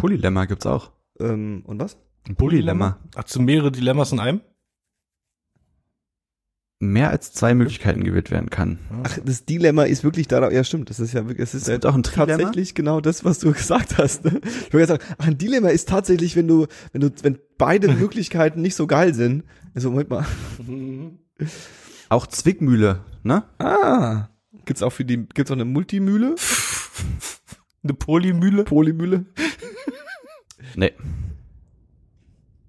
Polylemma gibt's auch. Ähm, und was? Ein Polylemma. Hast du mehrere Dilemmas in einem? Mehr als zwei Möglichkeiten gewählt werden kann. Ach, das Dilemma ist wirklich darauf, ja stimmt, das ist ja wirklich, es ist Es ja auch ein Trilemma. tatsächlich genau das, was du gesagt hast. Ne? Ich wollte sagen, ach, ein Dilemma ist tatsächlich, wenn du, wenn du, wenn beide Möglichkeiten nicht so geil sind. Also, Moment mal. Auch Zwickmühle, ne? Ah. Gibt's auch für die, gibt's auch eine Multimühle? Eine Polymühle? Polymühle? Nee.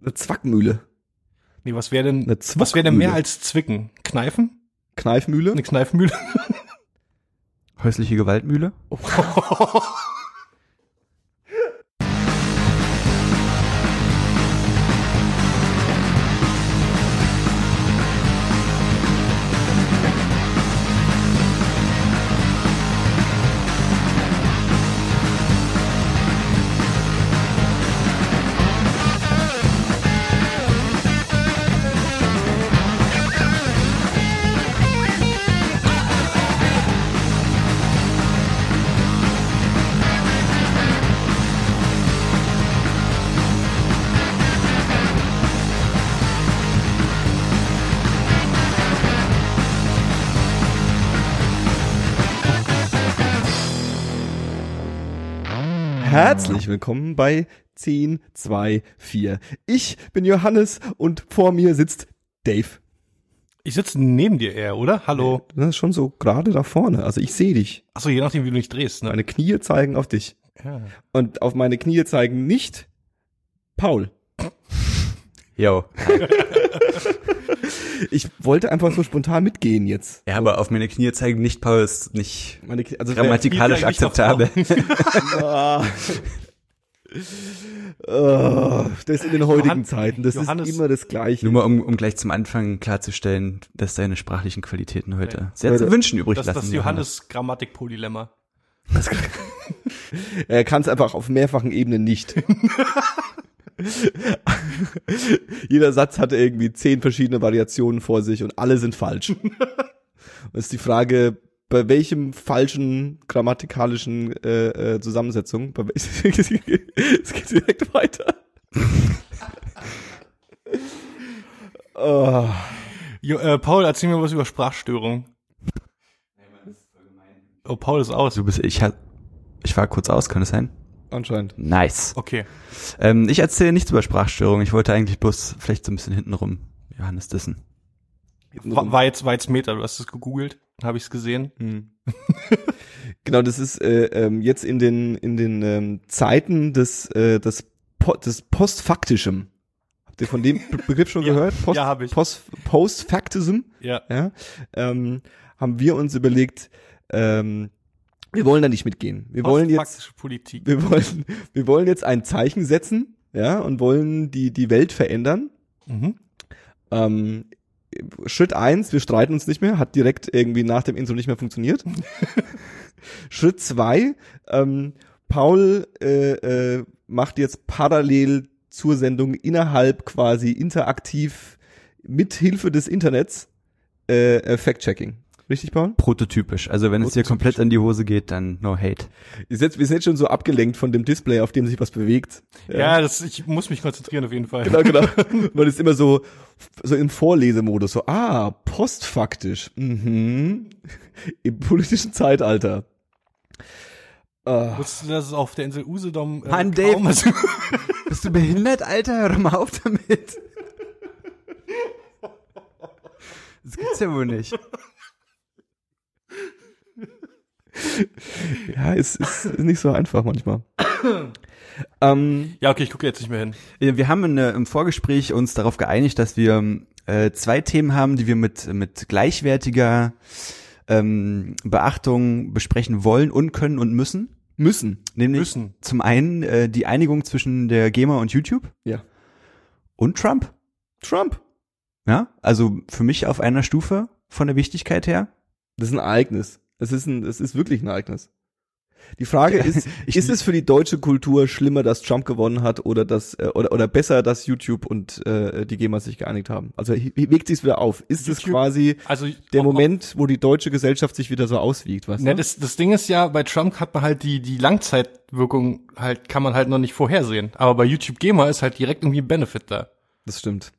Eine Zwackmühle? Nee, was wäre denn, Eine was wäre denn mehr als Zwicken? Kneifen? Kneifmühle? Eine Kneifmühle? Häusliche Gewaltmühle? Herzlich willkommen bei 10, 2, 4. Ich bin Johannes und vor mir sitzt Dave. Ich sitze neben dir eher, oder? Hallo. Das ist schon so gerade da vorne. Also ich sehe dich. Achso, je nachdem, wie du dich drehst, ne? Meine Knie zeigen auf dich. Ja. Und auf meine Knie zeigen nicht Paul. Jo. Ich wollte einfach so spontan mitgehen jetzt. Ja, aber auf meine Knie zeigen nicht, Paul, ist nicht Meine Knie, also grammatikalisch akzeptabel. Oh, das ist in den heutigen Johann- Zeiten. Das Johannes- ist immer das Gleiche. Nur mal, um, um gleich zum Anfang klarzustellen, dass deine sprachlichen Qualitäten heute sehr Leute, zu wünschen übrig Das, lassen. das Johannes-Grammatik-Polylemma. Er kann es einfach auf mehrfachen Ebenen nicht. Jeder Satz hatte irgendwie zehn verschiedene Variationen vor sich und alle sind falsch. und es ist die Frage, bei welchem falschen gramatikalischen äh, äh, Zusammensetzung, bei es geht direkt weiter. oh, Jo, äh, Paul, erzähl mir was über Sprachstörungen. Oh, Paul ist aus. Du bist, ich, ich war kurz aus, kann es sein? anscheinend. Nice. Okay. Ähm, ich erzähle nichts über Sprachstörungen. Ich wollte eigentlich bloß vielleicht so ein bisschen hintenrum Johannes dissen. War, war jetzt, war jetzt Meta, du hast es gegoogelt, habe ich es gesehen. Hm. genau, das ist äh, ähm, jetzt in den in den ähm, Zeiten des äh, des, po des Postfaktischem. Habt ihr von dem Be Begriff schon Ja. gehört? Post, Ja, hab ich. Post, Postfaktism, Ja. ja, ähm, haben wir uns überlegt, ähm, wir wollen da nicht mitgehen. Wir wollen jetzt Politik. wir wollen wir wollen jetzt ein Zeichen setzen, ja, und wollen die die Welt verändern. Mhm. Ähm, Schritt eins, wir streiten uns nicht mehr, hat direkt irgendwie nach dem Intro nicht mehr funktioniert. Schritt zwei, ähm, Paul äh, äh, macht jetzt parallel zur Sendung innerhalb quasi interaktiv mit Hilfe des Internets äh, äh, Fact-Checking. Richtig, Paul? Prototypisch. Also wenn es dir komplett an die Hose geht, dann no hate. Ihr seid, wir sind jetzt schon so abgelenkt von dem Display, auf dem sich was bewegt. Ja, das, ich muss mich konzentrieren auf jeden Fall. Genau, genau. Man ist immer so, so im Vorlesemodus, so, ah, postfaktisch. Mhm. Im politischen Zeitalter. Ah, Wusstest du, dass es auf der Insel Usedom äh, Mann, Dave. Bist du behindert, Alter? Hör doch mal auf damit. Das gibt's ja wohl nicht. Ja, es ist nicht so einfach manchmal. ähm, Ja, okay, ich gucke jetzt nicht mehr hin. Wir haben in, äh, im Vorgespräch uns darauf geeinigt, dass wir äh, zwei Themen haben, die wir mit, mit gleichwertiger ähm, Beachtung besprechen wollen und können und müssen. müssen. Nämlich Müssen. zum einen äh, die Einigung zwischen der GEMA und YouTube Ja. und Trump. Trump. Ja, also für mich auf einer Stufe von der Wichtigkeit her. Das ist ein Ereignis. Es ist ein, es ist wirklich ein Ereignis. Die Frage ist, ist es für die deutsche Kultur schlimmer, dass Trump gewonnen hat oder dass äh, oder oder besser, dass YouTube und äh, die GEMA sich geeinigt haben? Also wie wiegt sich's wieder auf? Ist es quasi Also der auch- Moment, wo die deutsche Gesellschaft sich wieder so auswiegt, weißt Ne, du? das, das Ding ist ja, bei Trump hat man halt die, die Langzeitwirkung halt, kann man halt noch nicht vorhersehen. Aber bei YouTube GEMA ist halt direkt irgendwie ein Benefit da. Das stimmt.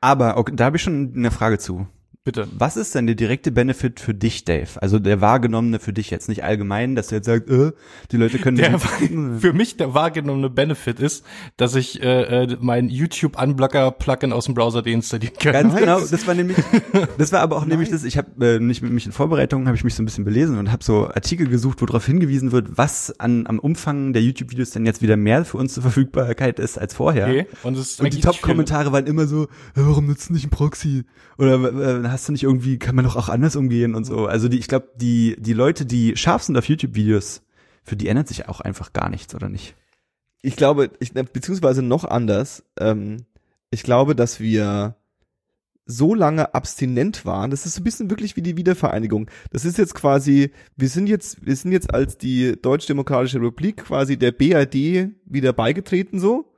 Aber okay, da habe ich schon eine Frage zu. Bitte. Was ist denn der direkte Benefit für dich, Dave? Also der wahrgenommene für dich jetzt nicht allgemein, dass du jetzt sagst, äh, die Leute können Der, nicht. für mich der wahrgenommene Benefit ist, dass ich äh, äh, mein YouTube Unblocker Plugin aus dem Browser deinstallieren kann. Ganz genau, das war nämlich, das war aber auch nämlich das, ich habe äh, nicht mit mich in Vorbereitung, habe ich mich so ein bisschen belesen und habe so Artikel gesucht, wo darauf hingewiesen wird, was an am Umfang der YouTube-Videos denn jetzt wieder mehr für uns zur Verfügbarkeit ist als vorher. Okay. Und, Und die Top-Kommentare waren immer so, "Ja, warum nutzt nicht ein Proxy? Oder äh, hast du nicht irgendwie, kann man doch auch anders umgehen und so. Also die, ich glaube, die, die Leute, die scharf sind auf YouTube-Videos, für die ändert sich auch einfach gar nichts, oder nicht? Ich glaube, ich, beziehungsweise noch anders, ähm, ich glaube, dass wir so lange abstinent waren, das ist so ein bisschen wirklich wie die Wiedervereinigung. Das ist jetzt quasi, wir sind jetzt, wir sind jetzt als die Deutsch-Demokratische Republik quasi der BRD wieder beigetreten so.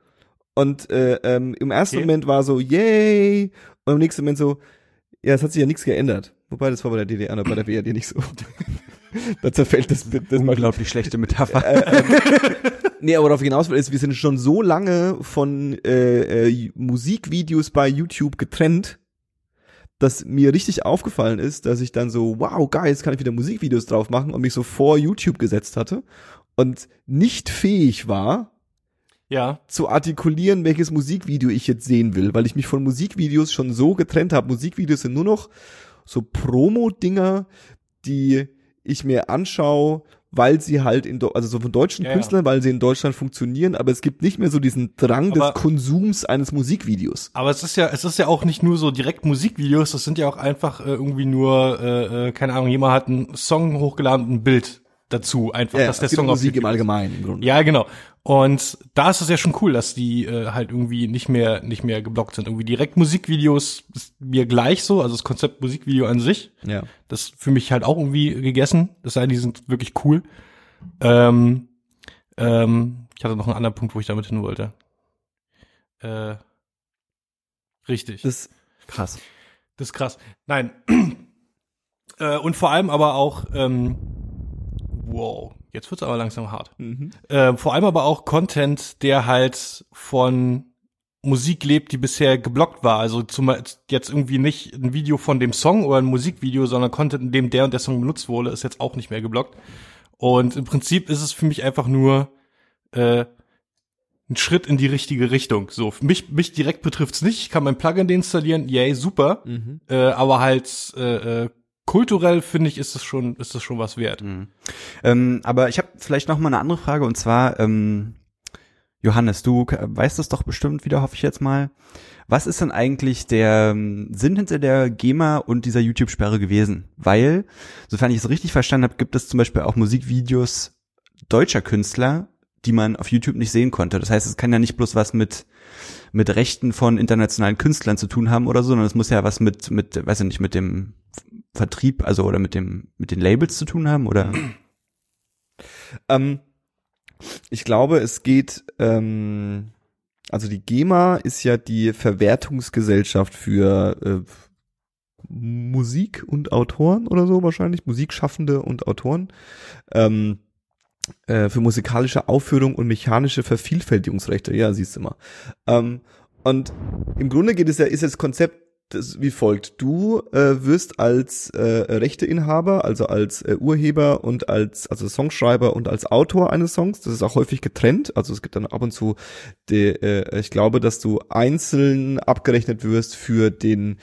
Und äh, ähm, im ersten Okay. Moment war so, yay, und im nächsten Moment so, ja, es hat sich ja nichts geändert. Wobei das war bei der DDR und bei der BRD nicht so. da zerfällt das, das mal Unglaublich schlechte Metapher. Nee, aber worauf ich hinaus will, ist, wir sind schon so lange von äh, äh, Musikvideos bei YouTube getrennt, dass mir richtig aufgefallen ist, dass ich dann so, wow, geil, jetzt kann ich wieder Musikvideos drauf machen und mich so vor YouTube gesetzt hatte und nicht fähig war, Ja. zu artikulieren, welches Musikvideo ich jetzt sehen will, weil ich mich von Musikvideos schon so getrennt habe. Musikvideos sind nur noch so Promo-Dinger, die ich mir anschaue, weil sie halt in, also so von deutschen Ja, ja. Künstlern, weil sie in Deutschland funktionieren, aber es gibt nicht mehr so diesen Drang Aber- des Konsums eines Musikvideos. Aber es ist ja, es ist ja auch nicht nur so direkt Musikvideos, das sind ja auch einfach äh, irgendwie nur, äh, äh, keine Ahnung, jemand hat einen Song hochgeladen, ein Bild dazu, einfach, dass der Song auf Musik im ist. Allgemeinen im Grunde. Ja, genau. Und da ist es ja schon cool, dass die äh, halt irgendwie nicht mehr nicht mehr geblockt sind. Irgendwie direkt Musikvideos ist mir gleich so, also das Konzept Musikvideo an sich, ja. das ist für mich halt auch irgendwie gegessen. Das sei, die sind wirklich cool. Ähm, ähm, ich hatte noch einen anderen Punkt, wo ich damit hin wollte. Äh, richtig. Das, Krass. Das ist krass. Nein. äh, und vor allem aber auch, ähm, wow, jetzt wird's aber langsam hart. mhm. Äh, vor allem aber auch Content, der halt von Musik lebt, die bisher geblockt war. Also zum, jetzt irgendwie nicht ein Video von dem Song oder ein Musikvideo, sondern Content, in dem der und der Song benutzt wurde, ist jetzt auch nicht mehr geblockt. Und im Prinzip ist es für mich einfach nur äh, ein Schritt in die richtige Richtung. So, für mich, mich direkt betrifft's nicht. Ich kann mein Plugin deinstallieren, yay, super. Mhm. Äh, aber halt äh, äh, kulturell finde ich, ist es schon, ist es schon was wert. Mhm. Ähm, aber ich habe vielleicht noch mal eine andere Frage und zwar, ähm, Johannes, du k- weißt das doch bestimmt wieder, hoffe ich jetzt mal. Was ist denn eigentlich der ähm, Sinn hinter der GEMA und dieser YouTube-Sperre gewesen? Weil, sofern ich es richtig verstanden habe, gibt es zum Beispiel auch Musikvideos deutscher Künstler, die man auf YouTube nicht sehen konnte. Das heißt, es kann ja nicht bloß was mit mit Rechten von internationalen Künstlern zu tun haben oder so, sondern es muss ja was mit mit, weiß ich nicht, mit dem Vertrieb, also oder mit dem mit den Labels zu tun haben oder Ähm, ich glaube, es geht, ähm, also die GEMA ist ja die Verwertungsgesellschaft für äh, Musik und Autoren oder so wahrscheinlich, Musikschaffende und Autoren. Ähm, äh, für musikalische Aufführung und mechanische Vervielfältigungsrechte, ja, siehst du mal. Ähm, und im Grunde geht es ja, ist das Konzept das wie folgt. Du äh, wirst als äh, Rechteinhaber, also als äh, Urheber und als also Songschreiber und als Autor eines Songs, das ist auch häufig getrennt. Also es gibt dann ab und zu, die, äh, ich glaube, dass du einzeln abgerechnet wirst für den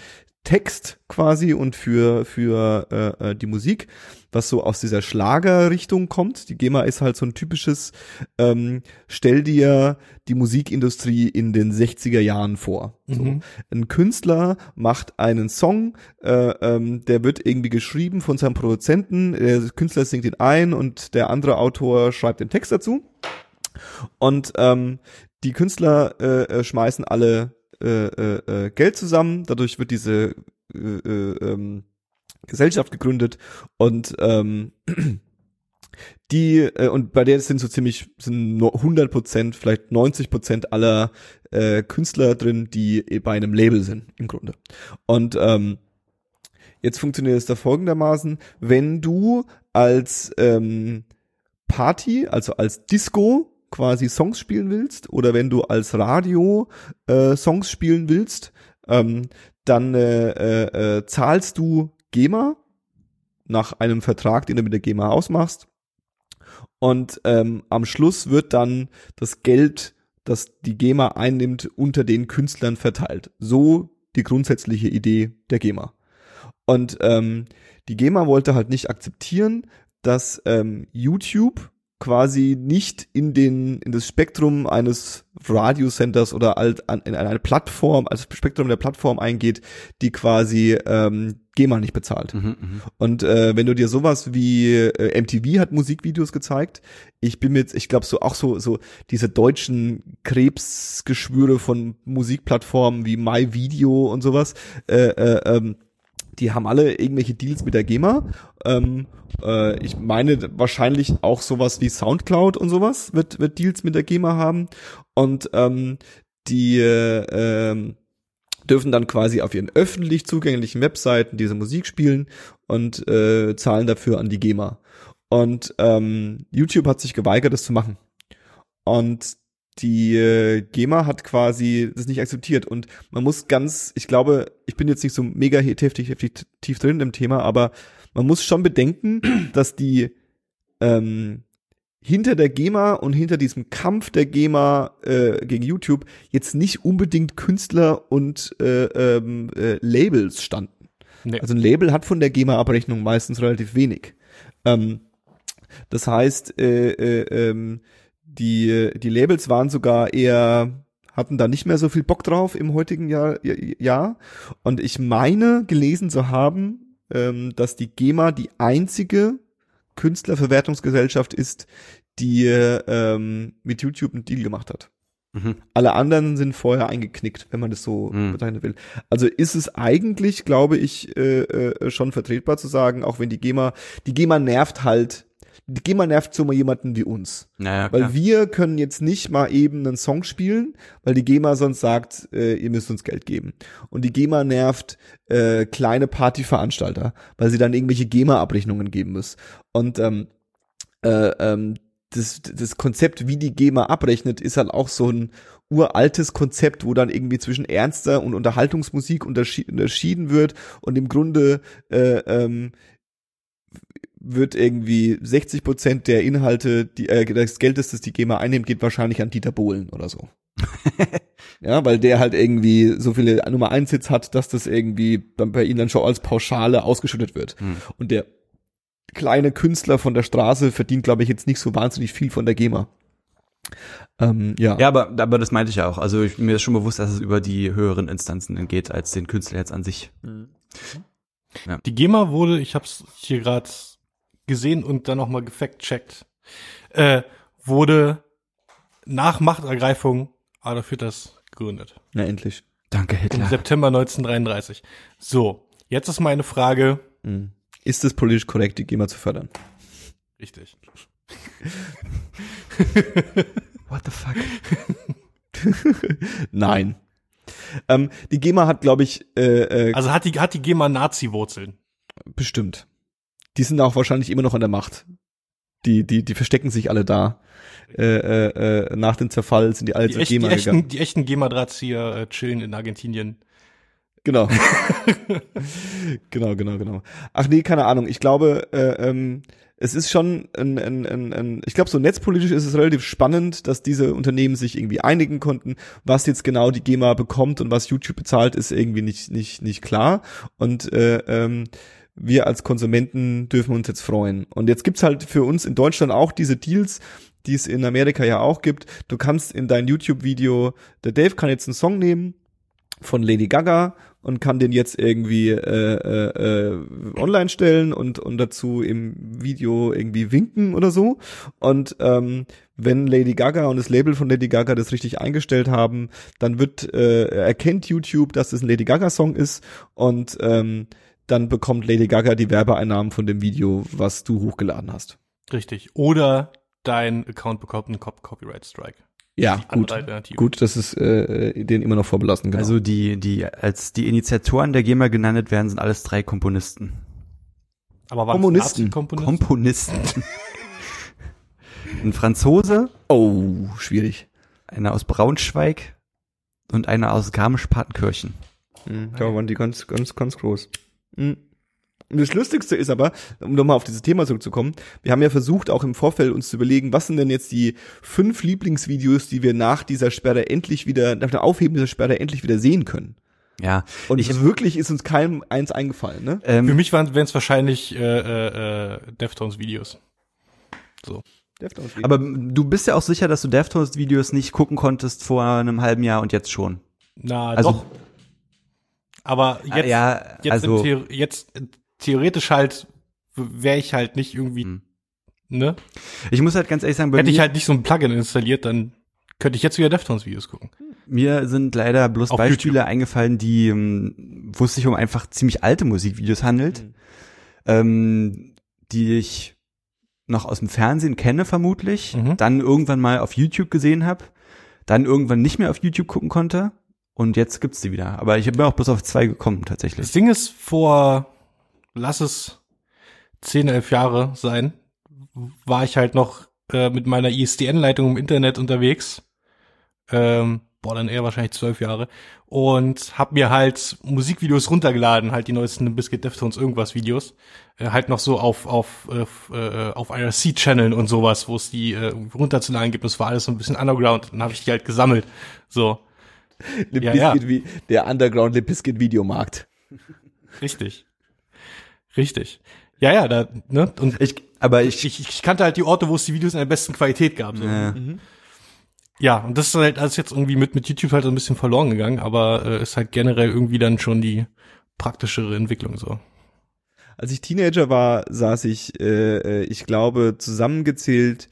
Text quasi und für für äh, äh, die Musik, was so aus dieser Schlagerrichtung kommt. Die GEMA ist halt so ein typisches ähm, Stell dir die Musikindustrie in den 60er Jahren vor. So Mhm. ein Künstler macht einen Song, äh, ähm, der wird irgendwie geschrieben von seinem Produzenten, der Künstler singt ihn ein und der andere Autor schreibt den Text dazu. Und ähm, die Künstler äh, äh, schmeißen alle äh, äh, äh, Geld zusammen, dadurch wird diese äh, äh, ähm, Gesellschaft gegründet und ähm, die äh, und bei der sind so ziemlich sind nur 100 Prozent, vielleicht 90 Prozent aller äh, Künstler drin, die bei einem Label sind im Grunde. Und ähm, jetzt funktioniert es da folgendermaßen: Wenn du als ähm, Party, also als Disco quasi Songs spielen willst oder wenn du als Radio äh, Songs spielen willst, ähm, dann äh, äh, äh, zahlst du GEMA nach einem Vertrag, den du mit der GEMA ausmachst. Und ähm, am Schluss wird dann das Geld, das die GEMA einnimmt, unter den Künstlern verteilt. So die grundsätzliche Idee der GEMA. Und ähm, die GEMA wollte halt nicht akzeptieren, dass ähm, YouTube quasi nicht in den in das Spektrum eines Radiocenters oder alt an, in eine Plattform, als Spektrum der Plattform eingeht, die quasi ähm, GEMA nicht bezahlt. Mhm, mh. Und äh, wenn du dir sowas wie äh, MTV hat Musikvideos gezeigt, ich bin mit, ich glaube so auch so so diese deutschen Krebsgeschwüre von Musikplattformen wie MyVideo und sowas, äh, äh, ähm, die haben alle irgendwelche Deals mit der GEMA. Ähm, äh, ich meine wahrscheinlich auch sowas wie Soundcloud und sowas wird wird Deals mit der GEMA haben und ähm, die äh, ähm, dürfen dann quasi auf ihren öffentlich zugänglichen Webseiten diese Musik spielen und äh, zahlen dafür an die GEMA. Und ähm, YouTube hat sich geweigert, das zu machen. Und die äh, GEMA hat quasi das nicht akzeptiert. Und man muss ganz, ich glaube, ich bin jetzt nicht so mega heftig, heftig tief drin im Thema, aber man muss schon bedenken, dass die ähm, hinter der GEMA und hinter diesem Kampf der GEMA äh, gegen YouTube jetzt nicht unbedingt Künstler und äh, ähm, äh, Labels standen. Nee. Also ein Label hat von der GEMA-Abrechnung meistens relativ wenig. Ähm, das heißt, äh, äh, ähm, die, die Labels waren sogar eher, hatten da nicht mehr so viel Bock drauf im heutigen Jahr. Jahr. Und ich meine, gelesen zu haben, ähm, dass die GEMA die einzige Künstlerverwertungsgesellschaft ist, die ähm, mit YouTube einen Deal gemacht hat. Mhm. Alle anderen sind vorher eingeknickt, wenn man das so Mhm. bezeichnen will. Also ist es eigentlich, glaube ich, äh, äh, schon vertretbar zu sagen, auch wenn die GEMA, die GEMA nervt halt, GEMA nervt so mal jemanden wie uns. Naja, Weil klar. wir können jetzt nicht mal eben einen Song spielen, weil die GEMA sonst sagt, äh, ihr müsst uns Geld geben. Und die GEMA nervt äh, kleine Partyveranstalter, weil sie dann irgendwelche GEMA-Abrechnungen geben muss. Und ähm, äh, ähm, das, das Konzept, wie die GEMA abrechnet, ist halt auch so ein uraltes Konzept, wo dann irgendwie zwischen ernster und Unterhaltungsmusik unterschi unterschieden wird und im Grunde äh, ähm, wird irgendwie 60 Prozent der Inhalte, die, äh, des Geldes, das die GEMA einnimmt, geht wahrscheinlich an Dieter Bohlen oder so. ja, weil der halt irgendwie so viele Nummer 1 Hits hat, dass das irgendwie dann bei ihm dann schon als Pauschale ausgeschüttet wird. Hm. Und der kleine Künstler von der Straße verdient, glaube ich, jetzt nicht so wahnsinnig viel von der GEMA. Ähm, ja. Ja, aber, aber das meinte ich ja auch. Also ich, mir ist schon bewusst, dass es über die höheren Instanzen geht, als den Künstler jetzt an sich. Die GEMA wurde, ich habe es hier gerade gesehen und dann nochmal gefact-checkt, äh, wurde nach Machtergreifung Adolf Hitlers gegründet. Na, endlich. Danke, Im Hitler. September 1933. So, jetzt ist meine Frage. Mhm. Ist es politisch korrekt, die GEMA zu fördern? Richtig. What the fuck? Nein. Ähm, die GEMA hat, glaube ich, äh, äh, Also hat die, hat die GEMA Nazi-Wurzeln? bestimmt. Die sind auch wahrscheinlich immer noch an der Macht. Die, die, die verstecken sich alle da. Äh, äh, äh, nach dem Zerfall sind die alle Die, zur echt, die, GEMA gegangen. echten, die echten GEMA-Drahtzieher äh, chillen in Argentinien. Genau. genau, genau, genau. Ach nee, keine Ahnung. Ich glaube, äh, ähm, es ist schon ein, ein, ein, ein ich glaube, so netzpolitisch ist es relativ spannend, dass diese Unternehmen sich irgendwie einigen konnten. Was jetzt genau die GEMA bekommt und was YouTube bezahlt, ist irgendwie nicht, nicht, nicht klar. Und äh, ähm, wir als Konsumenten dürfen uns jetzt freuen. Und jetzt gibt's halt für uns in Deutschland auch diese Deals, die es in Amerika ja auch gibt. Du kannst in dein YouTube-Video, der Dave kann jetzt einen Song nehmen von Lady Gaga und kann den jetzt irgendwie äh, äh, äh, online stellen und und dazu im Video irgendwie winken oder so und ähm, wenn Lady Gaga und das Label von Lady Gaga das richtig eingestellt haben, dann wird äh, erkennt YouTube, dass das ein Lady Gaga Song ist und ähm, dann bekommt Lady Gaga die Werbeeinnahmen von dem Video, was du hochgeladen hast. Richtig. Oder dein Account bekommt einen Cop Copyright Strike. Ja, gut. Gut, das ist äh, denen immer noch vorbelassen. Genau. Also die, die, als die Initiatoren der GEMA genannt werden, sind alles drei Komponisten. Aber waren Kommunisten. Komponisten? Komponisten. Ein Franzose, oh, schwierig. einer aus Braunschweig und einer aus Garmisch-Partenkirchen. Mhm. Da waren die ganz, ganz, ganz groß. Und das Lustigste ist aber, um nochmal auf dieses Thema zurückzukommen, wir haben ja versucht, auch im Vorfeld uns zu überlegen, was sind denn jetzt die fünf Lieblingsvideos, die wir nach dieser Sperre endlich wieder, nach der Aufhebung dieser Sperre endlich wieder sehen können. Ja, Und ich, wirklich ist uns keinem eins eingefallen, ne? Für ähm, mich wären es wahrscheinlich äh, äh, äh, Deftones-Videos. So. Deftones aber du bist ja auch sicher, dass du Deftones-Videos nicht gucken konntest vor einem halben Jahr und jetzt schon. Na, Also- doch. Aber jetzt, Ah, ja, jetzt, also, im Theo jetzt äh, theoretisch halt wäre ich halt nicht irgendwie, Hm. ne? ich muss halt ganz ehrlich sagen, Hätte ich halt nicht so ein Plugin installiert, dann könnte ich jetzt wieder Deftones-Videos gucken. mir sind leider bloß Auf Beispiele eingefallen, die, ähm, wo es sich um einfach ziemlich alte Musikvideos handelt, Mhm. ähm, die ich noch aus dem Fernsehen kenne vermutlich, Mhm. dann irgendwann mal auf YouTube gesehen habe, dann irgendwann nicht mehr auf YouTube gucken konnte und jetzt gibt's die wieder. Aber ich bin auch bloß auf zwei gekommen Das tatsächlich. Ding ist, vor, lass es 10, 11 Jahre sein, war ich halt noch äh, mit meiner ISDN-Leitung im Internet unterwegs. Ähm, boah, dann eher wahrscheinlich zwölf Jahre. Und hab mir halt Musikvideos runtergeladen, halt die neuesten Biscuit Deftones irgendwas Videos. Äh, halt noch so auf, auf, äh, auf IRC-Channeln und sowas, wo es die äh, runterzuladen gibt. Das war alles so ein bisschen underground. Dann habe ich die halt gesammelt. So, Limp Ja, ja. Wie der Underground Limp Bizkit Videomarkt. richtig. Richtig. Ja, ja, da, ne? Und Ich, aber ich, ich, ich kannte halt die Orte, wo es die Videos in der besten Qualität gab. So. äh, Ja, und das ist halt alles jetzt irgendwie mit, mit YouTube halt so ein bisschen verloren gegangen, aber äh, ist halt generell irgendwie dann schon die praktischere Entwicklung so. Als ich Teenager war, saß ich, äh, äh, ich glaube, zusammengezählt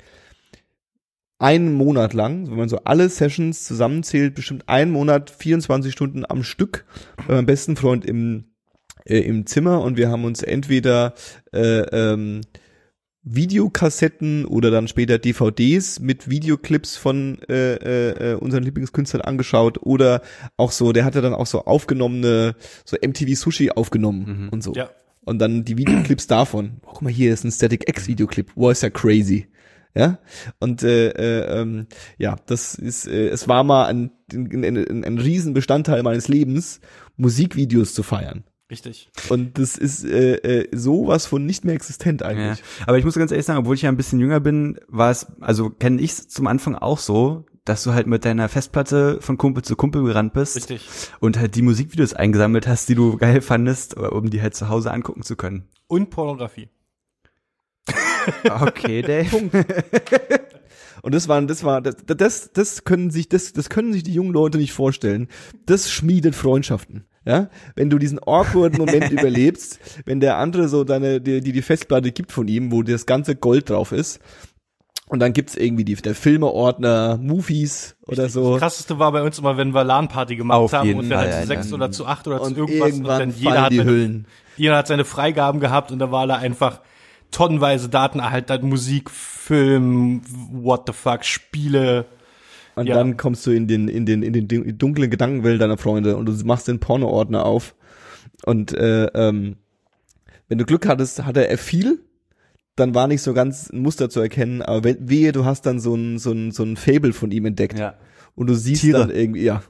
einen Monat lang, wenn man so alle Sessions zusammenzählt, bestimmt einen Monat, 24 Stunden am Stück bei meinem besten Freund im, äh, im Zimmer und wir haben uns entweder äh, ähm, Videokassetten oder dann später DVDs mit Videoclips von äh, äh, äh, unseren Lieblingskünstlern angeschaut oder auch so, der hatte dann auch so aufgenommene, so MTV Sushi aufgenommen Mhm. und so. Ja. Und dann die Videoclips davon. Oh, guck mal, hier ist ein Static X Videoclip. Wow, ist ja crazy. Ja. Und äh, äh, ähm, ja, das ist, äh, es war mal ein, ein, ein, ein Riesenbestandteil meines Lebens, Musikvideos zu feiern. Richtig. Und das ist äh, äh, sowas von nicht mehr existent ja. eigentlich. Aber ich muss ganz ehrlich sagen, obwohl ich ja ein bisschen jünger bin, war es, also kenne ich zum Anfang auch so, dass du halt mit deiner Festplatte von Kumpel zu Kumpel gerannt bist Richtig. und halt die Musikvideos eingesammelt hast, die du geil fandest, um die halt zu Hause angucken zu können. Und Pornografie. Okay, Dave. Und das waren, das war, das, das, das können sich, das, das können sich die jungen Leute nicht vorstellen. Das schmiedet Freundschaften. Ja, wenn du diesen awkwarden Moment überlebst, wenn der andere so deine, die, die die Festplatte gibt von ihm, wo das ganze Gold drauf ist, und dann gibt's irgendwie die, der Filmeordner, Movies oder so. Das krasseste war bei uns immer, wenn wir LAN-Party gemacht Auf haben und wir halt zu sechs oder zu acht oder Und zu irgendwas und dann jeder hat, die seine, Hüllen. jeder hat seine Freigaben gehabt und da war da einfach tonnenweise Daten halt dann Musik, Film, what the fuck, Spiele. Und Ja. dann kommst du in den, in den, in den dunklen Gedankenwelt deiner Freunde und du machst den Pornoordner auf. Und äh, ähm, wenn du Glück hattest, hatte er viel. Dann war nicht so ganz ein Muster zu erkennen, aber we- wehe, du hast dann so ein, so ein, so ein Fable von ihm entdeckt. Ja. Und du siehst Tiere. dann irgendwie, ja,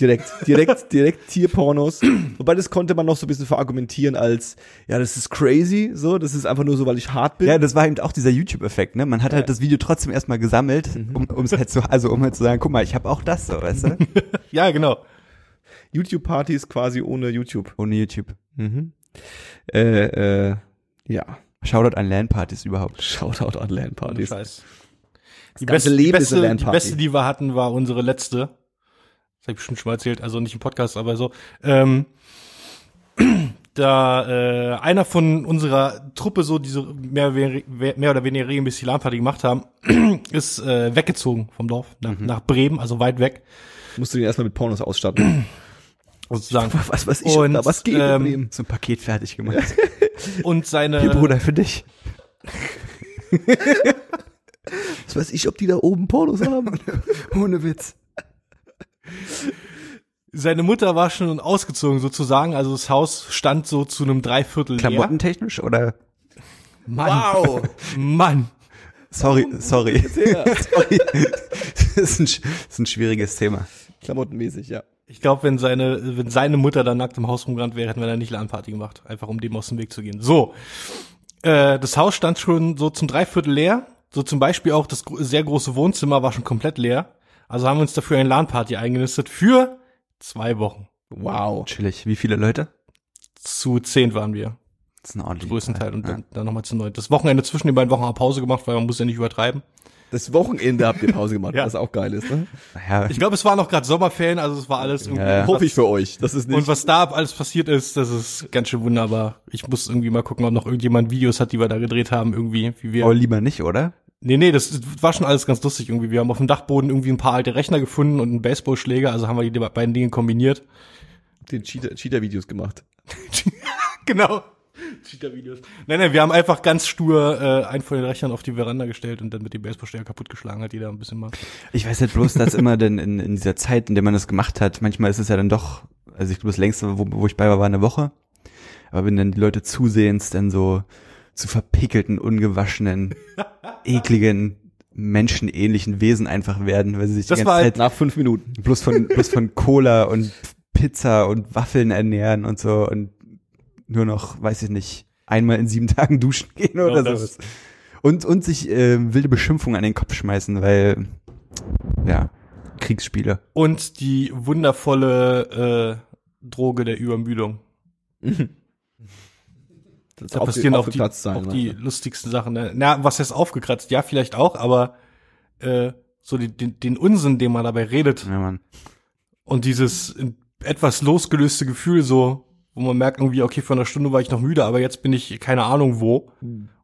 direkt, direkt, direkt Tierpornos. Wobei das konnte man noch so ein bisschen verargumentieren als, ja, das ist crazy, so, das ist einfach nur so, weil ich hart bin. Ja, das war eben auch dieser YouTube-Effekt, ne? Man hat halt das Video trotzdem erstmal gesammelt, um um es halt so, also um halt zu sagen, guck mal, ich habe auch das so, weißt du? Ja, genau. YouTube-Partys quasi ohne YouTube. Ohne YouTube. Mhm. Äh, äh, ja. Shoutout an LAN-Partys überhaupt. Shoutout an LAN-Partys. Scheiß. Die beste, die, beste, die beste, die wir hatten, war unsere letzte. Das habe ich bestimmt schon mal erzählt, also nicht im Podcast, aber so. Ähm, da äh, einer von unserer Truppe, so diese mehr, mehr oder weniger regelmäßig LAN-Party gemacht haben, ist äh, weggezogen vom Dorf nach, nach Bremen, also weit weg, Musst du den erstmal mit Pornos ausstatten. sozusagen. was, was ich, Und, was geht ähm, ähm, So ein Paket fertig gemacht. Und seine Hier, Bruder, für dich. Was weiß ich, ob die da oben Pornos haben? Ohne Witz. Seine Mutter war schon ausgezogen sozusagen, also das Haus stand so zu einem Dreiviertel leer. Klamottentechnisch oder? Mann. Wow. Mann. Sorry, sorry. sorry. Das ist, ein, das ist ein schwieriges Thema. Klamottenmäßig, ja. Ich glaube, wenn seine, wenn seine Mutter da nackt im Haus rumgerannt wäre, hätten wir da nicht LAN-Party gemacht. Einfach um dem aus dem Weg zu gehen. So. Äh, das Haus stand schon so zum Dreiviertel leer. So zum Beispiel auch das sehr große Wohnzimmer war schon komplett leer. Also haben wir uns dafür eine LAN-Party eingenistet für zwei Wochen. Wow. Chillig. Wie viele Leute? Zu zehn waren wir. Das ist ein ordentlicher Größten Teil. Und ja. dann, dann nochmal zu neun. Das Wochenende zwischen den beiden Wochen haben wir Pause gemacht, weil man muss ja nicht übertreiben. Das Wochenende habt ihr Pause gemacht, Ja. was auch geil ist, ne? Ja, Ich glaube, es war noch gerade Sommerferien, also es war alles irgendwie. Ja, ja. Hoffe ich für euch. Das ist nicht. Und was da alles passiert ist, das ist ganz schön wunderbar. Ich muss irgendwie mal gucken, ob noch irgendjemand Videos hat, die wir da gedreht haben, irgendwie, wie wir. aber lieber nicht, oder? Nee, nee, das war schon alles ganz lustig irgendwie. Wir haben auf dem Dachboden irgendwie ein paar alte Rechner gefunden und einen Baseballschläger, also haben wir die beiden Dinge kombiniert. den Cheater- Cheater-Videos gemacht. genau. Cheater-Videos. Nein, nein, wir haben einfach ganz stur äh, einen von den Rechnern auf die Veranda gestellt und dann mit dem Baseballschläger kaputtgeschlagen, hat jeder ein bisschen mal. Ich weiß halt bloß, dass immer denn in, in dieser Zeit, in der man das gemacht hat, manchmal ist es ja dann doch, also ich glaube, das längste, wo, wo ich bei war, war eine Woche. Aber wenn dann die Leute zusehends dann so zu verpickelten, ungewaschenen, ekligen, menschenähnlichen Wesen einfach werden, weil sie sich Das die war ganze halt- Zeit Nach fünf Minuten. bloß von, bloß von Cola und Pizza und Waffeln ernähren und so und nur noch, weiß ich nicht, einmal in sieben Tagen duschen gehen oder Genau sowas. Und, und sich äh, wilde Beschimpfungen an den Kopf schmeißen, weil, ja, Kriegsspiele. Und die wundervolle äh, Droge der Übermüdung. Das Da passieren auch die, sein, auch ne? die lustigsten Sachen. Ne? Na, was heißt aufgekratzt? Ja, vielleicht auch, aber äh, so die, den, den Unsinn, den man dabei redet Ja, Mann. und dieses etwas losgelöste Gefühl so, wo man merkt irgendwie, okay, vor einer Stunde war ich noch müde, aber jetzt bin ich keine Ahnung wo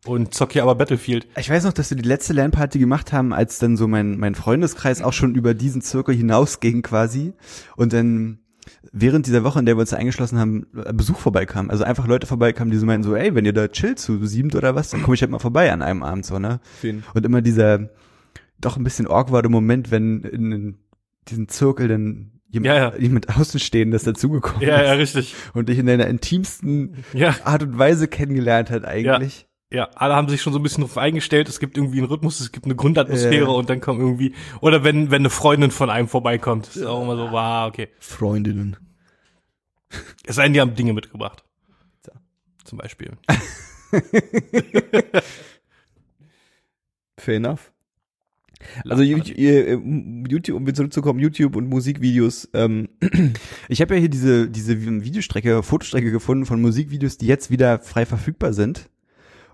und zock hier aber Battlefield. Ich weiß noch, dass wir die letzte Lernparty gemacht haben, als dann so mein, mein Freundeskreis auch schon über diesen Zirkel hinausging quasi. Und dann während dieser Woche, in der wir uns eingeschlossen haben, äh, Besuch vorbeikam. Also einfach Leute vorbeikamen, die so meinten so, ey, wenn ihr da chillt zu siebt oder was, dann komme ich halt mal vorbei an einem Abend so, ne? Finn. Und immer dieser doch ein bisschen awkwarde Moment, wenn in, diesen Zirkel dann jemand, Ja, ja. jemand Außenstehendes dazugekommen Ja, ja, ist richtig. und dich in deiner intimsten Ja, Art und Weise kennengelernt hat eigentlich. ja, alle haben sich schon so ein bisschen drauf eingestellt. Es gibt irgendwie einen Rhythmus, es gibt eine Grundatmosphäre Ja. und dann kommt irgendwie oder wenn wenn eine Freundin von einem vorbeikommt, ist auch immer so, wow, okay. Freundinnen. Es sei denn, die haben Dinge mitgebracht. So. Zum Beispiel. Fair enough. Also YouTube, äh, YouTube, um wieder zurückzukommen, YouTube und Musikvideos, ähm, Ich habe ja hier diese, diese Videostrecke, Fotostrecke gefunden von Musikvideos, die jetzt wieder frei verfügbar sind.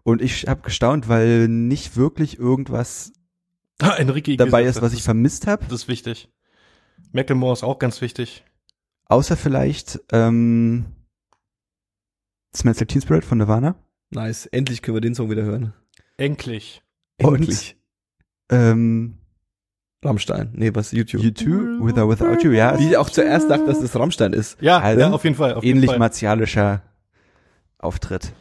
Und ich habe gestaunt, weil nicht wirklich irgendwas Enrique dabei ist, was ich vermisst habe. Das ist wichtig. Macklemore ist auch ganz wichtig. Außer vielleicht ähm, Smells Like Teen Spirit von Nirvana. nice. Endlich können wir den Song wieder hören. Endlich. Endlich. Ähm, Rammstein. Nee, was? YouTube. You Too, With or Without You, ja. Wie ich auch zuerst dachte, dass das Rammstein ist. Ja, Also, ja auf jeden Fall. Auf jeden ähnlich Fall. martialischer Auftritt.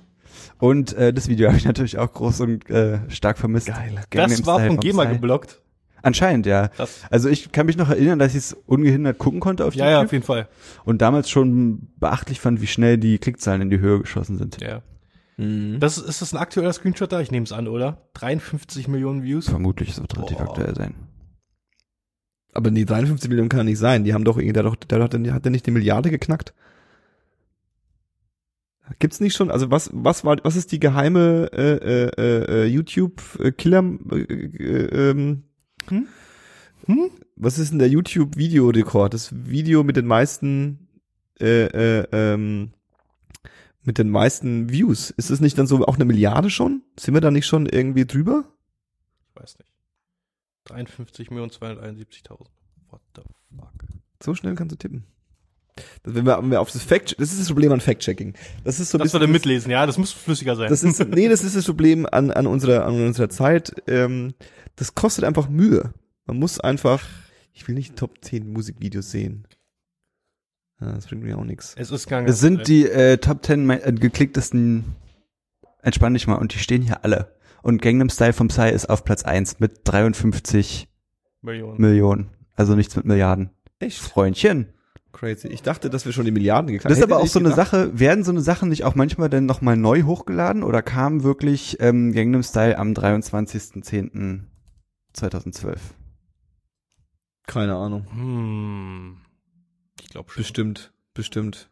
Und äh, das Video habe ich natürlich auch groß und äh, stark vermisst. Geil. Das war von GEMA geblockt. Anscheinend, ja. Das, Also ich kann mich noch erinnern, dass ich es ungehindert gucken konnte auf ja, ja, auf YouTube jeden Fall. und damals schon beachtlich fand, wie schnell die Klickzahlen in die Höhe geschossen sind. Ja. Mhm. Das ist das ein aktueller Screenshot da? Ich nehme es an, oder? 53 Millionen Views. Vermutlich, es wird relativ Boah. aktuell sein. Aber nee, 53 Millionen kann nicht sein. Die haben doch, der, doch, der hat, der hat der nicht die Milliarde geknackt? Gibt's nicht schon, also was, was war, was ist die geheime äh, äh, äh, YouTube-Killer, äh, äh, ähm, Hm? Hm? was ist denn der YouTube-Videorekord? Das Video mit den meisten, äh, äh, ähm, mit den meisten Views. Ist es nicht dann so auch eine Milliarde schon? Sind wir da nicht schon irgendwie drüber? Ich weiß nicht. 53 Millionen 271.000. What the fuck? So schnell kannst du tippen. Das, wenn wir, wenn wir auf das Fact, das ist das Problem an Fact-Checking. Das ist so ein Das bisschen mitlesen, ja, das muss flüssiger sein. Das ist, nee, das ist das Problem an, an unserer, an unserer Zeit. Ähm, das kostet einfach Mühe. Man muss einfach, ich will nicht Top 10 Musikvideos sehen. Ja, das bringt mir auch nichts. es ist gegangen. Es sind die äh, Top 10 mei- äh, geklicktesten, entspann dich mal, und die stehen hier alle. und Gangnam Style vom Psy ist auf Platz 1 mit 53 Millionen. Millionen. Also nichts mit Milliarden. Echt? Freundchen. Crazy. Ich dachte, dass wir schon die Milliarden geknackt Das ist Hätte aber auch so eine gedacht. Sache, werden so eine Sachen nicht auch manchmal dann nochmal neu hochgeladen oder kam wirklich ähm, Gangnam Style am 23.10.2012? Keine Ahnung. Hm. Ich glaube schon. Bestimmt. Bestimmt.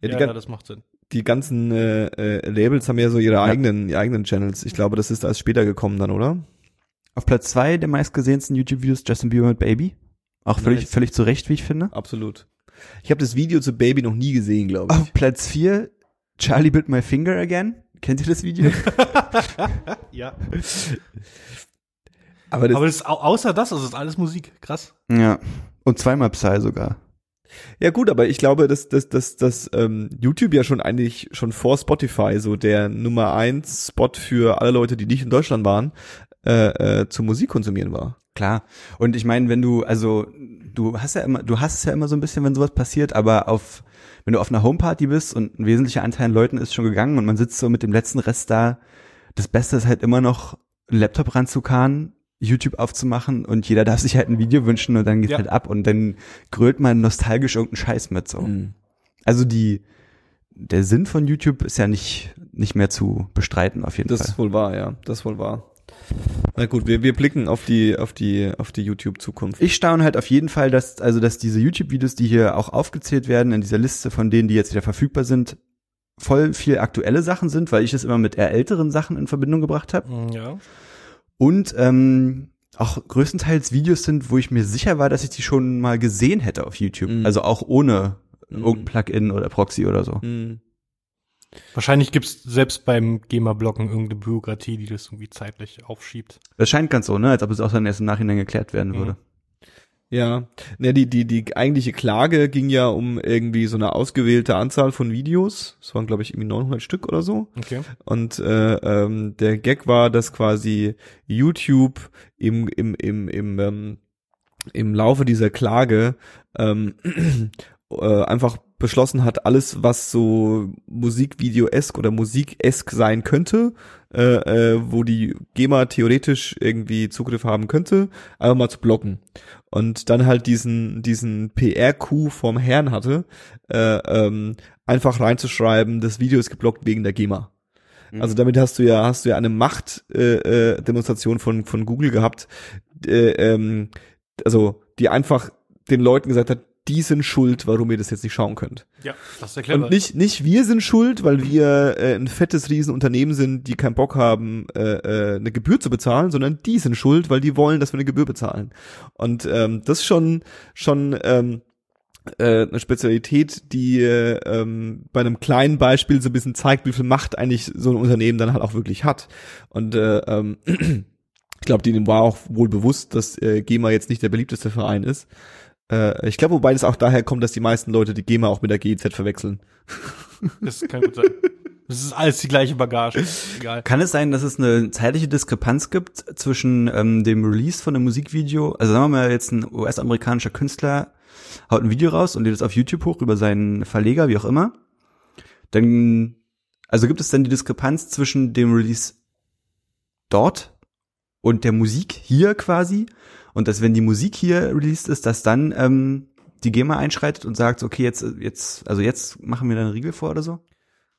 Ja, Ja, die, ja, das macht Sinn. die ganzen äh, äh, Labels haben ja so ihre eigenen, ihre eigenen Channels. Ich glaube, das ist erst später gekommen dann, oder? Auf Platz zwei der meistgesehensten YouTube-Videos Justin Bieber mit Baby. Auch völlig, Nice. völlig zu Recht, wie ich finde. Absolut. Ich habe das Video zu Baby noch nie gesehen, glaube ich. Auf Platz vier Charlie Bit My Finger Again. Kennt ihr das Video? Ja. Aber das, Aber das außer das, also das ist alles Musik. Krass. ja. Und zweimal Psy sogar. ja gut, aber ich glaube, dass, dass, dass, dass ähm, YouTube ja schon eigentlich schon vor Spotify so der Nummer eins Spot für alle Leute, die nicht in Deutschland waren, äh, äh, zu Musik konsumieren war. Klar. Und ich meine, wenn du, also, du hast ja immer, du hast es ja immer so ein bisschen, wenn sowas passiert, aber auf, wenn du auf einer Homeparty bist und ein wesentlicher Anteil an Leuten ist schon gegangen und man sitzt so mit dem letzten Rest da, das Beste ist halt immer noch, einen Laptop ranzukarren, YouTube aufzumachen und jeder darf sich halt ein Video wünschen und dann geht's Ja. halt ab und dann grölt man nostalgisch irgendeinen Scheiß mit so. Also die, der Sinn von YouTube ist ja nicht, nicht mehr zu bestreiten auf jeden Das Fall. ist wohl wahr, ja. Das ist wohl wahr. Na gut, wir, wir blicken auf die, auf die, auf die YouTube-Zukunft. Ich staune halt auf jeden Fall, dass, also, dass diese YouTube-Videos, die hier auch aufgezählt werden, in dieser Liste von denen, die jetzt wieder verfügbar sind, voll viel aktuelle Sachen sind, weil ich es immer mit eher älteren Sachen in Verbindung gebracht habe. Hm, Ja. Und ähm, auch größtenteils Videos sind, wo ich mir sicher war, dass ich die schon mal gesehen hätte auf YouTube. Mhm. Also auch ohne Mhm. irgendein Plugin oder Proxy oder so. Hm. Wahrscheinlich gibt's selbst beim GEMA-Blocken irgendeine Bürokratie, die das irgendwie zeitlich aufschiebt. Das scheint ganz so, ne? Als ob es auch dann erst im Nachhinein geklärt werden Mhm. würde. Ja, ne, die, die, die eigentliche Klage ging ja um irgendwie so eine ausgewählte Anzahl von Videos. Es waren, glaube ich, irgendwie 900 Stück oder so. Okay. Und äh, ähm, der Gag war, dass quasi YouTube im, im, im, im, ähm, im Laufe dieser Klage ähm, äh, einfach beschlossen hat, alles, was so Musikvideo-esk oder Musik-esk sein könnte, äh, äh, wo die GEMA theoretisch irgendwie Zugriff haben könnte, einfach mal zu blocken. Und dann halt diesen, diesen PR-Coup vom Herrn hatte, äh, ähm, einfach reinzuschreiben, das Video ist geblockt wegen der GEMA. Also damit hast du ja hast du ja eine Machtdemonstration äh, Demonstration von von Google gehabt, äh, ähm, also die einfach den Leuten gesagt hat, die sind schuld, warum ihr das jetzt nicht schauen könnt. Ja, das clever. Und nicht nicht wir sind schuld, weil wir äh, ein fettes Riesenunternehmen sind, die keinen Bock haben, äh, äh, eine Gebühr zu bezahlen, sondern die sind schuld, weil die wollen, dass wir eine Gebühr bezahlen. Und ähm, das ist schon schon ähm, äh, eine Spezialität, die äh, ähm, bei einem kleinen Beispiel so ein bisschen zeigt, wie viel Macht eigentlich so ein Unternehmen dann halt auch wirklich hat. Und äh, ähm, ich glaube, denen war auch wohl bewusst, dass äh, GEMA jetzt nicht der beliebteste Verein ist. Äh, ich glaube, wobei das auch daher kommt, dass die meisten Leute die GEMA auch mit der GEZ verwechseln. Das kann gut sein. Das ist alles die gleiche Bagage. Egal. Kann es sein, dass es eine zeitliche Diskrepanz gibt zwischen ähm, dem Release von einem Musikvideo? Also sagen wir mal jetzt ein US-amerikanischer Künstler haut ein Video raus und lädt es auf YouTube hoch über seinen Verleger, wie auch immer. Dann, also gibt es dann die Diskrepanz zwischen dem Release dort und der Musik hier quasi und dass wenn die Musik hier released ist, dass dann ähm, die GEMA einschreitet und sagt, okay, jetzt, jetzt, also jetzt machen wir da einen Riegel vor oder so?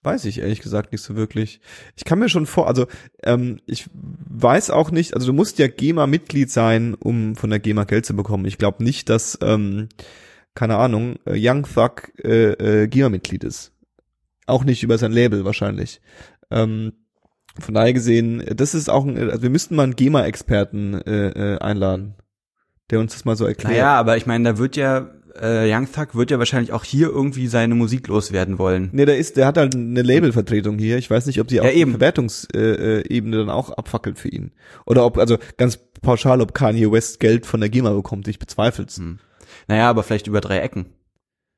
Weiß ich ehrlich gesagt nicht so wirklich. Ich kann mir schon vor, also ähm, ich weiß auch nicht, also du musst ja GEMA-Mitglied sein, um von der GEMA Geld zu bekommen. Ich glaube nicht, dass, ähm, keine Ahnung, äh, Young Thug äh, äh, GEMA-Mitglied ist. Auch nicht über sein Label wahrscheinlich. Ähm, von daher gesehen, das ist auch ein, also wir müssten mal einen GEMA-Experten äh, äh, einladen, der uns das mal so erklärt. Naja, aber ich meine, da wird ja, äh, Young Thug wird ja wahrscheinlich auch hier irgendwie seine Musik loswerden wollen. Nee, der ist, der hat halt eine Labelvertretung hier. Ich weiß nicht, ob die auch Ja, die eben. Verwertungsebene äh, Ebene dann auch abfackelt für ihn. Oder ob, also ganz pauschal, ob Kanye West Geld von der GEMA bekommt. Ich bezweifel's. Hm. Naja, aber vielleicht über drei Ecken.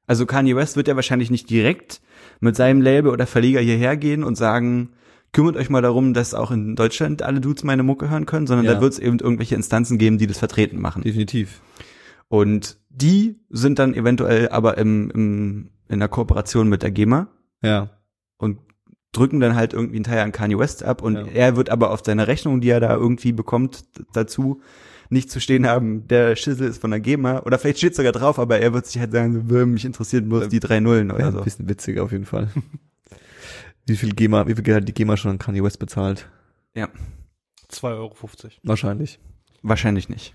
Also Kanye West wird ja wahrscheinlich nicht direkt mit seinem Label oder Verleger hierher gehen und sagen, kümmert euch mal darum, dass auch in Deutschland alle Dudes meine Mucke hören können, sondern Ja. da wird es eben irgendwelche Instanzen geben, die das vertreten machen. Definitiv. Und die sind dann eventuell aber im, im, in der Kooperation mit der GEMA Ja. und drücken dann halt irgendwie einen Teil an Kanye West ab und Ja. er wird aber auf seine Rechnung, die er da irgendwie bekommt, dazu nicht zu stehen haben, der Schissel ist von der GEMA oder vielleicht steht sogar drauf, aber er wird sich halt sagen, so, "Wö, mich interessiert bloß die drei Nullen Ja, oder ein so. bisschen witzig auf jeden Fall. Wie viel GEMA, wie viel Geld hat die GEMA schon an Kanye West bezahlt? Ja, 2,50 Euro. Wahrscheinlich. wahrscheinlich nicht.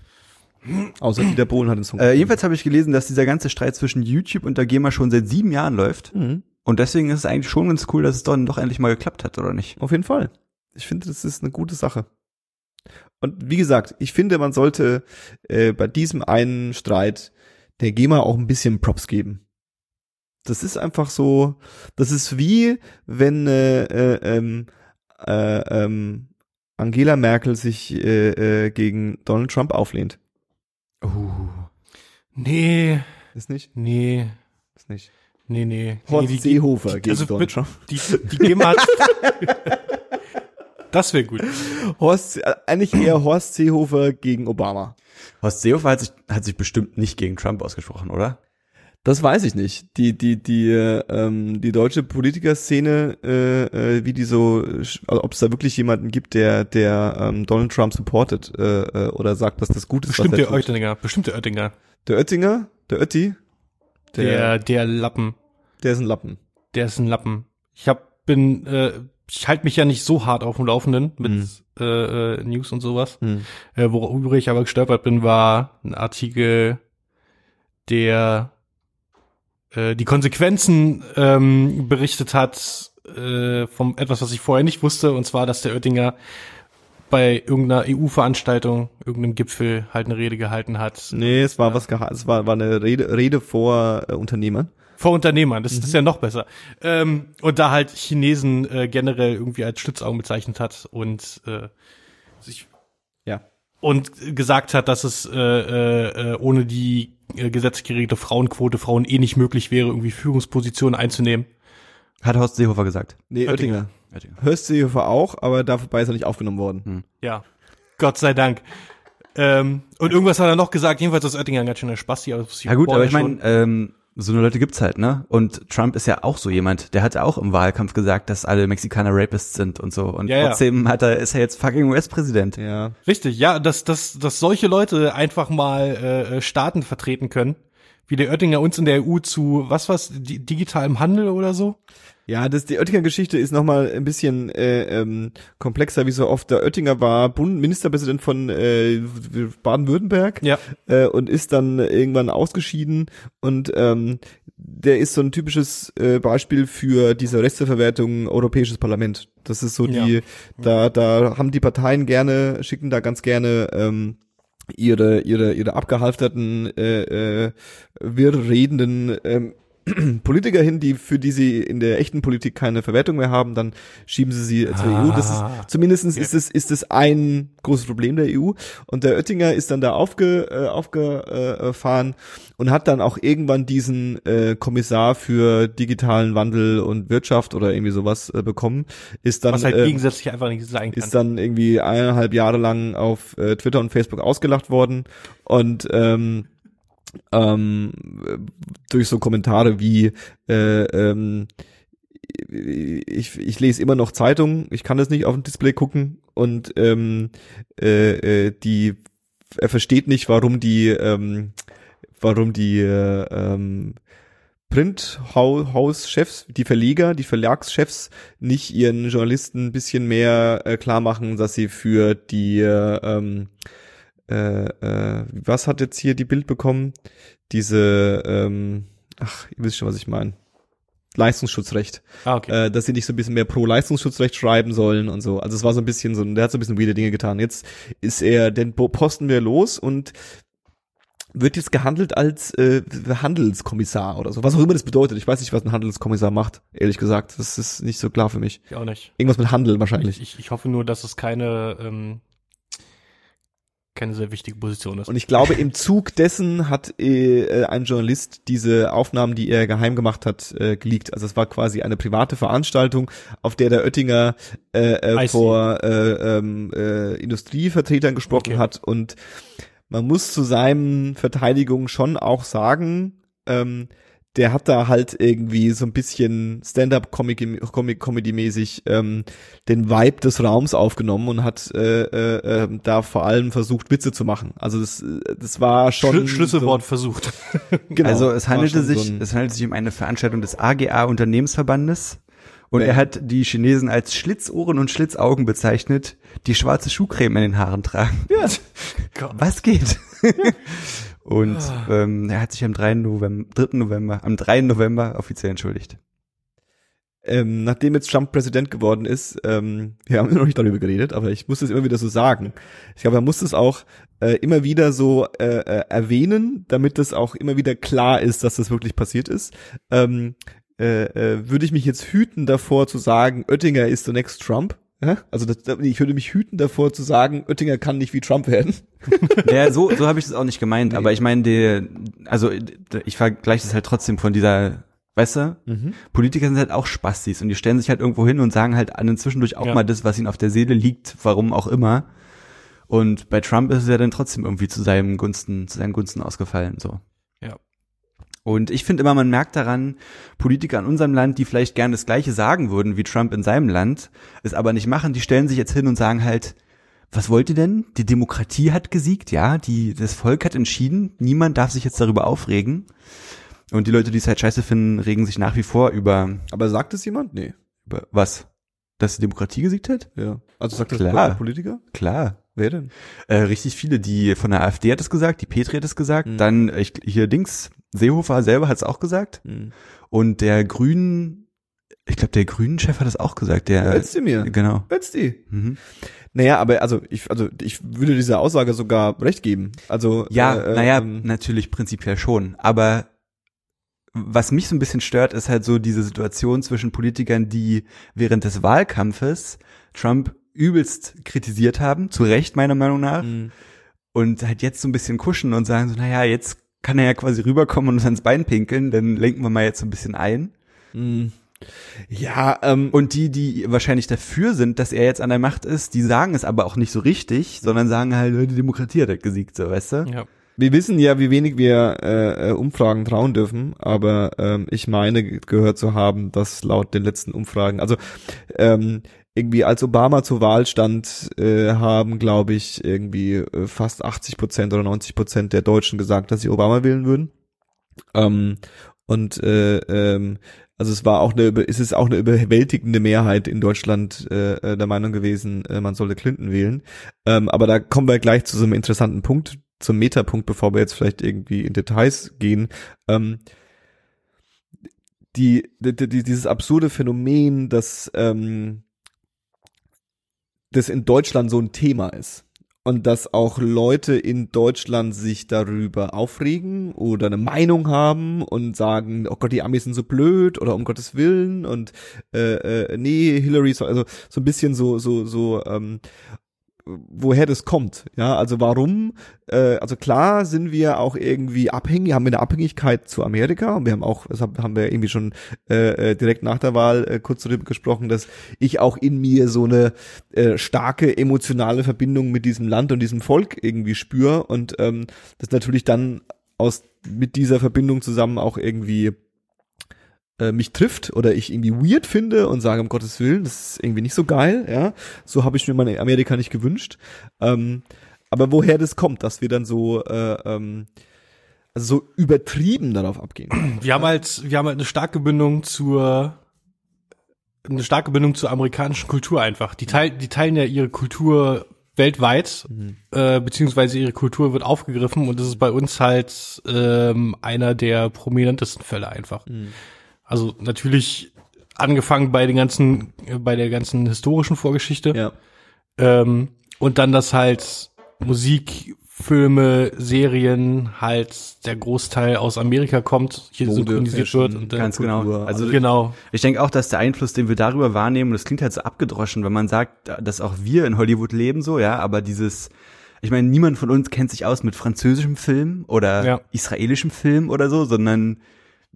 Außer Dieter Bohlen hat den Song. Äh, jedenfalls habe ich gelesen, dass dieser ganze Streit zwischen YouTube und der GEMA schon seit sieben Jahren läuft. Mhm. Und deswegen ist es eigentlich schon ganz cool, dass es dann doch endlich mal geklappt hat, oder nicht? Auf jeden Fall. Ich finde, das ist eine gute Sache. Und wie gesagt, ich finde, man sollte äh, bei diesem einen Streit der GEMA auch ein bisschen Props geben. Das ist einfach so, das ist wie, wenn äh, äh, ähm, äh, ähm, Angela Merkel sich äh, äh, gegen Donald Trump auflehnt. Uh. Nee, Ist nicht? nee, Ist nicht. nee, nee. Horst nee, die, Seehofer die- gegen also Donald mit- Trump. die, die GEMA hat, Das wäre gut. Horst, äh, eigentlich eher Horst Seehofer gegen Obama. Horst Seehofer hat sich, hat sich bestimmt nicht gegen Trump ausgesprochen, oder? Das weiß ich nicht. Die die die äh, ähm, die deutsche Politikerszene, äh, äh, wie die so, also ob es da wirklich jemanden gibt, der der ähm, Donald Trump supportet äh, äh, oder sagt, dass das gut ist, Bestimmt der er tut. Oettinger, bestimmt der Oettinger. Der Oettinger, der Ötti, Der, der Lappen. der ist ein Lappen. Der ist ein Lappen. Ich hab, bin, äh, ich halte mich ja nicht so hart auf dem Laufenden mit Hm. äh, News und sowas. Hm. Äh, worüber ich aber gestolpert bin, war ein Artikel, der äh, die Konsequenzen ähm, berichtet hat äh, vom etwas, was ich vorher nicht wusste, und zwar, dass der Oettinger bei irgendeiner EU-Veranstaltung, irgendeinem Gipfel halt eine Rede gehalten hat. Nee, es war was geha es war war eine Rede Rede vor äh, Unternehmern. Vor Unternehmern, das, Mhm. das ist ja noch besser. Ähm, und da halt Chinesen äh, generell irgendwie als Schlitzaugen bezeichnet hat und äh, sich Ja. Und gesagt hat, dass es äh, äh, äh, ohne die äh, gesetzlich geregelte Frauenquote Frauen eh nicht möglich wäre, irgendwie Führungspositionen einzunehmen. Hat Horst Seehofer gesagt. Nee, Oettinger. Oettinger. Horst Seehofer auch, aber dabei ist er nicht aufgenommen worden. Ja, Gott sei Dank. Ähm, und irgendwas hat er noch gesagt, jedenfalls ist Oettinger ein ganz schöner Spasti. Aber das Ja gut, aber ich meine, ähm, so eine Leute gibt's halt, ne? Und Trump ist ja auch so jemand, der hat ja auch im Wahlkampf gesagt, dass alle Mexikaner Rapists sind und so. Und Ja, ja. trotzdem hat er, ist er jetzt fucking US-Präsident. Ja. Richtig, ja, dass, dass, dass solche Leute einfach mal äh, Staaten vertreten können, wie der Oettinger uns in der EU zu, was was, di digitalem Handel oder so? Ja, das, die Oettinger Geschichte ist nochmal ein bisschen äh, ähm, komplexer, wie so oft. Der Oettinger war Bund Ministerpräsident von äh, Baden-Württemberg Ja. äh, und ist dann irgendwann ausgeschieden und ähm, der ist so ein typisches äh, Beispiel für diese Resteverwertung Europäisches Parlament. Das ist so die, Ja. da, da haben die Parteien gerne, schicken da ganz gerne ähm, ihre, ihre, ihre abgehalfterten, äh, äh, wirr redenden ähm, Politiker hin, die für die sie in der echten Politik keine Verwertung mehr haben, dann schieben sie sie zur Ah. EU. Das ist zumindestens ist es ist es ein großes Problem der EU. Und der Oettinger ist dann da aufge, äh, aufgefahren und hat dann auch irgendwann diesen äh, Kommissar für digitalen Wandel und Wirtschaft oder irgendwie sowas äh, bekommen. Ist dann Was halt äh, gegensätzlich einfach nicht sein kann. ist dann irgendwie eineinhalb Jahre lang auf äh, Twitter und Facebook ausgelacht worden und ähm, ähm, äh, durch so Kommentare wie äh, ähm, ich, ich lese immer noch Zeitungen, ich kann das nicht auf dem Display gucken und ähm, äh, äh, die er versteht nicht, warum die ähm, warum die äh, ähm, Printhouse-Chefs, die Verleger, die Verlagschefs nicht ihren Journalisten ein bisschen mehr äh, klar machen, dass sie für die äh, ähm, äh, äh, was hat jetzt hier die Bild bekommen? Diese ähm, ach, ihr wisst schon, was ich meine. Leistungsschutzrecht, ah, okay. äh, dass sie nicht so ein bisschen mehr pro Leistungsschutzrecht schreiben sollen und so. Also es war so ein bisschen so, der hat so ein bisschen weirde Dinge getan. Jetzt ist er den Po- Posten wir los und wird jetzt gehandelt als äh, Handelskommissar oder so. Was auch immer das bedeutet. Ich weiß nicht, was ein Handelskommissar macht, ehrlich gesagt. Das ist nicht so klar für mich. ich auch nicht. Irgendwas mit Handel wahrscheinlich. Ich, ich hoffe nur, dass es keine, ähm, keine sehr wichtige Position ist. Und ich glaube, im Zug dessen hat äh, äh, ein Journalist diese Aufnahmen, die er geheim gemacht hat, äh, geleakt. Also es war quasi eine private Veranstaltung, auf der der Oettinger äh, äh, vor äh, ähm, äh, Industrievertretern gesprochen Okay. hat. Und man muss zu seinem Verteidigung schon auch sagen, ähm, der hat da halt irgendwie so ein bisschen Stand-up-Comedy-mäßig ähm, den Vibe des Raums aufgenommen und hat äh, äh, äh, da vor allem versucht, Witze zu machen. Also das, das war schon Schl Schlüsselwort versucht. Genau, also es handelte sich, so es handelte sich um eine Veranstaltung des AGA Unternehmensverbandes und er hat die Chinesen als Schlitzohren und Schlitzaugen bezeichnet, die schwarze Schuhcreme in den Haaren tragen. ja, Was geht? und ähm, er hat sich am 3. November, 3. November, am 3. November offiziell entschuldigt. ähm, nachdem jetzt Trump Präsident geworden ist, ähm, wir haben noch nicht darüber geredet, aber ich muss es immer wieder so sagen. Ich glaube, er muss es auch äh, immer wieder so äh, äh, erwähnen, damit es auch immer wieder klar ist, dass das wirklich passiert ist. Ähm, äh, äh, würde ich mich jetzt hüten davor zu sagen, Oettinger ist the next Trump. Also das, ich würde mich hüten davor zu sagen, Oettinger kann nicht wie Trump werden. Ja, so, so habe ich es auch nicht gemeint, aber ich meine, der, also ich vergleiche das halt trotzdem von dieser, weißt du, Politiker sind halt auch Spastis und die stellen sich halt irgendwo hin und sagen halt an zwischendurch auch Ja. mal das, was ihnen auf der Seele liegt, warum auch immer. Und bei Trump ist es ja dann trotzdem irgendwie zu seinem Gunsten, zu seinen Gunsten ausgefallen, so. Und ich finde immer, man merkt daran, Politiker in unserem Land, die vielleicht gerne das Gleiche sagen würden wie Trump in seinem Land, es aber nicht machen, die stellen sich jetzt hin und sagen halt, was wollt ihr denn? Die Demokratie hat gesiegt, ja, die, das Volk hat entschieden, niemand darf sich jetzt darüber aufregen. Und die Leute, die es halt scheiße finden, regen sich nach wie vor über, Aber sagt es jemand? Nee. über was? Dass die Demokratie gesiegt hat? Ja. Also sagt Klar. das ein Politiker? Klar. Wer denn? Äh, richtig viele, die von der AfD hat es gesagt, die Petri hat es gesagt, Mhm. dann ich, hier Dings, Seehofer selber hat es auch gesagt. Hm. Und der Grünen, ich glaube, der Grünen-Chef hat es auch gesagt, der, Erzähl mir. genau. Betsy. Mhm. Naja, aber also ich, also ich würde dieser Aussage sogar recht geben. Also Ja, äh, naja, ähm, natürlich prinzipiell schon. Aber was mich so ein bisschen stört, ist halt so diese Situation zwischen Politikern, die während des Wahlkampfes Trump übelst kritisiert haben, zu Recht meiner Meinung nach, mh. und halt jetzt so ein bisschen kuschen und sagen so, naja, jetzt kann er ja quasi rüberkommen und uns ans Bein pinkeln, dann lenken wir mal jetzt so ein bisschen ein. mh. ja, ähm, Und die, die wahrscheinlich dafür sind, dass er jetzt an der Macht ist, die sagen es aber auch nicht so richtig, sondern sagen halt, die Demokratie hat halt gesiegt, so, weißt du? Ja. wir wissen ja, wie wenig wir äh, äh, Umfragen trauen dürfen, aber ähm, ich meine ge- gehört zu haben, dass laut den letzten Umfragen, also ähm, irgendwie als Obama zur Wahl stand, äh, haben, glaube ich, irgendwie äh, fast 80 Prozent oder 90 Prozent der Deutschen gesagt, dass sie Obama wählen würden. Ähm, und äh, ähm, also es war auch eine, es ist auch eine überwältigende Mehrheit in Deutschland äh, äh, der Meinung gewesen, äh, man sollte Clinton wählen. Ähm, aber da kommen wir gleich zu so einem interessanten Punkt, zum Metapunkt, bevor wir jetzt vielleicht irgendwie in Details gehen. Ähm, die, die, die, dieses absurde Phänomen, dass ähm, das in Deutschland so ein Thema ist. Und dass auch Leute in Deutschland sich darüber aufregen oder eine Meinung haben und sagen, oh Gott, die Amis sind so blöd oder um Gottes Willen und äh, äh, nee, Hillary, so, also so ein bisschen so so so ähm, woher das kommt, ja, also warum, äh, also klar sind wir auch irgendwie abhängig, haben wir eine Abhängigkeit zu Amerika und wir haben auch, das haben wir irgendwie schon äh, äh, direkt nach der Wahl äh, kurz darüber gesprochen, dass ich auch in mir so eine äh, starke emotionale Verbindung mit diesem Land und diesem Volk irgendwie spüre und ähm, das natürlich dann aus mit dieser Verbindung zusammen auch irgendwie äh, mich trifft oder ich irgendwie weird finde und sage, um Gottes Willen, das ist irgendwie nicht so geil, ja. So habe ich mir meine Amerika nicht gewünscht. Ähm, aber woher das kommt, dass wir dann so, äh, ähm, also so übertrieben darauf abgehen. Wir haben halt, wir haben halt eine starke Bindung zur, eine starke Bindung zur amerikanischen Kultur einfach. Die teilen, die teilen ja ihre Kultur weltweit, äh, beziehungsweise ihre Kultur wird aufgegriffen und das ist bei uns halt ähm, einer der prominentesten Fälle einfach. Also natürlich angefangen bei den ganzen, bei der ganzen historischen Vorgeschichte. Ja. Ähm, und dann, dass halt Musik, Filme, Serien halt der Großteil aus Amerika kommt, hier Mode, synchronisiert Fashion, wird und dann, Ganz genau. Kultur, Also genau. Ich denke auch, dass der Einfluss, den wir darüber wahrnehmen, das klingt halt so abgedroschen, wenn man sagt, dass auch wir in Hollywood leben so, ja, aber dieses, ich meine, niemand von uns kennt sich aus mit französischem Film oder Ja. israelischem Film oder so, sondern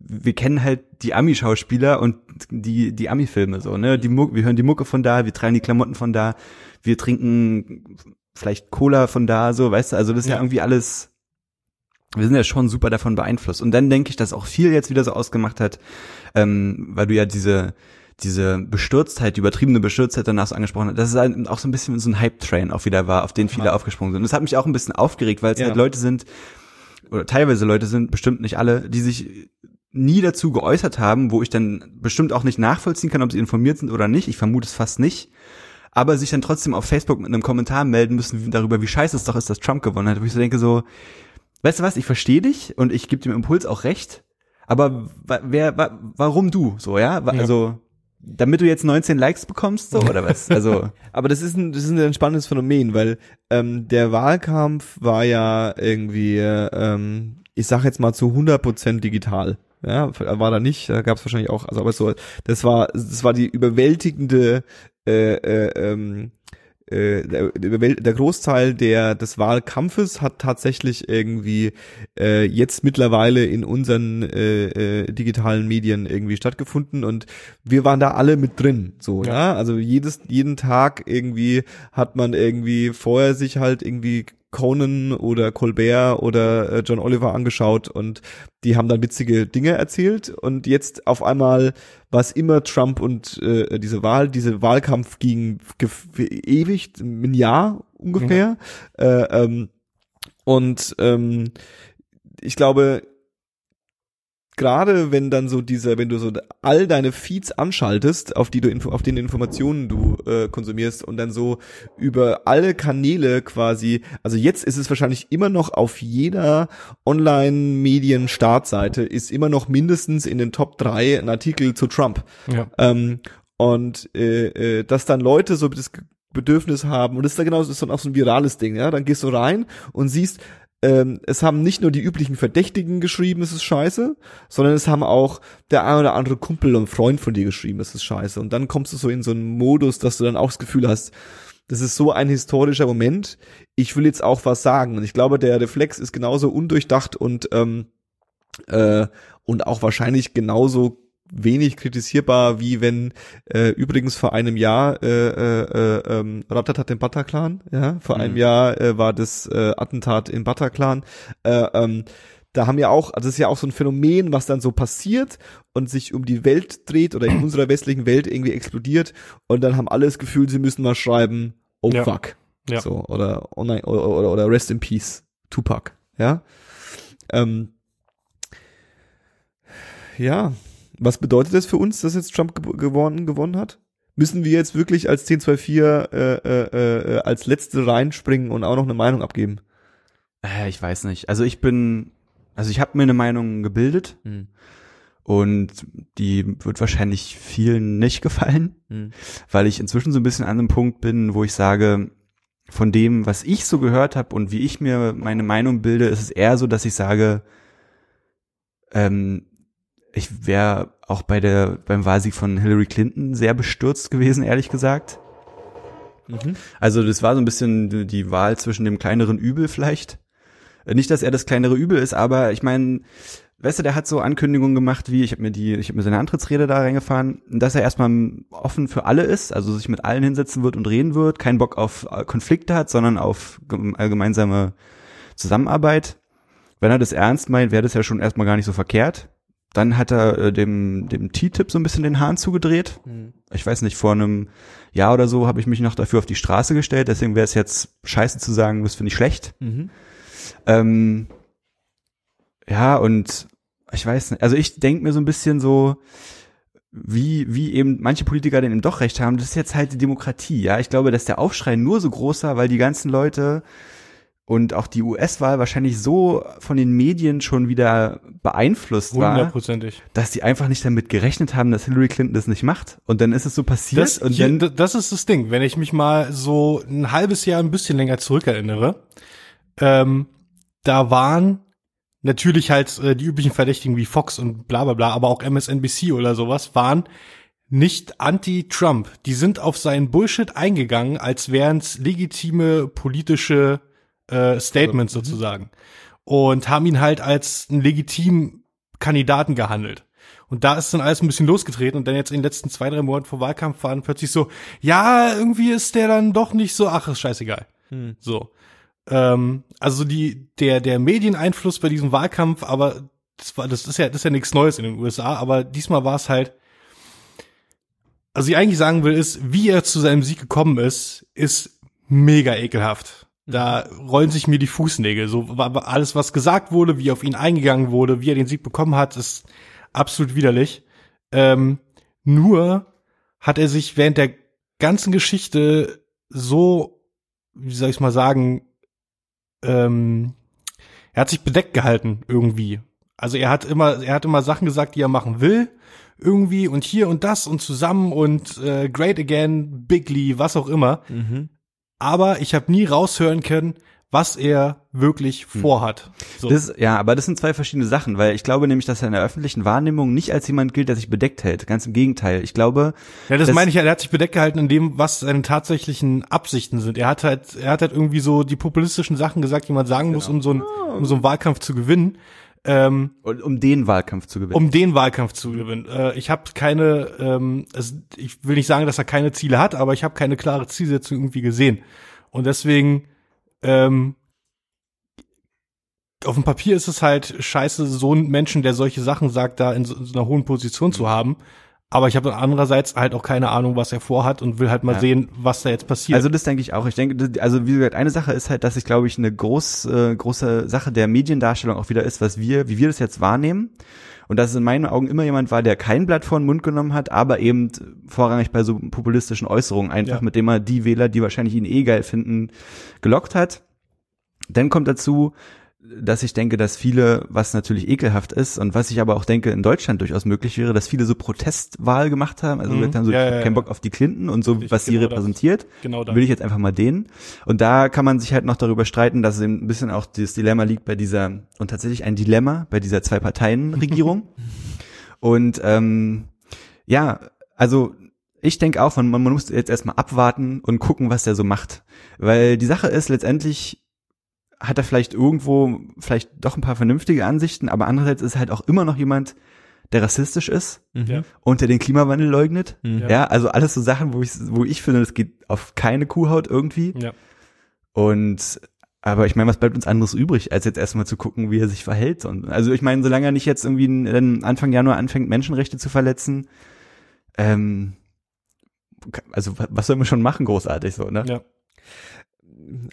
wir kennen halt die Ami-Schauspieler und die, die Ami-Filme so, ne? Die Muck, wir hören die Mucke von da, wir tragen die Klamotten von da, wir trinken vielleicht Cola von da, so, weißt du, also das ist ja, Ja. irgendwie alles wir sind ja schon super davon beeinflusst. Und dann denke ich, dass auch viel jetzt wieder so ausgemacht hat, ähm, weil du ja diese diese Bestürztheit, die übertriebene Bestürztheit danach so angesprochen hast, dass es halt auch so ein bisschen so ein Hype-Train auch wieder war, auf den viele Ja. aufgesprungen sind. Und das hat mich auch ein bisschen aufgeregt, weil es Ja. halt Leute sind, oder teilweise Leute sind, bestimmt nicht alle, die sich nie dazu geäußert haben, wo ich dann bestimmt auch nicht nachvollziehen kann, ob sie informiert sind oder nicht. Ich vermute es fast nicht. Aber sich dann trotzdem auf Facebook mit einem Kommentar melden müssen darüber, wie scheiße es doch ist, dass Trump gewonnen hat. Wo ich so denke so, weißt du was, ich verstehe dich und ich gebe dem Impuls auch recht. Aber wer, wa, warum du? So, ja? Also, damit du jetzt 19 Likes bekommst, so, oder was? Also, Aber das ist ein, das ist ein spannendes Phänomen, weil ähm, der Wahlkampf war ja irgendwie, ähm, ich sag jetzt mal zu 100% digital. Ja, war da nicht, da gab es wahrscheinlich auch, also aber so, das war, das war die überwältigende, äh, äh, ähm, äh, der, der Großteil der des Wahlkampfes hat tatsächlich irgendwie äh, jetzt mittlerweile in unseren äh, äh, digitalen Medien irgendwie stattgefunden und wir waren da alle mit drin so ja, Ja. also jedes jeden Tag irgendwie hat man irgendwie vorher sich halt irgendwie Conan oder Colbert oder äh, John Oliver angeschaut und die haben dann witzige Dinge erzählt und jetzt auf einmal war es immer Trump und äh, diese Wahl, diese Wahlkampf ging ewig, ein Jahr ungefähr. Äh, ähm, und ähm, ich glaube, gerade wenn dann so dieser, wenn du so all deine Feeds anschaltest, auf die du auf den Informationen du äh, konsumierst und dann so über alle Kanäle quasi, also jetzt ist es wahrscheinlich immer noch auf jeder Online-Medien-Startseite ist immer noch mindestens in den Top 3 ein Artikel zu Trump. Ja. Ähm, und äh, äh, dass dann Leute so das Bedürfnis haben, und das ist dann genau, das ist dann auch so ein virales Ding, ja, dann gehst du rein und siehst, ähm, es haben nicht nur die üblichen Verdächtigen geschrieben, es ist scheiße, sondern es haben auch der ein oder andere Kumpel und Freund von dir geschrieben, es ist scheiße. Und dann kommst du so in so einen Modus, dass du dann auch das Gefühl hast, das ist so ein historischer Moment, ich will jetzt auch was sagen. Und ich glaube, der Reflex ist genauso undurchdacht und ähm, äh, und auch wahrscheinlich genauso wenig kritisierbar, wie wenn äh, übrigens vor einem Jahr äh, äh, äh, ähm, Ratatat im Bataclan, ja, vor einem Mhm. Jahr äh, war das äh, Attentat im Bataclan. Äh, ähm, da haben ja auch, also das ist ja auch so ein Phänomen, was dann so passiert und sich um die Welt dreht oder in unserer westlichen Welt irgendwie explodiert und dann haben alle das Gefühl, sie müssen mal schreiben, oh Ja. fuck. Ja. So, oder, oh nein, oder, oder, oder Rest in Peace, Tupac, ja. Ähm, ja, was bedeutet das für uns, dass jetzt Trump ge gewonnen, gewonnen hat? Müssen wir jetzt wirklich als 1024 äh, äh, äh, als letzte reinspringen und auch noch eine Meinung abgeben? äh, ich weiß nicht. Also ich bin, also ich habe mir eine Meinung gebildet und die wird wahrscheinlich vielen nicht gefallen. weil ich inzwischen so ein bisschen an einem Punkt bin, wo ich sage, von dem, was ich so gehört habe und wie ich mir meine Meinung bilde, ist es eher so, dass ich sage, ähm, ich wäre auch bei der beim Wahlsieg von Hillary Clinton sehr bestürzt gewesen, ehrlich gesagt. Mhm. Also das war so ein bisschen die- Wahl zwischen dem kleineren Übel vielleicht. Äh, Nicht, dass er das kleinere Übel ist, aber ich meine, weißt du, der hat so Ankündigungen gemacht, wie ich habe mir die, ich habe mir seine Antrittsrede da reingefahren, dass er erstmal offen für alle ist, also sich mit allen hinsetzen wird und reden wird, keinen Bock auf äh, Konflikte hat, sondern auf gem- gemeinsame Zusammenarbeit. Wenn er das ernst meint, wäre das ja schon erstmal gar nicht so verkehrt. Dann hat er äh, dem dem T-Tip so ein bisschen den Hahn zugedreht ich weiß nicht, vor einem Jahr oder so habe ich mich noch dafür auf die Straße gestellt, deswegen wäre es jetzt scheiße zu sagen, das finde ich schlecht. Mhm. Ähm, ja, und ich weiß nicht, also ich denke mir so ein bisschen so, wie, wie eben manche Politiker denn eben doch recht haben, das ist jetzt halt die Demokratie, ja. Ich glaube, dass der Aufschrei nur so groß war, weil die ganzen Leute und auch die US-Wahl wahrscheinlich so von den Medien schon wieder beeinflusst war, dass die einfach nicht damit gerechnet haben, dass Hillary Clinton das nicht macht. Und dann ist es so passiert Das, und dann das ist das Ding. Wenn ich mich mal so ein halbes Jahr ein bisschen länger zurückerinnere, ähm, da waren natürlich halt äh, die üblichen Verdächtigen wie Fox und bla bla bla, aber auch MSNBC oder sowas waren nicht anti-Trump. Die sind auf seinen Bullshit eingegangen, als wären es legitime politische äh, Statements sozusagen. Und haben ihn halt als einen legitimen Kandidaten gehandelt. Und da ist dann alles ein bisschen losgetreten und dann jetzt in den letzten zwei, drei Monaten vor Wahlkampf waren plötzlich so, ja, irgendwie ist der dann doch nicht so, ach, ist scheißegal. Hm. So. Ähm, also die, der, der Medieneinfluss bei diesem Wahlkampf, aber das war, das ist ja, das ist ja nichts Neues in den USA, aber diesmal war es halt, also ich eigentlich sagen will, ist, wie er zu seinem Sieg gekommen ist, ist mega ekelhaft. Da rollen sich mir die Fußnägel. So alles, was gesagt wurde, wie auf ihn eingegangen wurde, wie er den Sieg bekommen hat, ist absolut widerlich. Ähm, nur hat er sich während der ganzen Geschichte so, wie soll ich mal sagen, ähm, er hat sich bedeckt gehalten irgendwie. Also er hat immer, er hat immer Sachen gesagt, die er machen will, irgendwie und hier und das und zusammen und äh, Great Again, Bigly, was auch immer. Mhm. Aber ich habe nie raushören können, was er wirklich vorhat. So. Das, ja, aber das sind zwei verschiedene Sachen, weil ich glaube nämlich, dass er in der öffentlichen Wahrnehmung nicht als jemand gilt, der sich bedeckt hält. Ganz im Gegenteil. Ich glaube, Ja, das, meine ich ja, er hat sich bedeckt gehalten in dem, was seine tatsächlichen Absichten sind. Er hat halt, er hat halt irgendwie so die populistischen Sachen gesagt, die man sagen muss, um so, einen, um so einen Wahlkampf zu gewinnen. Ähm, um den Wahlkampf zu gewinnen. um den Wahlkampf zu gewinnen. Äh, ich habe keine, ähm, es, ich will nicht sagen, dass er keine Ziele hat, aber ich habe keine klare Zielsetzung irgendwie gesehen. Und deswegen, ähm, auf dem Papier ist es halt scheiße, so einen Menschen, der solche Sachen sagt, da in so, in so einer hohen Position zu haben. Aber ich habe andererseits halt auch keine Ahnung, was er vorhat und will halt mal Ja. sehen, was da jetzt passiert. Also das denke ich auch. Ich denke, also wie gesagt, eine Sache ist halt, dass ich glaube ich eine groß, äh, große Sache der Mediendarstellung auch wieder ist, was wir, wie wir das jetzt wahrnehmen. Und dass es in meinen Augen immer jemand war, der kein Blatt vor den Mund genommen hat, aber eben vorrangig bei so populistischen Äußerungen einfach, Ja. mit dem er die Wähler, die wahrscheinlich ihn eh geil finden, gelockt hat. Dann kommt dazu, dass ich denke, dass viele, was natürlich ekelhaft ist und was ich aber auch denke, in Deutschland durchaus möglich wäre, dass viele so Protestwahl gemacht haben, also Mhm. gesagt haben so, Ja, ich ja, keinen. Bock auf die Clinton und so, Richtig, was sie genau das. repräsentiert genau da. will ich jetzt einfach mal den. Und da kann man sich halt noch darüber streiten, dass eben ein bisschen auch das Dilemma liegt bei dieser, und tatsächlich ein Dilemma bei dieser Zwei-Parteien-Regierung. und ähm, ja, also ich denke auch, man, man muss jetzt erstmal abwarten und gucken, was der so macht. Weil die Sache ist, letztendlich hat er vielleicht irgendwo vielleicht doch ein paar vernünftige Ansichten, aber andererseits ist er halt auch immer noch jemand, der rassistisch ist Ja. und der den Klimawandel leugnet. Mhm. Ja, also alles so Sachen, wo ich, wo ich finde, das geht auf keine Kuhhaut irgendwie. Ja. Und aber ich meine, was bleibt uns anderes übrig, als jetzt erstmal zu gucken, wie er sich verhält? Und, also ich meine, solange er nicht jetzt irgendwie in- Anfang Januar anfängt, Menschenrechte zu verletzen, ähm, also wa- was soll man schon machen, großartig so, ne? Ja.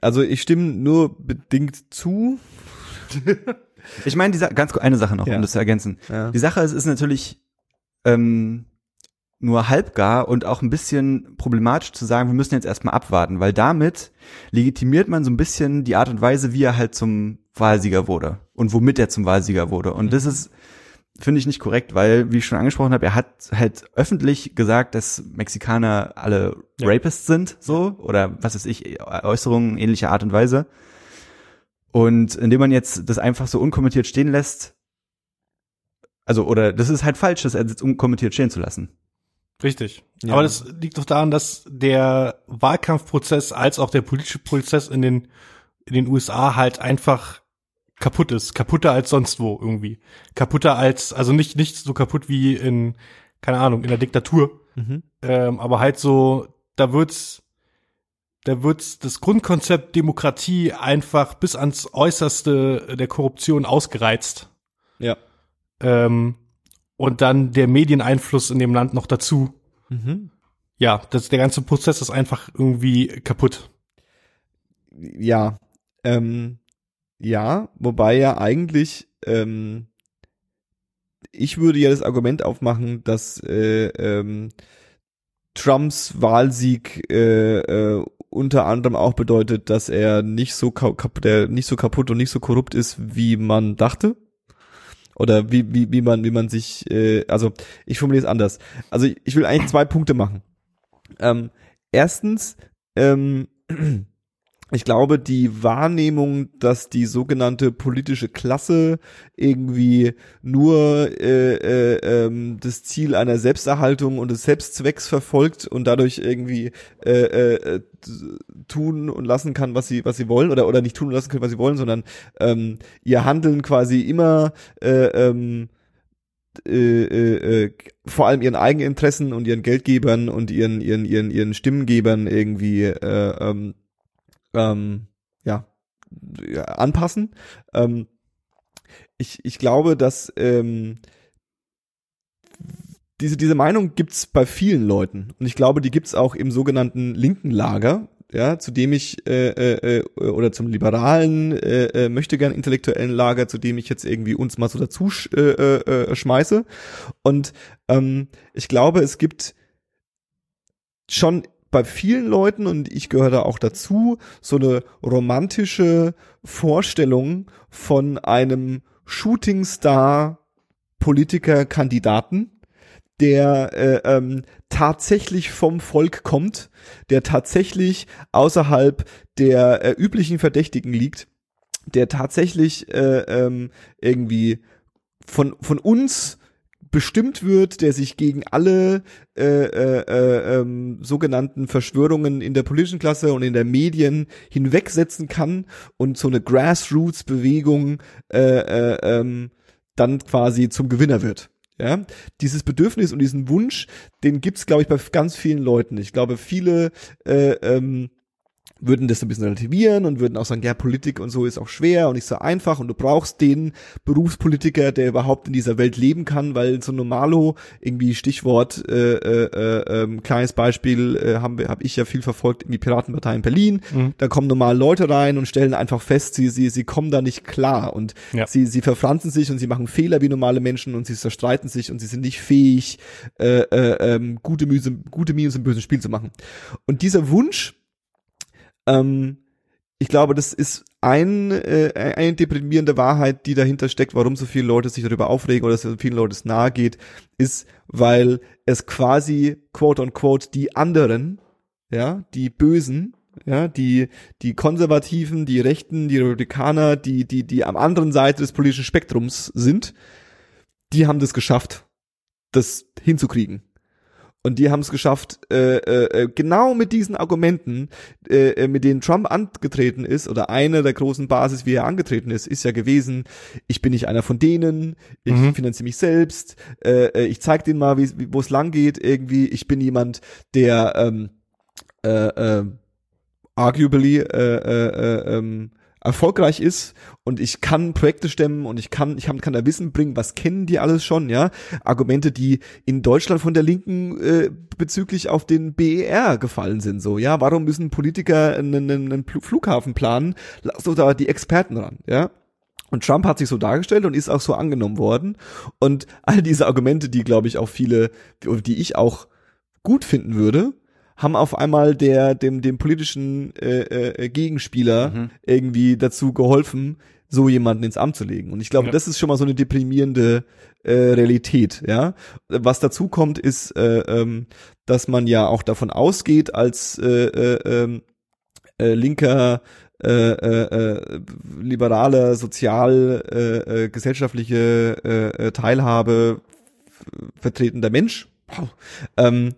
Also ich stimme nur bedingt zu. Ich meine, die Sa- ganz kurz eine Sache noch, Ja. um das zu ergänzen. Ja. Die Sache ist, ist natürlich ähm, nur halbgar und auch ein bisschen problematisch zu sagen, wir müssen jetzt erstmal abwarten, weil damit legitimiert man so ein bisschen die Art und Weise, wie er halt zum Wahlsieger wurde und womit er zum Wahlsieger wurde. Und das ist, finde ich nicht korrekt, weil, wie ich schon angesprochen habe, er hat halt öffentlich gesagt, dass Mexikaner alle Ja. Rapists sind, so, oder was weiß ich, Äußerungen ähnlicher Art und Weise. Und indem man jetzt das einfach so unkommentiert stehen lässt, also, oder das ist halt falsch, das jetzt unkommentiert stehen zu lassen. Richtig. Ja. Aber das liegt doch daran, dass der Wahlkampfprozess als auch der politische Prozess in den, in den USA halt einfach kaputt ist. Kaputter als sonst wo irgendwie. Kaputter als, also nicht, nicht so kaputt wie in, keine Ahnung, in der Diktatur. Mhm. Ähm, aber halt so, da wird's, da wird's das Grundkonzept Demokratie einfach bis ans Äußerste der Korruption ausgereizt. Ja. Ähm, und dann der Medieneinfluss in dem Land noch dazu. Mhm. Ja, das, der ganze Prozess ist einfach irgendwie kaputt. Ja. Ähm, ja, wobei ja eigentlich ähm, ich würde ja das Argument aufmachen, dass äh, ähm, Trumps Wahlsieg äh, äh, unter anderem auch bedeutet, dass er nicht so ka kap der nicht so kaputt und nicht so korrupt ist, wie man dachte. Oder wie, wie, wie man, wie man sich, äh, also ich formuliere es anders. Also ich, ich will eigentlich zwei Punkte machen. Ähm, erstens, ähm, ich glaube, die Wahrnehmung, dass die sogenannte politische Klasse irgendwie nur äh, äh, ähm, das Ziel einer Selbsterhaltung und des Selbstzwecks verfolgt und dadurch irgendwie äh, äh, tun und lassen kann, was sie was sie wollen oder oder nicht tun und lassen können, was sie wollen, sondern ähm, ihr Handeln quasi immer äh, ähm, äh, äh, äh, vor allem ihren Eigeninteressen und ihren Geldgebern und ihren ihren ihren ihren Stimmengebern irgendwie äh, ähm, ähm, ja anpassen. Ähm, ich, ich glaube, dass ähm, diese, diese Meinung gibt's bei vielen Leuten. Und ich glaube, die gibt's auch im sogenannten linken Lager, ja, zu dem ich äh, äh, äh oder zum liberalen äh, äh, möchte gern intellektuellen Lager, zu dem ich jetzt irgendwie uns mal so dazu sch, äh, äh, äh, schmeiße. Und ähm, ich glaube, es gibt schon bei vielen Leuten und ich gehöre da auch dazu so eine romantische Vorstellung von einem Shootingstar Politiker Kandidaten der äh, ähm, tatsächlich vom Volk kommt, der tatsächlich außerhalb der äh, üblichen Verdächtigen liegt, der tatsächlich äh, ähm, irgendwie von von uns bestimmt wird, der sich gegen alle äh, äh, äh, ähm, sogenannten Verschwörungen in der politischen Klasse und in der Medien hinwegsetzen kann und so eine Grassroots-Bewegung äh, äh, ähm, dann quasi zum Gewinner wird. Ja, dieses Bedürfnis und diesen Wunsch, den gibt's, glaube ich, bei ganz vielen Leuten. Ich glaube, viele äh, ähm, würden das ein bisschen relativieren und würden auch sagen, ja, Politik und so ist auch schwer und nicht so einfach und du brauchst den Berufspolitiker, der überhaupt in dieser Welt leben kann, weil so Normalo, irgendwie Stichwort, äh, äh, äh, kleines Beispiel, äh, habe ich ja viel verfolgt in die Piratenpartei in Berlin. Mhm. Da kommen normal Leute rein und stellen einfach fest, sie, sie, sie kommen da nicht klar und ja. sie, sie verfranzen sich und sie machen Fehler wie normale Menschen und sie zerstreiten sich und sie sind nicht fähig, äh, äh, ähm, gute Mühe, gute Mühe im bösen Spiel zu machen. Und dieser Wunsch, ähm, ich glaube, das ist ein, äh, eine deprimierende Wahrheit, die dahinter steckt, warum so viele Leute sich darüber aufregen oder so vielen Leuten es nahe geht, ist, weil es quasi, quote unquote, die anderen, ja, die Bösen, ja, die, die Konservativen, die Rechten, die Republikaner, die, die, die am anderen Seite des politischen Spektrums sind, die haben das geschafft, das hinzukriegen. Und die haben es geschafft, äh, äh, äh, genau mit diesen Argumenten, äh, äh, mit denen Trump angetreten ist, oder eine der großen Basis, wie er angetreten ist, ist ja gewesen, ich bin nicht einer von denen, ich mhm. finanziere mich selbst, äh, äh ich zeig denen mal, wo es lang geht, irgendwie, ich bin jemand, der ähm, äh, äh, arguably äh, äh, äh, ähm, erfolgreich ist und ich kann Projekte stemmen und ich kann, ich kann, da Wissen bringen, was kennen die alles schon, ja? Argumente, die in Deutschland von der Linken äh, bezüglich auf den BER gefallen sind, so, ja? Warum müssen Politiker einen, einen Flughafen planen? Lass doch da die Experten ran, ja? Und Trump hat sich so dargestellt und ist auch so angenommen worden. Und all diese Argumente, die, glaube ich, auch viele, die ich auch gut finden würde, haben auf einmal der dem dem politischen äh, äh, Gegenspieler mhm. irgendwie dazu geholfen, so jemanden ins Amt zu legen. Und ich glaube, ja. das ist schon mal so eine deprimierende äh, Realität. Ja, was dazu kommt, ist, äh, ähm, dass man ja auch davon ausgeht als äh, äh, ähm, äh, linker äh, äh, äh, liberale, sozial, äh, äh, gesellschaftliche äh, äh Teilhabe vertretender Mensch, wow, ähm,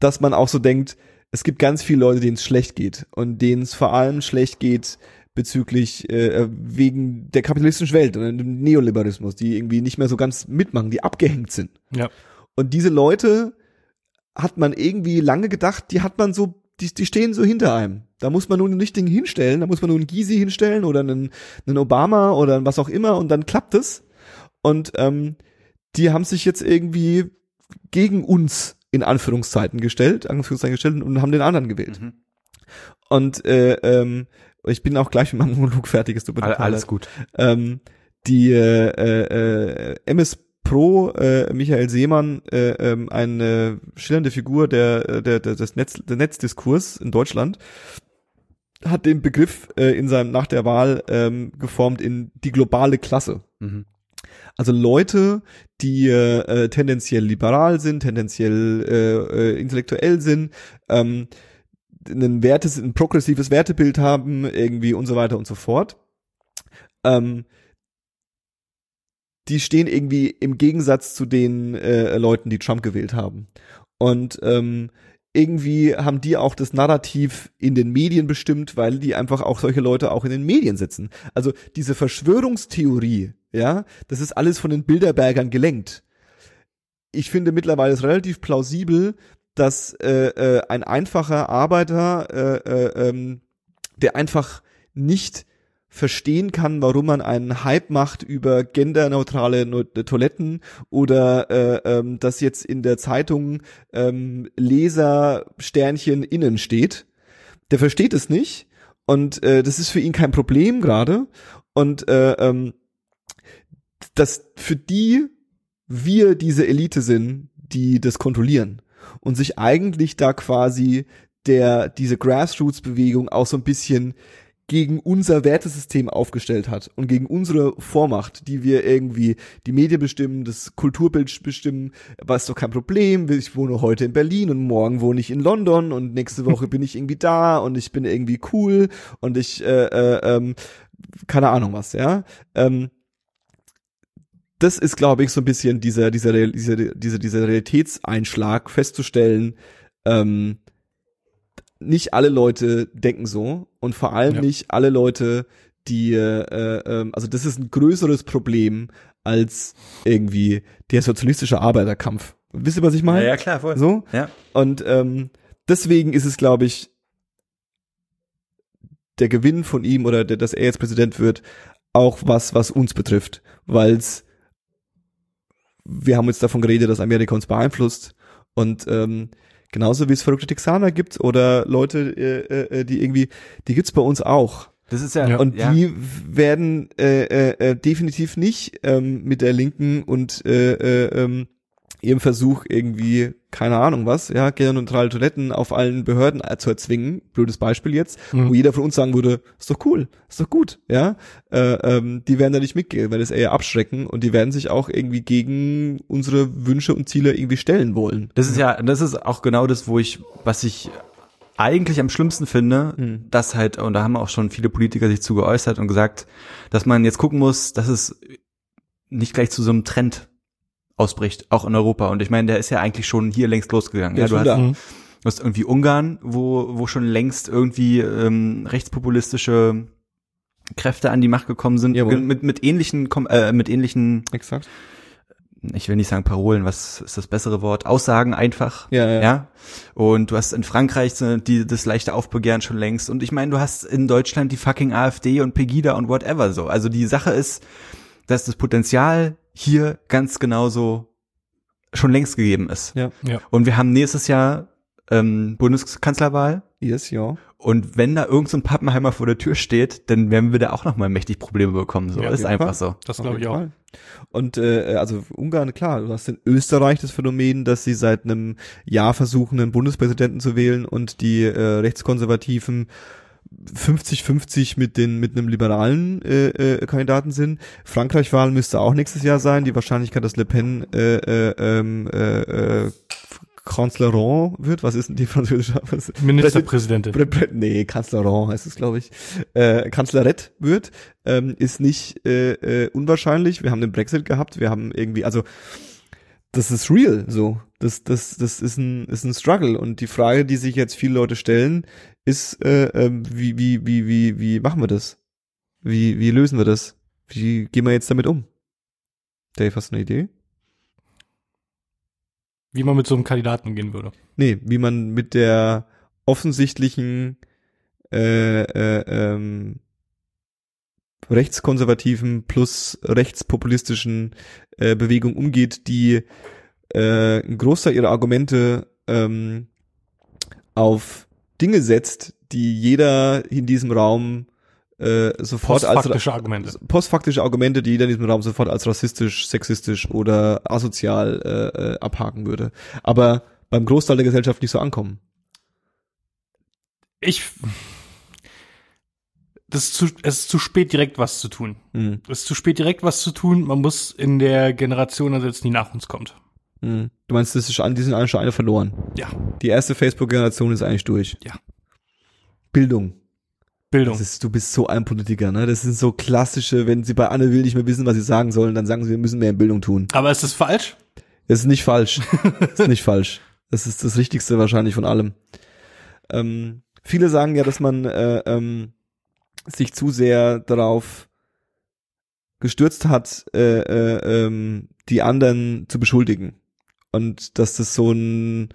dass man auch so denkt, es gibt ganz viele Leute, denen es schlecht geht und denen es vor allem schlecht geht bezüglich äh, wegen der kapitalistischen Welt und dem Neoliberalismus, die irgendwie nicht mehr so ganz mitmachen, die abgehängt sind. Ja. Und diese Leute hat man irgendwie lange gedacht, die hat man so, die, die stehen so hinter einem. Da muss man nur ein Ding hinstellen, da muss man nur einen Gysi hinstellen oder einen, einen Obama oder was auch immer und dann klappt es. Und ähm, die haben sich jetzt irgendwie gegen uns in Anführungszeiten gestellt, Anführungszeichen gestellt und haben den anderen gewählt. Mhm. Und äh, ähm, ich bin auch gleich mit meinem Monolog fertig, ist All, Alles gut. Ähm, die äh, äh, MS Pro äh, Michael Seemann, äh, ähm, eine schillernde Figur der, der, der des Netz, der Netzdiskurs in Deutschland, hat den Begriff äh, in seinem nach der Wahl ähm, geformt in die globale Klasse. Mhm. Also Leute, die äh, tendenziell liberal sind, tendenziell äh, äh, intellektuell sind, ähm, ein Wertes, ein progressives Wertebild haben, irgendwie und so weiter und so fort. Ähm, die stehen irgendwie im Gegensatz zu den äh, Leuten, die Trump gewählt haben. Und ähm, irgendwie haben die auch das Narrativ in den Medien bestimmt, weil die einfach auch solche Leute auch in den Medien sitzen. Also diese Verschwörungstheorie, ja, das ist alles von den Bilderbergern gelenkt. Ich finde mittlerweile ist relativ plausibel, dass äh, äh, ein einfacher Arbeiter, äh, äh, ähm, der einfach nicht verstehen kann, warum man einen Hype macht über genderneutrale no Toiletten oder äh, ähm, dass jetzt in der Zeitung ähm, Lesersternchen innen steht. Der versteht es nicht und äh, das ist für ihn kein Problem gerade und äh, ähm, dass für die wir diese Elite sind, die das kontrollieren und sich eigentlich da quasi der diese Grassroots-Bewegung auch so ein bisschen gegen unser Wertesystem aufgestellt hat und gegen unsere Vormacht, die wir irgendwie die Medien bestimmen, das Kulturbild bestimmen, war es doch kein Problem. Ich wohne heute in Berlin und morgen wohne ich in London und nächste Woche bin ich irgendwie da und ich bin irgendwie cool und ich äh, äh, ähm, keine Ahnung was, ja. Ähm, das ist, glaube ich, so ein bisschen dieser, dieser, dieser, dieser, dieser Realitätseinschlag festzustellen, ähm, nicht alle Leute denken so und vor allem ja. nicht alle Leute, die, äh, äh, also das ist ein größeres Problem als irgendwie der sozialistische Arbeiterkampf. Wisst ihr, was ich meine? Ja, ja klar, voll. So? Ja. Und ähm, deswegen ist es, glaube ich, der Gewinn von ihm oder der, dass er jetzt Präsident wird, auch was, was uns betrifft, weil's wir haben jetzt davon geredet, dass Amerika uns beeinflusst und ähm, Genauso wie es verrückte Texaner gibt oder Leute, äh, äh, die irgendwie, die gibt's bei uns auch. Das ist ja, ja. und ja. die werden äh, äh, äh, definitiv nicht ähm, mit der Linken und äh, äh, ähm, ihrem Versuch irgendwie, keine Ahnung was, ja, genderneutrale Toiletten auf allen Behörden zu erzwingen, blödes Beispiel jetzt, mhm. wo jeder von uns sagen würde, ist doch cool, ist doch gut, ja, äh, ähm, die werden da nicht mitgehen, weil das eher abschrecken und die werden sich auch irgendwie gegen unsere Wünsche und Ziele irgendwie stellen wollen. Das ist ja, das ist auch genau das, wo ich, was ich eigentlich am schlimmsten finde, mhm. dass halt, und da haben auch schon viele Politiker sich zu geäußert und gesagt, dass man jetzt gucken muss, dass es nicht gleich zu so einem Trend ausbricht, auch in Europa. Und ich meine, der ist ja eigentlich schon hier längst losgegangen. Ja, ja, du, hast, hast, du hast irgendwie Ungarn, wo, wo schon längst irgendwie ähm, rechtspopulistische Kräfte an die Macht gekommen sind, Jawohl. mit, mit ähnlichen, äh, mit ähnlichen, Exakt. ich will nicht sagen Parolen, was ist das bessere Wort? Aussagen einfach. Ja, ja. ja? Und du hast in Frankreich die, das leichte Aufbegehren schon längst. Und ich meine, du hast in Deutschland die fucking AfD und Pegida und whatever so. Also die Sache ist, dass das Potenzial hier ganz genauso schon längst gegeben ist. Ja. Ja. Und wir haben nächstes Jahr ähm, Bundeskanzlerwahl. Yes, ja. Und wenn da irgendein so Pappenheimer vor der Tür steht, dann werden wir da auch nochmal mächtig Probleme bekommen. So Ja, ist einfach Fall. so. Das glaube ich auch. Fall. Und äh, also Ungarn, klar, du hast in Österreich das Phänomen, dass sie seit einem Jahr versuchen, einen Bundespräsidenten zu wählen und die äh, Rechtskonservativen 50-50 mit den mit einem liberalen äh, äh, Kandidaten sind. Frankreich-Wahl müsste auch nächstes Jahr sein. Die Wahrscheinlichkeit, dass Le Pen äh, äh, ähm, äh, äh, Kanzlerin wird, was ist denn die französische? Ministerpräsidentin. Prä- Prä- nee, Kanzlerin heißt es, glaube ich. Äh, Kanzlerett wird, ähm, ist nicht äh, äh, unwahrscheinlich. Wir haben den Brexit gehabt, wir haben irgendwie, also das ist real so. Das, das, das ist ein, ist ein Struggle. Und die Frage, die sich jetzt viele Leute stellen, ist, äh, ähm, wie, wie, wie, wie, wie machen wir das? Wie, wie lösen wir das? Wie gehen wir jetzt damit um? Dave, hast du eine Idee? Wie man mit so einem Kandidaten umgehen würde. Nee, wie man mit der offensichtlichen äh, äh, ähm, rechtskonservativen plus rechtspopulistischen äh, Bewegung umgeht, die äh, ein Großteil ihrer Argumente ähm, auf Dinge setzt, die jeder in diesem Raum äh, sofort als Postfaktische Argumente. postfaktische Argumente, die jeder in diesem Raum sofort als rassistisch, sexistisch oder asozial äh, äh, abhaken würde. Aber beim Großteil der Gesellschaft nicht so ankommen. Ich, das ist zu, es ist zu spät direkt was zu tun. Mhm. Es ist zu spät direkt was zu tun. Man muss in der Generation ersetzen, die nach uns kommt. Mhm. Du meinst, das ist schon, die sind alle schon eine verloren. Ja, Die erste Facebook-Generation ist eigentlich durch. Ja. Bildung. Bildung. Ist, du bist so ein Politiker, ne? Das sind so klassische, wenn sie bei Anne Will nicht mehr wissen, was sie sagen sollen, dann sagen sie, wir müssen mehr in Bildung tun. Aber ist das falsch? Das ist nicht falsch. Das ist nicht falsch. Das ist das Richtigste wahrscheinlich von allem. Ähm, viele sagen ja, dass man äh, ähm, sich zu sehr darauf gestürzt hat, äh, äh, ähm, die anderen zu beschuldigen. Und dass das so ein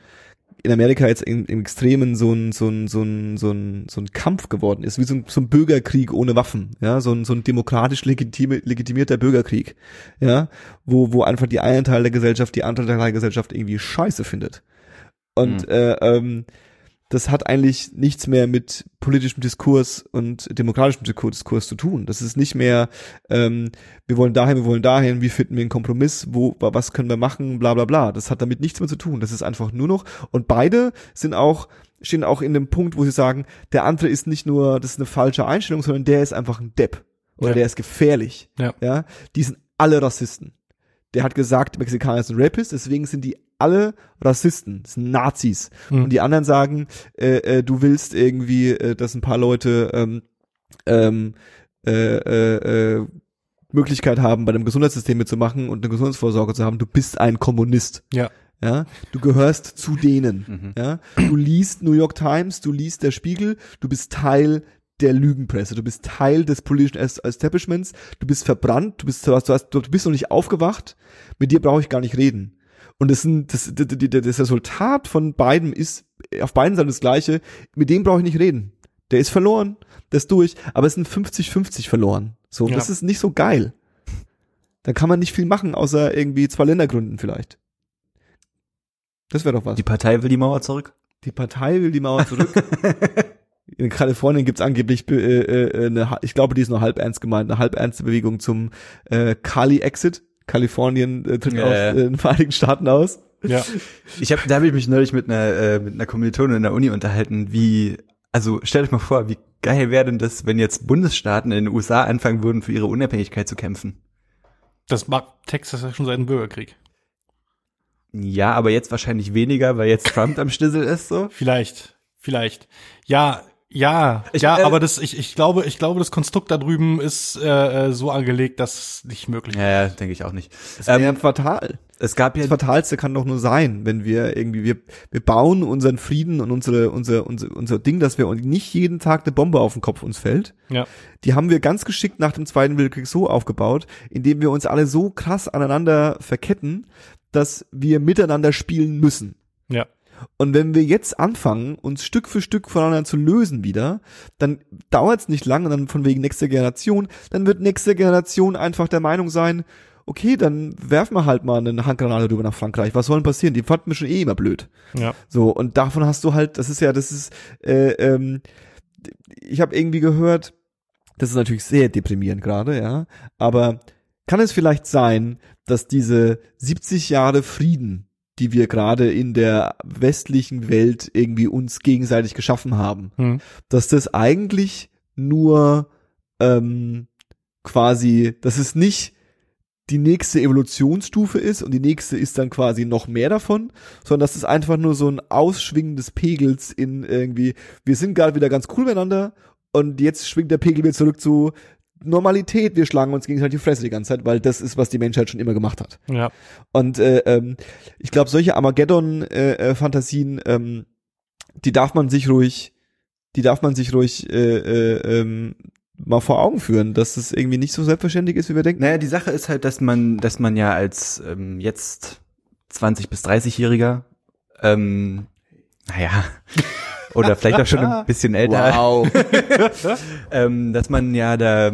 in Amerika jetzt im, im Extremen so ein, so ein, so ein, so ein, so ein Kampf geworden ist, wie so ein, so ein Bürgerkrieg ohne Waffen, ja, so ein, so ein demokratisch legitime, legitimierter Bürgerkrieg, ja, wo, wo einfach die eine Teil der Gesellschaft die andere Teil der Gesellschaft irgendwie scheiße findet. Und Mhm. äh, ähm, das hat eigentlich nichts mehr mit politischem Diskurs und demokratischem Diskur- Diskurs zu tun. Das ist nicht mehr, ähm, wir wollen dahin, wir wollen dahin, wie finden wir einen Kompromiss, wo, wa- was können wir machen, bla bla bla. Das hat damit nichts mehr zu tun. Das ist einfach nur noch, und beide sind auch, stehen auch in dem Punkt, wo sie sagen, der andere ist nicht nur, das ist eine falsche Einstellung, sondern der ist einfach ein Depp. Oder Ja. der ist gefährlich. Ja. ja. Die sind alle Rassisten. Der hat gesagt, Mexikaner ist ein Rapist, deswegen sind die alle Rassisten, das sind Nazis. Mhm. Und die anderen sagen, äh, äh, du willst irgendwie, äh, dass ein paar Leute ähm, ähm, äh, äh, äh, Möglichkeit haben, bei dem Gesundheitssystem mitzumachen und eine Gesundheitsvorsorge zu haben, du bist ein Kommunist. Ja. Ja, du gehörst zu denen. Mhm. Ja, du liest New York Times, du liest der Spiegel, du bist Teil der Lügenpresse, du bist Teil des politischen Es- Establishments, du bist verbrannt, du bist, du hast, du hast, du bist noch nicht aufgewacht, mit dir brauche ich gar nicht reden. Und das, sind, das, das, das Resultat von beiden ist auf beiden Seiten das gleiche, mit dem brauche ich nicht reden. Der ist verloren, der ist durch, aber es sind 50-50 verloren. So, Ja. das ist nicht so geil. Da kann man nicht viel machen, außer irgendwie zwei Länder gründen vielleicht. Das wäre doch was. Die Partei will die Mauer zurück. Die Partei will die Mauer zurück. In Kalifornien gibt's angeblich äh, äh, eine, ich glaube, die ist nur halb ernst gemeint, eine halb ernste Bewegung zum äh, Kali-Exit. Kalifornien äh, tritt Ja, aus ja. äh, den Vereinigten Staaten aus. Ja. Ich habe, da habe ich mich neulich mit einer äh, mit einer Kommilitonin in der Uni unterhalten, wie, also stellt euch mal vor, wie geil wäre denn das, wenn jetzt Bundesstaaten in den USA anfangen würden, für ihre Unabhängigkeit zu kämpfen? Das macht Texas ja schon seit dem Bürgerkrieg. Ja, aber jetzt wahrscheinlich weniger, weil jetzt Trump am Schlüssel ist so. Vielleicht, vielleicht. Ja, ja, Ich- ja, äh, aber das, ich, ich glaube, ich glaube, das Konstrukt da drüben ist äh, äh, so angelegt, dass es nicht möglich ist. Ja, ja denke ich auch nicht. Das wäre Ähm, fatal. es gab ja Das Fatalste kann doch nur sein, wenn wir irgendwie, wir, wir bauen unseren Frieden und unsere, unser, unser, unser Ding, dass wir nicht jeden Tag eine Bombe auf den Kopf uns fällt. Ja. Die haben wir ganz geschickt nach dem Zweiten Weltkrieg so aufgebaut, indem wir uns alle so krass aneinander verketten, dass wir miteinander spielen müssen. Ja. Und wenn wir jetzt anfangen, uns Stück für Stück voneinander zu lösen wieder, dann dauert es nicht lang und dann von wegen nächster Generation, dann wird nächste Generation einfach der Meinung sein, okay, dann werfen wir halt mal eine Handgranate rüber nach Frankreich. Was soll denn passieren? Die fanden wir schon eh immer blöd. Ja. So, und davon hast du halt, das ist ja, das ist, äh, ähm, ich habe irgendwie gehört, das ist natürlich sehr deprimierend gerade, ja, aber kann es vielleicht sein, dass diese 70 Jahre Frieden, die wir gerade in der westlichen Welt irgendwie uns gegenseitig geschaffen haben, Hm. dass das eigentlich nur ähm, quasi, dass es nicht die nächste Evolutionsstufe ist und die nächste ist dann quasi noch mehr davon, sondern dass es einfach nur so ein Ausschwingen des Pegels in irgendwie, wir sind gerade wieder ganz cool miteinander und jetzt schwingt der Pegel wieder zurück zu Normalität, wir schlagen uns gegenseitig die Fresse die ganze Zeit, weil das ist, was die Menschheit schon immer gemacht hat. Ja. Und äh, ähm, ich glaube, solche Armageddon-Fantasien, ähm, die darf man sich ruhig, die darf man sich ruhig äh, äh, ähm, mal vor Augen führen, dass es irgendwie nicht so selbstverständlich ist, wie wir denken. Naja, die Sache ist halt, dass man, dass man ja als ähm, jetzt 20 bis 30-Jähriger, ähm, naja, oder vielleicht auch schon ein bisschen älter, Wow. ähm, dass man ja da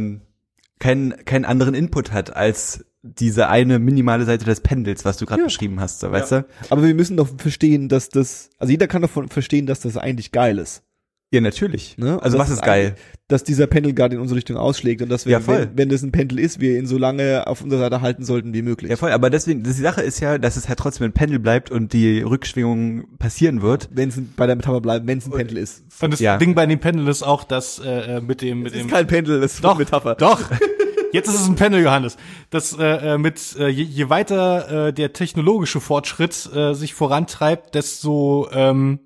keinen keinen anderen Input hat als diese eine minimale Seite des Pendels, was du gerade Ja. beschrieben hast, so, weißt du? Aber wir müssen doch verstehen, dass das, also jeder kann davon verstehen, dass das eigentlich geil ist. Ja, natürlich. Ne? Also Und was das ist geil? Dass dieser Pendel gerade in unsere Richtung ausschlägt und dass wir, Ja, voll. wenn, wenn das ein Pendel ist, wir ihn so lange auf unserer Seite halten sollten wie möglich. Ja, voll, aber deswegen, die Sache ist ja, dass es halt trotzdem ein Pendel bleibt und die Rückschwingung passieren wird. wenn es bei der Metapher bleibt, wenn es ein Pendel ist. Und das Ja. Ding bei dem Pendel ist auch, dass äh, äh, mit dem mit Das dem ist kein Pendel, das ist Doch, eine Metapher. Doch. Jetzt ist es ein Pendel, Johannes. Das äh, äh, mit äh, je, je weiter äh, der technologische Fortschritt äh, sich vorantreibt, desto ähm,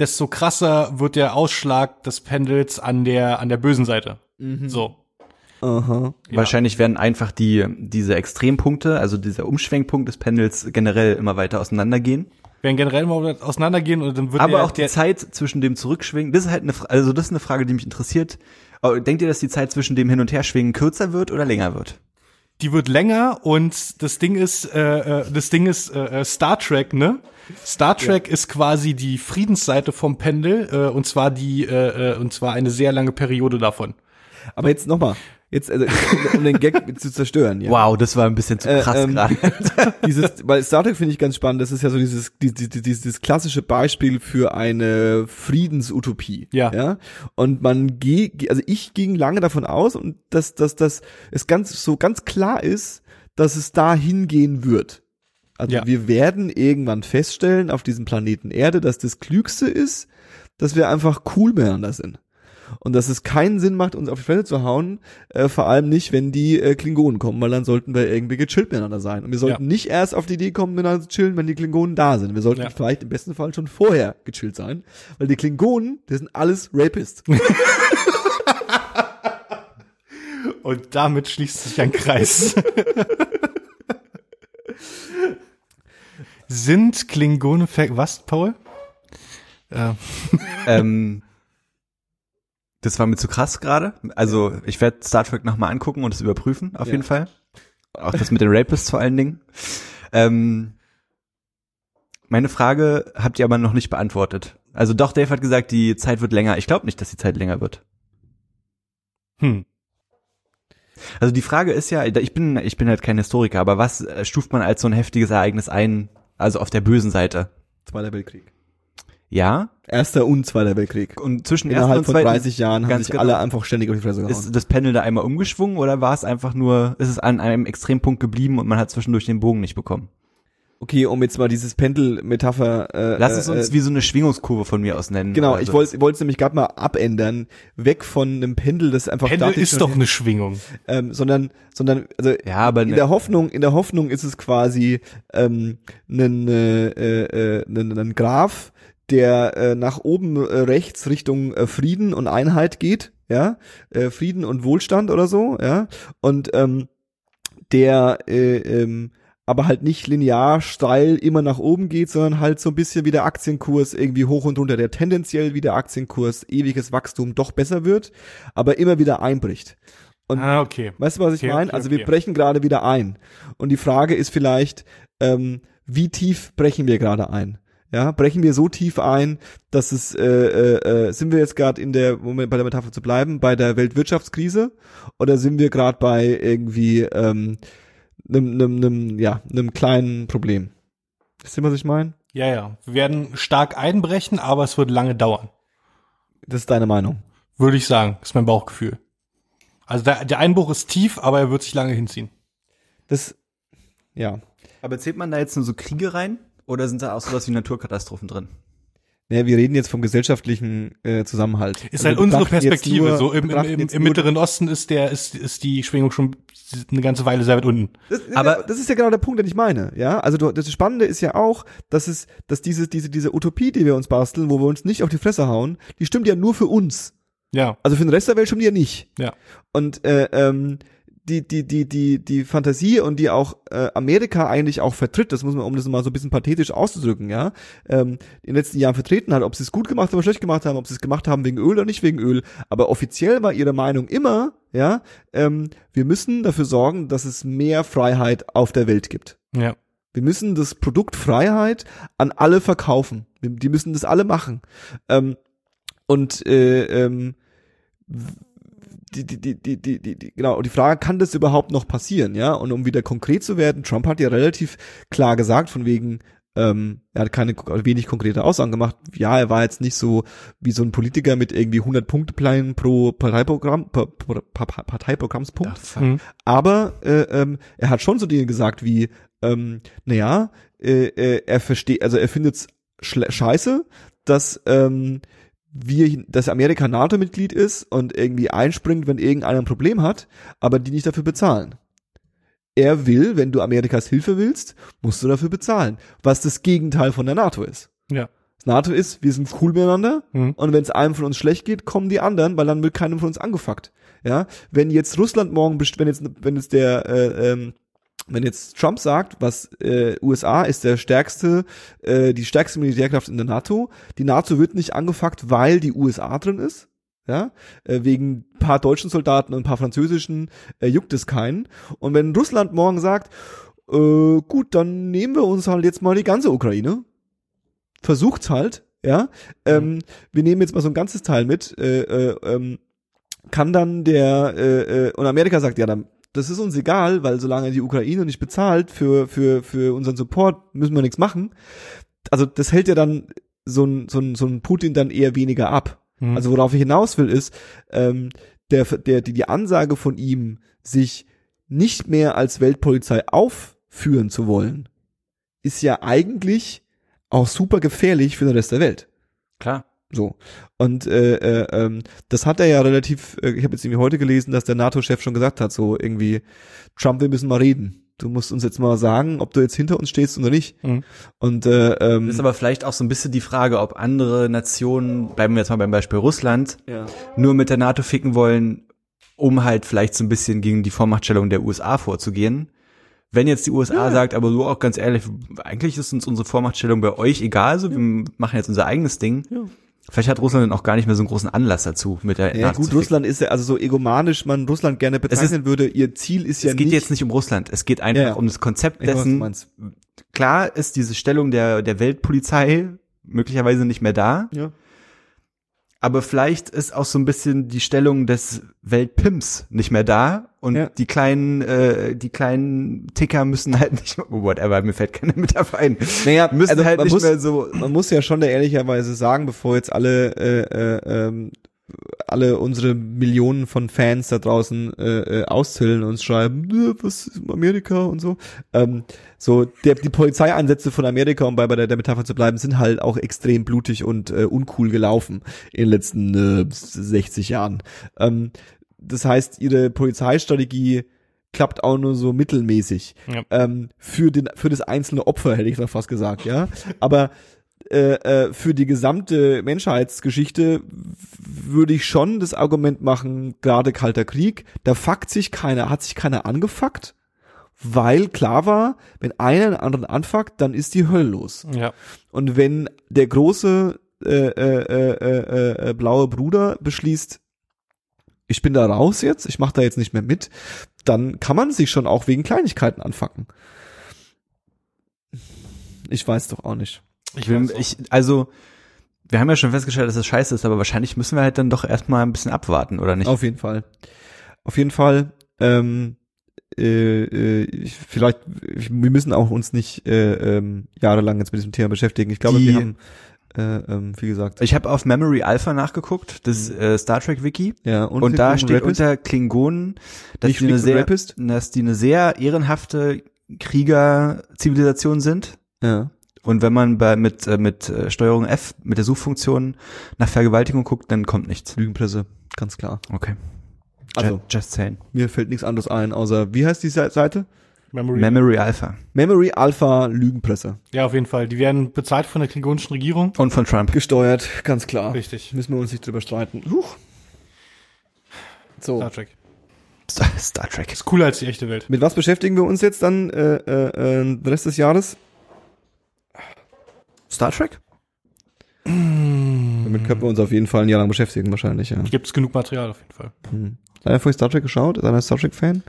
desto krasser wird der Ausschlag des Pendels an der an der bösen Seite. So. Aha. Ja. Wahrscheinlich werden einfach die, diese Extrempunkte, also dieser Umschwenkpunkt des Pendels generell immer weiter auseinandergehen. Werden generell mal auseinandergehen und dann wird Aber der, auch die der Zeit zwischen dem Zurückschwingen, das ist halt eine, also das ist eine Frage, die mich interessiert. Aber Denkt ihr, dass die Zeit zwischen dem Hin- und Herschwingen kürzer wird oder länger wird? Die wird länger und das Ding ist, äh, äh, das Ding ist äh, äh, Star Trek, ne? Star Trek ist quasi die Friedensseite vom Pendel äh, und zwar die äh, äh, und zwar eine sehr lange Periode davon. Aber jetzt nochmal, jetzt also, um, um den Gag zu zerstören. Ja. Wow, das war ein bisschen zu Äh, krass ähm, gerade. dieses, weil Star Trek finde ich ganz spannend. Das ist ja so dieses, dieses, dieses, dieses klassische Beispiel für eine Friedensutopie. Ja. ja? Und man geht, also ich ging lange davon aus und dass, dass, dass es ganz, so ganz klar ist, dass es da hingehen wird. Also Ja. wir werden irgendwann feststellen auf diesem Planeten Erde, dass das Klügste ist, dass wir einfach cool miteinander sind. Und dass es keinen Sinn macht, uns auf die Fresse zu hauen, äh, vor allem nicht, wenn die äh, Klingonen kommen, weil dann sollten wir irgendwie gechillt miteinander sein. Und wir sollten Ja. nicht erst auf die Idee kommen, miteinander zu chillen, wenn die Klingonen da sind. Wir sollten Ja. vielleicht im besten Fall schon vorher gechillt sein, weil die Klingonen, die sind alles Rapists. Und damit schließt sich ein Kreis. Sind Klingonen ver was, Paul? Äh, ähm, das war mir zu krass gerade. Also ich werde Star Trek nochmal angucken und es überprüfen, auf Ja. jeden Fall. Auch das mit den Rapists vor allen Dingen. Ähm, meine Frage habt ihr aber noch nicht beantwortet. Also doch, Dave hat gesagt, die Zeit wird länger. Ich glaube nicht, dass die Zeit länger wird. hm. Also die Frage ist ja, ich bin, ich bin halt kein Historiker, aber was äh, stuft man als so ein heftiges Ereignis ein, also auf der bösen Seite? Zweiter Weltkrieg. Ja? Erster und Zweiter Weltkrieg. Und zwischen ersten Innerhalb und von zweiten 30 Jahren haben sich genau. alle einfach ständig auf die Fresse gehauen. Ist das Pendel da einmal umgeschwungen oder war es einfach nur, ist es an einem Extrempunkt geblieben und man hat zwischendurch den Bogen nicht bekommen? Okay, um jetzt mal dieses Pendel-Metapher. Äh, Lass es äh, uns äh, wie so eine Schwingungskurve von mir aus nennen. Genau, oder ich wollte wollte es nämlich gerade mal abändern, weg von einem Pendel, das einfach Pendel statisch ist doch eine Schwingung. ähm, sondern sondern also Ja, aber in ne, der Hoffnung in der Hoffnung ist es quasi ähm, ein äh, äh, ein, ein Graph, der äh, nach oben äh, rechts Richtung äh, Frieden und Einheit geht, ja, äh, Frieden und Wohlstand oder so, ja, und ähm, der äh, ähm, aber halt nicht linear steil immer nach oben geht, sondern halt so ein bisschen wie der Aktienkurs irgendwie hoch und runter, der tendenziell wie der Aktienkurs ewiges Wachstum doch besser wird, aber immer wieder einbricht. Und Ah, okay. Weißt du, was ich Okay, meine? okay, also wir okay. brechen gerade wieder ein. Und die Frage ist vielleicht, ähm, wie tief brechen wir gerade ein? Ja, brechen wir so tief ein, dass es, äh, äh, äh, sind wir jetzt gerade in der, um bei der Metapher zu bleiben, bei der Weltwirtschaftskrise? Oder sind wir gerade bei irgendwie ähm, einem, einem, einem, ja, einem kleinen Problem? Wisst ihr, was ich meine? Ja, ja. Wir werden stark einbrechen, aber es wird lange dauern. Das ist deine Meinung. Würde ich sagen. ist mein Bauchgefühl. Also der, der Einbruch ist tief, aber er wird sich lange hinziehen. Das, ja. aber zählt man da jetzt nur so Kriege rein? Oder sind da auch sowas wie Naturkatastrophen drin? Naja, wir reden jetzt vom gesellschaftlichen äh, Zusammenhalt. Ist Also halt unsere Perspektive. nur- so im, im, im, im Mittleren Osten ist der, ist, ist die Schwingung schon eine ganze Weile sehr weit unten. Das, Aber- aber das ist ja genau der Punkt, den ich meine. Ja, also du, das Spannende ist ja auch, dass es, dass diese, diese, diese Utopie, die wir uns basteln, wo wir uns nicht auf die Fresse hauen, die stimmt ja nur für uns. Ja, Also für den Rest der Welt stimmt die ja nicht. ja. Und äh, ähm, die, die, die, die, die Fantasie und die auch äh, Amerika eigentlich auch vertritt, das muss man, um das mal so ein bisschen pathetisch auszudrücken, ja, ähm, in den letzten Jahren vertreten hat, ob sie es gut gemacht haben oder schlecht gemacht haben, ob sie es gemacht haben wegen Öl oder nicht wegen Öl, aber offiziell war ihre Meinung immer, ja, ähm, wir müssen dafür sorgen, dass es mehr Freiheit auf der Welt gibt. Ja. Wir müssen das Produkt Freiheit an alle verkaufen. Die müssen das alle machen. Ähm, und äh, ähm, die, die, die, die, die, die, genau, und die Frage, kann das überhaupt noch passieren, ja? Und um wieder konkret zu werden, Trump hat ja relativ klar gesagt, von wegen, ähm, er hat keine wenig konkrete Aussagen gemacht. Ja, er war jetzt nicht so wie so ein Politiker mit irgendwie 100 Punkteplänen pro Parteiprogramm, pa, pa, pa, Parteiprogrammspunkt. Mhm. Aber äh, ähm, er hat schon so Dinge gesagt wie, ähm, naja, äh, äh, er versteht, also er findet es scheiße, dass ähm, wir, dass Amerika NATO-Mitglied ist und irgendwie einspringt, wenn irgendeiner ein Problem hat, aber die nicht dafür bezahlen. Er will, wenn du Amerikas Hilfe willst, musst du dafür bezahlen, was das Gegenteil von der NATO ist. Ja. Das NATO ist, wir sind cool miteinander Mhm. und wenn es einem von uns schlecht geht, kommen die anderen, weil dann wird keinem von uns angefuckt. Ja, wenn jetzt Russland morgen, wenn jetzt, wenn jetzt der, äh, ähm, wenn jetzt Trump sagt, was äh, USA ist der stärkste, äh, die stärkste Militärkraft in der NATO, die NATO wird nicht angefuckt, weil die USA drin ist, Ja, äh, wegen ein paar deutschen Soldaten und ein paar französischen äh, juckt es keinen. Und wenn Russland morgen sagt, äh, gut, dann nehmen wir uns halt jetzt mal die ganze Ukraine, versucht's halt, ja, ähm, wir nehmen jetzt mal so ein ganzes Teil mit, äh, äh, ähm, kann dann der äh, äh, und Amerika sagt ja dann das ist uns egal, weil solange die Ukraine nicht bezahlt für für für unseren Support müssen wir nichts machen. Also das hält ja dann so ein so ein so ein Putin dann eher weniger ab. Mhm. Also worauf ich hinaus will ist ähm, der der die die Ansage von ihm sich nicht mehr als Weltpolizei aufführen zu wollen, ist ja eigentlich auch super gefährlich für den Rest der Welt. Klar. So. Und äh, äh, ähm, das hat er ja relativ, äh, ich habe jetzt irgendwie heute gelesen, dass der NATO-Chef schon gesagt hat, so irgendwie, Trump, wir müssen mal reden. Du musst uns jetzt mal sagen, ob du jetzt hinter uns stehst oder nicht. Mhm. Und äh, ähm, Das ist aber vielleicht auch so ein bisschen die Frage, ob andere Nationen, bleiben wir jetzt mal beim Beispiel Russland, ja. nur mit der NATO ficken wollen, um halt vielleicht so ein bisschen gegen die Vormachtstellung der USA vorzugehen. Wenn jetzt die USA Ja. sagt, aber du auch ganz ehrlich, eigentlich ist uns unsere Vormachtstellung bei euch egal, so wir machen jetzt unser eigenes Ding. Ja. Vielleicht hat Russland dann auch gar nicht mehr so einen großen Anlass dazu, mit der Ja, gut. Russland ist ja, also so egomanisch man Russland gerne bezeichnen würde, ihr Ziel ist ja es geht nicht, jetzt nicht um Russland, es geht einfach Ja, um das Konzept weiß, dessen. meinst. Klar ist diese Stellung der, der Weltpolizei möglicherweise nicht mehr da, Ja. Aber vielleicht ist auch so ein bisschen die Stellung des Weltpimps nicht mehr da und Ja. die kleinen, äh, die kleinen Ticker müssen halt nicht, oh, whatever, mir fällt keine Metapher ein, Naja, müssen also halt nicht muss, mehr so, man muss ja schon ehrlicherweise sagen, bevor jetzt alle äh, äh, ähm, alle unsere Millionen von Fans da draußen äh, äh, auszählen und schreiben, "Nö, was ist Amerika und so. Ähm, so der, die Polizeieinsätze von Amerika, um bei, bei der, der Metapher zu bleiben, sind halt auch extrem blutig und äh, uncool gelaufen in den letzten äh, 60 Jahren. Ähm, das heißt, ihre Polizeistrategie klappt auch nur so mittelmäßig Ja. ähm, für den für das einzelne Opfer hätte ich noch fast gesagt, ja. Aber äh, äh, für die gesamte Menschheitsgeschichte würde ich schon das Argument machen, gerade Kalter Krieg, da fuckt sich keiner, hat sich keiner angefuckt, weil klar war, wenn einer einen anderen anfuckt, dann ist die Hölle los. Ja. Und wenn der große äh, äh, äh, äh, äh, blaue Bruder beschließt, ich bin da raus jetzt, ich mache da jetzt nicht mehr mit, dann kann man sich schon auch wegen Kleinigkeiten anfacken. Ich weiß doch auch nicht. ich will, ich, also, wir haben ja schon festgestellt, dass das scheiße ist, aber wahrscheinlich müssen wir halt dann doch erstmal ein bisschen abwarten, oder nicht? Auf jeden Fall. Auf jeden Fall. Ähm, äh, äh, ich, vielleicht, ich, wir müssen auch uns nicht äh, ähm, jahrelang jetzt mit diesem Thema beschäftigen. Ich glaube, Die- wir haben, äh, ähm, wie gesagt, Ich habe auf Memory Alpha nachgeguckt, das äh, Star Trek Wiki. ja Und, da Klingonen steht Rapist. unter Klingonen, dass Nicht die, eine und sehr, Rapist? dass die eine sehr ehrenhafte Kriegerzivilisation sind. ja. Und wenn man bei, mit, äh, mit äh, Steuerung F, mit der Suchfunktion nach Vergewaltigung guckt, dann kommt nichts. Lügenpresse, ganz klar. Okay. Also, Ju- just saying. mir fällt nichts anderes ein, außer, wie heißt die Se- Seite? Memory. Memory Alpha. Memory Alpha Lügenpresse. ja, auf jeden Fall. Die werden bezahlt von der klingonischen Regierung. Und von Trump. Gesteuert, ganz klar. Richtig. Müssen wir uns nicht drüber streiten. Huch. So. Star Trek. Star, Star Trek. Ist cooler als die echte Welt. Mit was beschäftigen wir uns jetzt dann äh, äh, äh, den Rest des Jahres? Star Trek? Damit können wir uns auf jeden Fall ein Jahr lang beschäftigen, wahrscheinlich, ja. Gibt es genug Material auf jeden Fall. Hm. Hat er vorhin Star Trek geschaut? Ist einer ein Star Trek-Fan?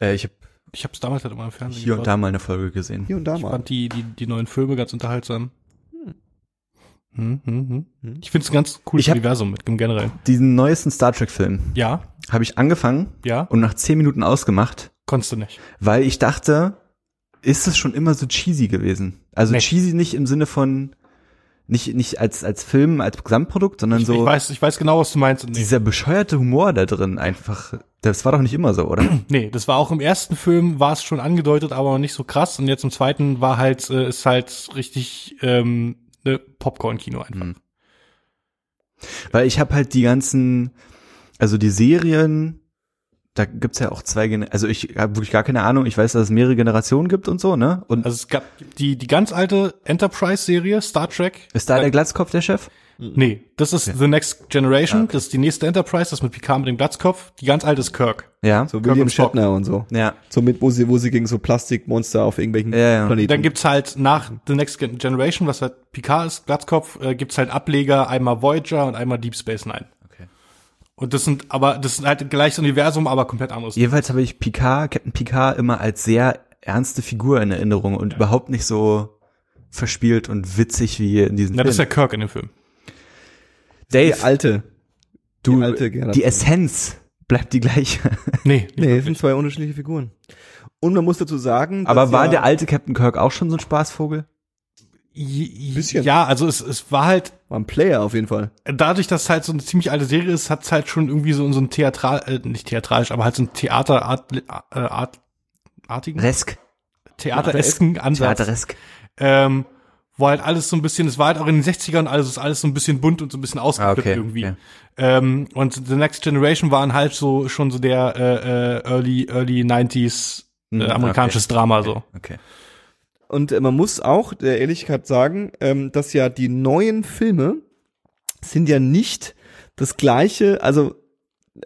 Äh, ich habe Ich habe es damals halt immer im Fernsehen hier und da mal eine Folge gesehen. Hier und da Ich mal. fand die, die, die neuen Filme ganz unterhaltsam. Hm, hm, hm. Hm. Ich finde es ein ganz cooles Ich Universum mit im Generell. Diesen neuesten Star Trek-Film Ja, habe ich angefangen ja, und nach zehn Minuten ausgemacht, konntest du nicht. weil ich dachte, ist es schon immer so cheesy gewesen? Also Nee. cheesy nicht im Sinne von nicht nicht als als Film als Gesamtprodukt, sondern Ich, so ich, weiß, ich weiß genau, was du meinst. Und dieser bescheuerte Humor da drin einfach. Das war doch nicht immer so, oder? nee, das war auch im ersten Film, war es schon angedeutet, aber noch nicht so krass. Und jetzt im zweiten war halt, äh, ist halt richtig ähm, ne Popcorn-Kino einfach. Mhm. Weil ich habe halt die ganzen, also die Serien, da gibt's ja auch zwei, Gen also ich habe wirklich gar keine Ahnung. Ich weiß, dass es mehrere Generationen gibt und so, ne? Und Also es gab die, die ganz alte Enterprise-Serie, Star Trek. ist da der Glatzkopf der Chef? Nee, das ist The Next Generation, das ist die nächste Enterprise, das mit Picard mit dem Glatzkopf. Die ganz alte ist Kirk. Ja. So Kirk William. Shatner und so. Ja. So mit, wo sie, wo sie gegen so Plastikmonster auf irgendwelchen Ja, ja. Planeten. Dann gibt's halt nach The Next Gen- Generation, was halt Picard ist, Glatzkopf, äh, gibt's halt Ableger, einmal Voyager und einmal Deep Space Nine. Und das sind aber, das sind halt gleiches Universum, aber komplett anderes. Jedenfalls habe ich Picard, Captain Picard immer als sehr ernste Figur in Erinnerung und überhaupt nicht so verspielt und witzig wie in diesem Ja, das ist ja Film. Kirk in dem Film. Die Dave, alte. du, die alte die Essenz bleibt die gleiche. Nee, Nee, es sind zwei unterschiedliche Figuren. Und man muss dazu sagen, Aber dass war ja, der alte Captain Kirk auch schon so ein Spaßvogel? Bisschen. Ja, also es, es war halt, war ein Player auf jeden Fall. dadurch, dass es halt so eine ziemlich alte Serie ist, hat es halt schon irgendwie so, so ein Theatral, äh, nicht theatralisch, aber halt so ein Theaterart, äh, Art, artigen, Resk. theateresken Ansatz. Theateresk. Ähm, wo halt alles so ein bisschen, es war halt auch in den 60ern, also ist alles so ein bisschen bunt und so ein bisschen ausgeflippt Ah, okay, irgendwie. okay. Ähm, und The Next Generation waren halt so schon so der äh, äh, Early, Early 90s äh, Mhm, amerikanisches Drama so. Okay. Und äh, man muss auch der Ehrlichkeit sagen, ähm, dass ja die neuen Filme sind ja nicht das gleiche, also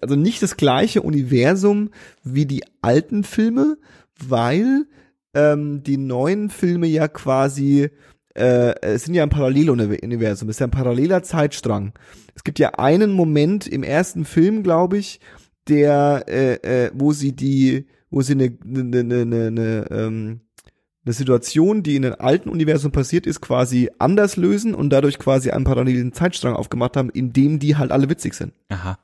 also nicht das gleiche Universum wie die alten Filme, weil ähm, die neuen Filme ja quasi äh, es sind ja ein Paralleluniversum, es ist ja ein paralleler Zeitstrang. Es gibt ja einen Moment im ersten Film, glaube ich, der, äh, äh, wo sie die, wo sie eine, eine, eine, eine, ähm, eine Situation, die in einem alten Universum passiert ist, quasi anders lösen und dadurch quasi einen parallelen Zeitstrang aufgemacht haben, in dem die halt alle witzig sind. Aha.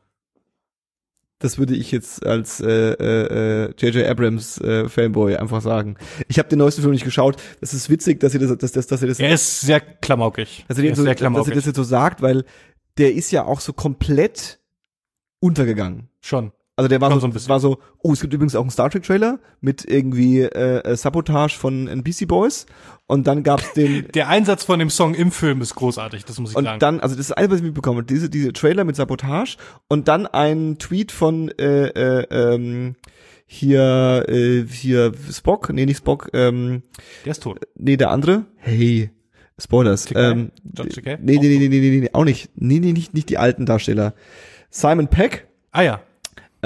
Das würde ich jetzt als äh, äh, J.J. Abrams äh, Fanboy einfach sagen. Ich habe den neuesten Film nicht geschaut. Das ist witzig, dass ihr das, dass, dass, dass ihr das, Er ist sehr klamaukig. dass ihr, er den ist so, sehr dass ihr klamaukig. das jetzt so sagt, weil der ist ja auch so komplett untergegangen. Schon. Also der war so, so ein bisschen. war so, oh, es gibt übrigens auch einen Star Trek Trailer mit irgendwie äh, äh, Sabotage von NBC Boys und dann gab's den Der Einsatz von dem Song im Film ist großartig, das muss ich und sagen. dann, also das ist alles, was ich mitbekommen habe, diese, diese Trailer mit Sabotage und dann ein Tweet von äh, äh, ähm, hier, äh, hier Spock, nee, nicht Spock, ähm, Der ist tot. nee, der andere. Hey, Spoilers. Ähm, John nee, nee, nee, nee, nee, nee, nee, auch nicht. Nee, nee, nicht, nicht die alten Darsteller. Simon Peck, Ah ja.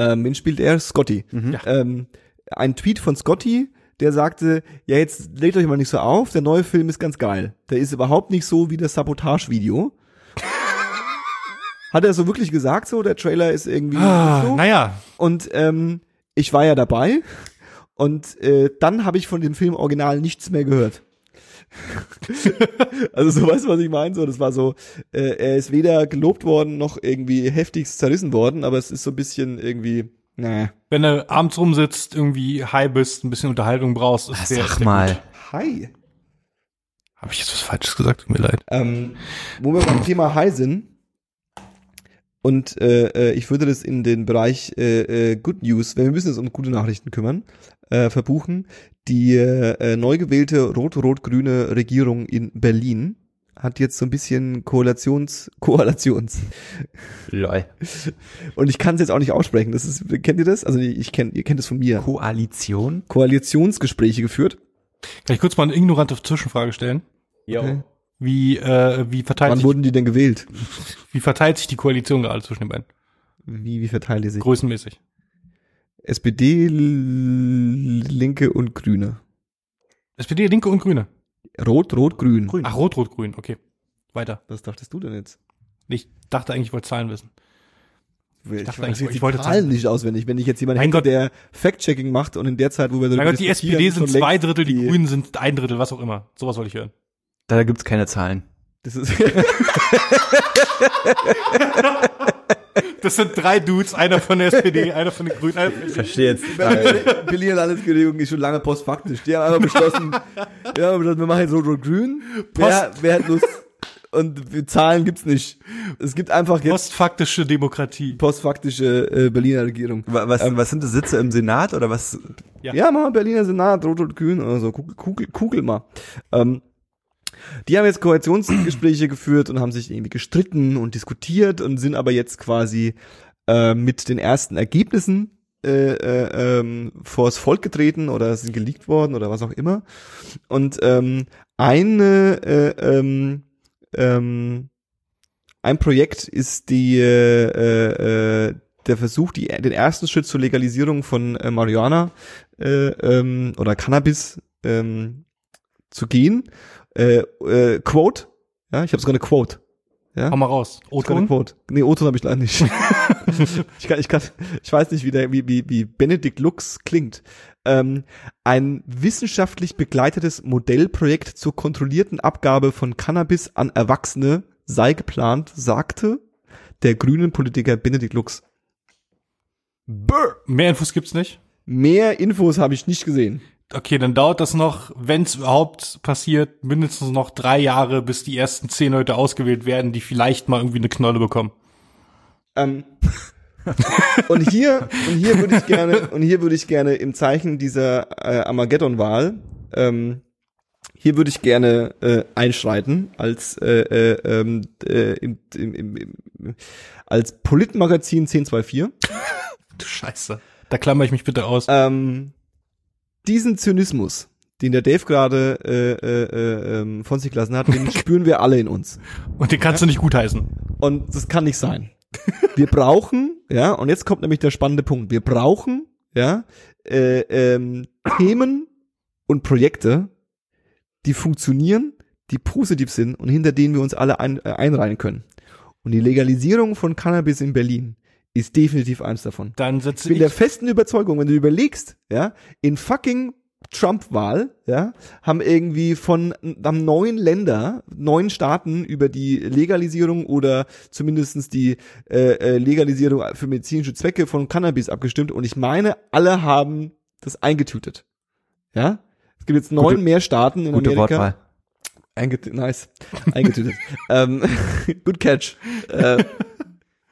Ähm, wen spielt er? Scotty. Ja. Ähm, ein Tweet von Scotty, der sagte, ja, jetzt legt euch mal nicht so auf, der neue Film ist ganz geil. Der ist überhaupt nicht so wie das Sabotage-Video. Hat er so wirklich gesagt so, der Trailer ist irgendwie Ah, so? naja. Und ähm, ich war ja dabei und äh, dann habe ich von dem Film original nichts mehr gehört. also so weißt du, was ich meine? So, das war so, äh, er ist weder gelobt worden noch irgendwie heftigst zerrissen worden, aber es ist so ein bisschen irgendwie, naja. Wenn du abends rumsitzt, irgendwie high bist, ein bisschen Unterhaltung brauchst, ist der, Sag der mal. Gut. Hi. Habe ich jetzt was Falsches gesagt? Tut mir leid. Ähm, wo wir beim Thema High sind und äh, äh, ich würde das in den Bereich äh, äh, Good News, weil wir müssen uns um gute Nachrichten kümmern, äh, verbuchen. Die äh, neu gewählte rot-rot-grüne Regierung in Berlin hat jetzt so ein bisschen Koalitions, Koalitions. Lol. Und ich kann es jetzt auch nicht aussprechen. Das ist, kennt ihr das? Also ich kennt, ihr kennt es von mir. Koalition? Koalitionsgespräche geführt. Kann ich kurz mal eine ignorante Zwischenfrage stellen? Okay. Wie, äh, wie verteilt Wann sich, wurden die denn gewählt? wie verteilt sich die Koalition gerade zwischen den beiden? Wie, wie verteilen die sich? Größenmäßig. SPD, Linke und Grüne. SPD, Linke und Grüne. Rot, Rot, Grün. Grün. Ach, Rot, Rot, Grün. Okay. Weiter. Was dachtest du denn jetzt? Ich dachte eigentlich, ich wollte Zahlen wissen. Ich, dachte weiß eigentlich, ich die wollte Zahlen nicht auswendig. Wenn ich jetzt jemanden hätte, Gott. der Fact-Checking macht und in der Zeit, wo wir darüber Mein Gott, die SPD sind zwei Drittel, die, Grünen sind ein Drittel, was auch immer. Sowas wollte ich hören. Da gibt's keine Zahlen. Das ist Das sind drei Dudes, einer von der SPD, einer von den Grünen, einer von den Verstehe jetzt. Berliner Landesregierung ist schon lange postfaktisch. Die haben einfach beschlossen, ja, wir machen jetzt Rot, Rot, Grün. Wer, wer hat Lust? Und die Zahlen gibt's nicht. Es gibt einfach jetzt Postfaktische Demokratie. postfaktische äh, Berliner Regierung. Wa- Was, was sind das Sitze im Senat oder was? Ja. Ja, machen wir Berliner Senat, Rot und Grün oder so. Kugel, Kugel, Kugel mal. Ähm, die haben jetzt Koalitionsgespräche geführt und haben sich irgendwie gestritten und diskutiert und sind aber jetzt quasi äh, mit den ersten Ergebnissen äh, äh, ähm, vors Volk getreten oder sind geleakt worden oder was auch immer. Und ähm, eine äh, ähm, ähm, ein Projekt ist die äh, äh, der Versuch, die, den ersten Schritt zur Legalisierung von äh, Marihuana äh, ähm, oder Cannabis ähm, zu gehen. Äh, äh, Quote, ja, ich habe sogar eine Quote. Ja, Hau mal raus. O-Ton? Quote. Nee, O-Ton habe ich leider nicht. ich, kann, ich, kann, ich weiß nicht, wie, der, wie, wie, wie Benedikt Lux klingt. Ähm, ein wissenschaftlich begleitetes Modellprojekt zur kontrollierten Abgabe von Cannabis an Erwachsene sei geplant, sagte der grünen Politiker Benedikt Lux. Brr. Mehr Infos gibt's nicht. Mehr Infos habe ich nicht gesehen. Okay, dann dauert das noch, wenn es überhaupt passiert, mindestens noch drei Jahre, bis die ersten zehn Leute ausgewählt werden, die vielleicht mal irgendwie eine Knolle bekommen. Ähm, und hier und hier würde ich gerne und hier würde ich gerne im Zeichen dieser äh, Armageddon-Wahl ähm, hier würde ich gerne äh, einschreiten als äh, äh, ähm, äh, im, im, im, im, als Politmagazin 1024. Du Scheiße. Da klammer ich mich bitte aus. Ähm, diesen Zynismus, den der Dave gerade äh, äh, äh, ähm, von sich gelassen hat, den spüren wir alle in uns. Und den kannst du nicht gutheißen. Und das kann nicht sein. Wir brauchen, ja, und jetzt kommt nämlich der spannende Punkt. Wir brauchen, ja, äh, ähm, Themen und Projekte, die funktionieren, die positiv sind und hinter denen wir uns alle ein, äh, einreihen können. Und die Legalisierung von Cannabis in Berlin ist definitiv eins davon. Dann Ich setze bin ich, der festen Überzeugung, wenn du überlegst, ja, in fucking Trump-Wahl, ja, haben irgendwie von haben neun Länder, neun Staaten über die Legalisierung oder zumindestens die äh, äh, Legalisierung für medizinische Zwecke von Cannabis abgestimmt und ich meine, alle haben das eingetütet. Ja? Es gibt jetzt neun Gute- mehr Staaten in Gute Amerika. Wortwahl. Einget nice. Eingetütet. ähm, good catch. Äh,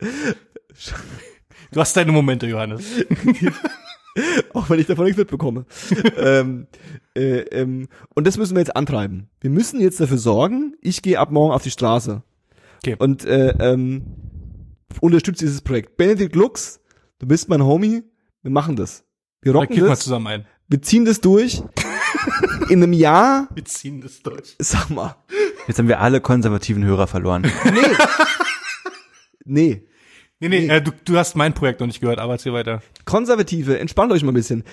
du hast deine Momente, Johannes. auch wenn ich davon nichts mitbekomme. ähm, äh, ähm, und das müssen wir jetzt antreiben. Wir müssen jetzt dafür sorgen, ich gehe ab morgen auf die Straße. Okay. Und äh, ähm, unterstütze dieses Projekt. Benedikt Lux, du bist mein Homie, wir machen das. Wir Da rocken wir das, zusammen ein. wir ziehen das durch. In einem Jahr, Wir ziehen das durch. sag mal, Jetzt haben wir alle konservativen Hörer verloren. nee. nee. Nee, nee, Nee. Äh, du, du hast mein Projekt noch nicht gehört, aber erzähl weiter. Konservative, entspannt euch mal ein bisschen.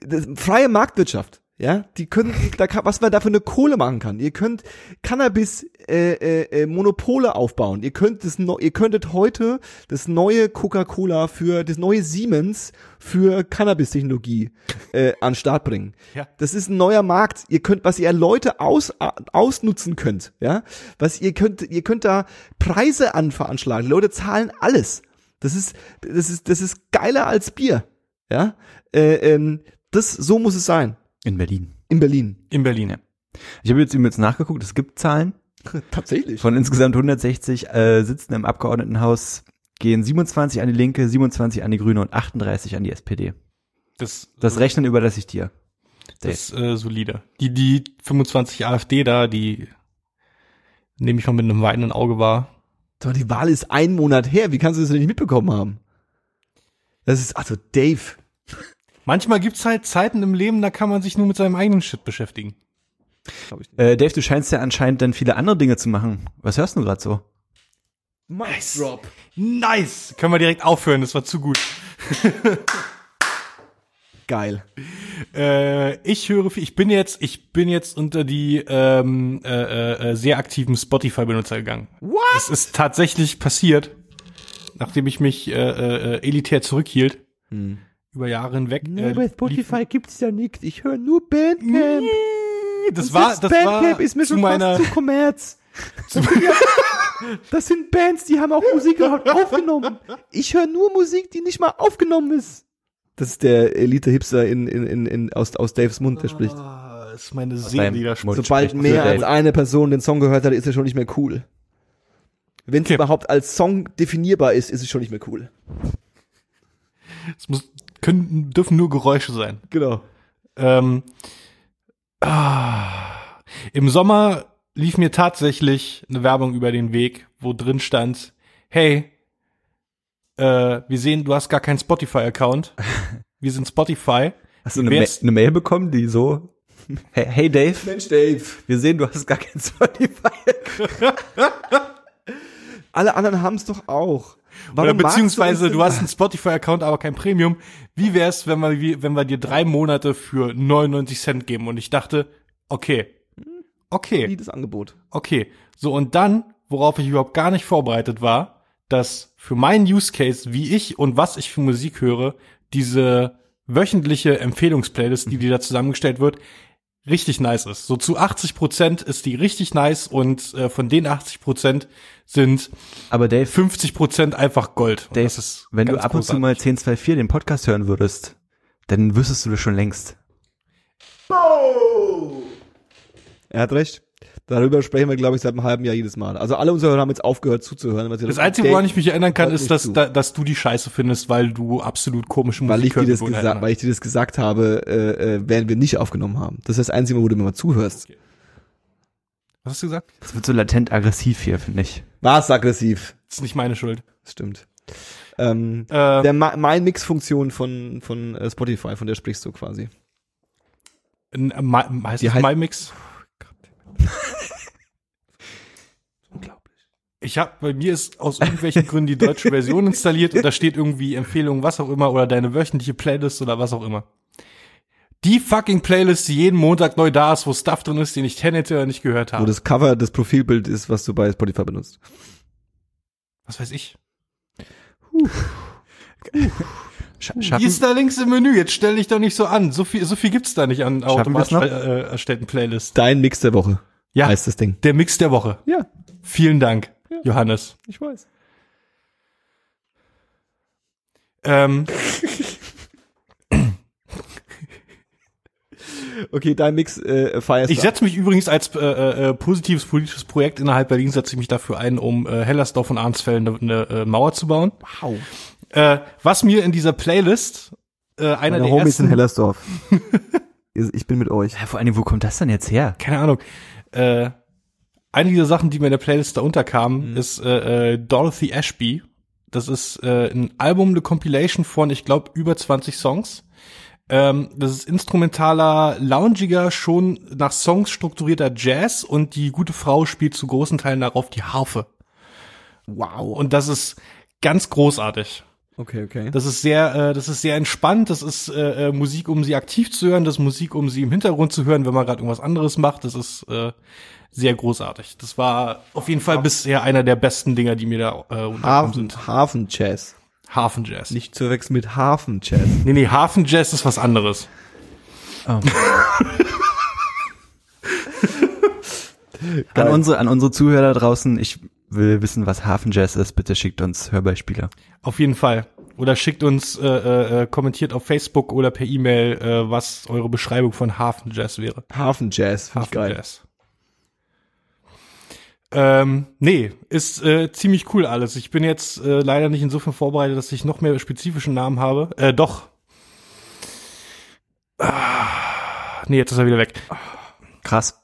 Das, freie Marktwirtschaft, ja, die können, da kann, was man da für eine Kohle machen kann. Ihr könnt Cannabis äh, äh, äh, Monopole aufbauen. Ihr könnt das, ihr könntet heute das neue Coca-Cola für das neue Siemens für Cannabis-Technologie äh, an Start bringen. Ja. Das ist ein neuer Markt. Ihr könnt, was ihr Leute aus, ausnutzen könnt, ja, was ihr könnt, ihr könnt da Preise anveranschlagen. Die Leute zahlen alles. Das ist, das ist, das ist geiler als Bier, ja. Äh, ähm, das, so muss es sein In Berlin. in Berlin. In Berlin. Ja. Ich habe jetzt übrigens nachgeguckt, es gibt Zahlen. Tatsächlich. Von insgesamt 160 äh, Sitzen im Abgeordnetenhaus gehen 27 an die Linke, 27 an die Grüne und 38 an die SPD. Das, Das Rechnen überlasse ich dir. Dave. das ist äh, solide. Die, die 25 AfD da, die nehme ich mal mit einem weinenden Auge wahr. Doch, die Wahl ist ein Monat her. Wie kannst du das denn nicht mitbekommen haben? Das ist, also Dave. Manchmal gibt's halt Zeiten im Leben, da kann man sich nur mit seinem eigenen Shit beschäftigen. Äh, Dave, du scheinst ja anscheinend dann viele andere Dinge zu machen. Was hörst du gerade so? Nice. Drop. Nice! Können wir direkt aufhören, das war zu gut. Geil. Äh, ich höre, viel- ich bin jetzt, ich bin jetzt unter die ähm, äh, äh, äh, sehr aktiven Spotify-Benutzer gegangen. What? Es ist tatsächlich passiert, nachdem ich mich äh, äh, äh, elitär zurückhielt Hm. Über Jahre hinweg. Nee, äh, bei Spotify gibt's ja nichts. Ich höre nur Bandcamp. lief- das Und war, das Bandcamp war ist mir zu schon meiner, fast zu Kommerz. Das sind Bands, die haben auch Musik aufgenommen. Ich höre nur Musik, die nicht mal aufgenommen ist. Das ist der Elite-Hipster in, in, in, in, aus, aus Daves Mund, der spricht. Ah, das ist meine Seele, die da spricht. Sobald mehr als Dave. eine Person den Song gehört hat, ist er schon nicht mehr cool. Wenn es Okay. überhaupt als Song definierbar ist, ist es schon nicht mehr cool. Es muss, können, dürfen nur Geräusche sein. Genau. Ähm, ah, Im Sommer lief mir tatsächlich eine Werbung über den Weg, wo drin stand, hey, äh, wir sehen, du hast gar keinen Spotify-Account. Wir sind Spotify. Hast du eine, Ma eine Mail bekommen, die so, hey, hey Dave, Mensch, Dave. wir sehen, du hast gar kein Spotify. Alle anderen haben es doch auch. Oder magst beziehungsweise uns du hast einen Spotify-Account, aber kein Premium. Wie wär's, wenn wir, wenn wir dir drei Monate für 99 Cent geben? Und ich dachte, okay, okay. das Angebot? Okay, so und dann, worauf ich überhaupt gar nicht vorbereitet war, dass für meinen Use Case, wie ich und was ich für Musik höre, diese wöchentliche Empfehlungsplaylist, die dir da zusammengestellt wird, richtig nice ist. So zu 80 Prozent ist die richtig nice und äh, von den 80 Prozent sind Aber Dave, 50 Prozent einfach Gold. Und Dave das ist wenn du ab und zu mal großartig. 1024 den Podcast hören würdest, dann wüsstest du das schon längst. Er hat recht. Darüber sprechen wir, glaube ich, seit einem halben Jahr jedes Mal. Also alle unsere Hörer haben jetzt aufgehört zuzuhören. Weil sie Das Einzige, woran ich mich erinnern kann, ist, dass, da, dass du die Scheiße findest, weil du absolut komische weil ich Musik dir das gesagt, weil ich dir das gesagt habe, äh, äh, während wir nicht aufgenommen haben. Das ist das Einzige, wo du mir mal zuhörst. Was hast du gesagt? Das wird so latent aggressiv hier, finde ich. War's aggressiv. Das ist nicht meine Schuld. Das stimmt. Ähm, Äh, der Ma- mein Mix-Funktion von von äh, Spotify, von der sprichst du quasi. äh, heißt Die das heißt- MyMix? Ich habe bei mir ist aus irgendwelchen Gründen die deutsche Version installiert und da steht irgendwie Empfehlung, was auch immer, oder deine wöchentliche Playlist oder was auch immer. Die fucking Playlist, die jeden Montag neu da ist, wo Stuff drin ist, den ich tendenziell oder nicht gehört Wo habe. das Cover das Profilbild ist, was du bei Spotify benutzt. Was weiß ich. Sch Die schaffen, ist da links im Menü, jetzt stell dich doch nicht so an. So viel, so viel gibt's da nicht an automatisch noch? äh, erstellten Playlists. Dein Mix der Woche Ja, heißt das Ding. der Mix der Woche. Ja, Vielen Dank, Johannes. ich weiß. Ähm, Okay, dein Mix äh, feierst ich setze mich übrigens als äh, äh, positives politisches Projekt innerhalb Berlins setze ich mich dafür ein, um äh, Hellersdorf und Arnsfeld eine, eine äh, Mauer zu bauen. Wow. Äh, was mir in dieser Playlist äh, einer Meine der Homies ersten, in Hellersdorf. ich bin mit euch. ja, vor allem, wo kommt das denn jetzt her? keine Ahnung, äh, eine dieser Sachen, die mir in der Playlist da unterkamen, Mhm. ist äh, äh, Dorothy Ashby. Das ist äh, ein Album, eine Compilation von, ich glaube, über 20 Songs. Ähm, das ist instrumentaler, loungiger, schon nach Songs strukturierter Jazz und die gute Frau spielt zu großen Teilen darauf die Harfe. Wow. Und das ist ganz großartig. Okay, okay. Das ist sehr, äh, das ist sehr entspannt. Das ist äh, äh, Musik, um sie aktiv zu hören. Das ist Musik, um sie im Hintergrund zu hören, wenn man gerade irgendwas anderes macht. Das ist äh, sehr großartig. Das war auf jeden Fall bisher einer der besten Dinger, die mir da äh, Hafen, sind. Hafenjazz. Hafenjazz. Nicht zu wechseln mit Hafenjazz. Nee, nee, Hafenjazz ist was anderes. An unsere, an unsere Zuhörer draußen, ich will wissen, was Hafenjazz ist. Bitte schickt uns Hörbeispiele. Auf jeden Fall. Oder schickt uns, äh, äh, äh, kommentiert auf Facebook oder per E-Mail, äh, was eure Beschreibung von Hafenjazz wäre. Hafenjazz. Ich geil. Hafenjazz. Ähm, nee, ist äh, ziemlich cool alles. Ich bin jetzt äh, leider nicht insofern vorbereitet, dass ich noch mehr spezifischen Namen habe. Äh, doch. Ah, nee, jetzt ist er wieder weg. Krass.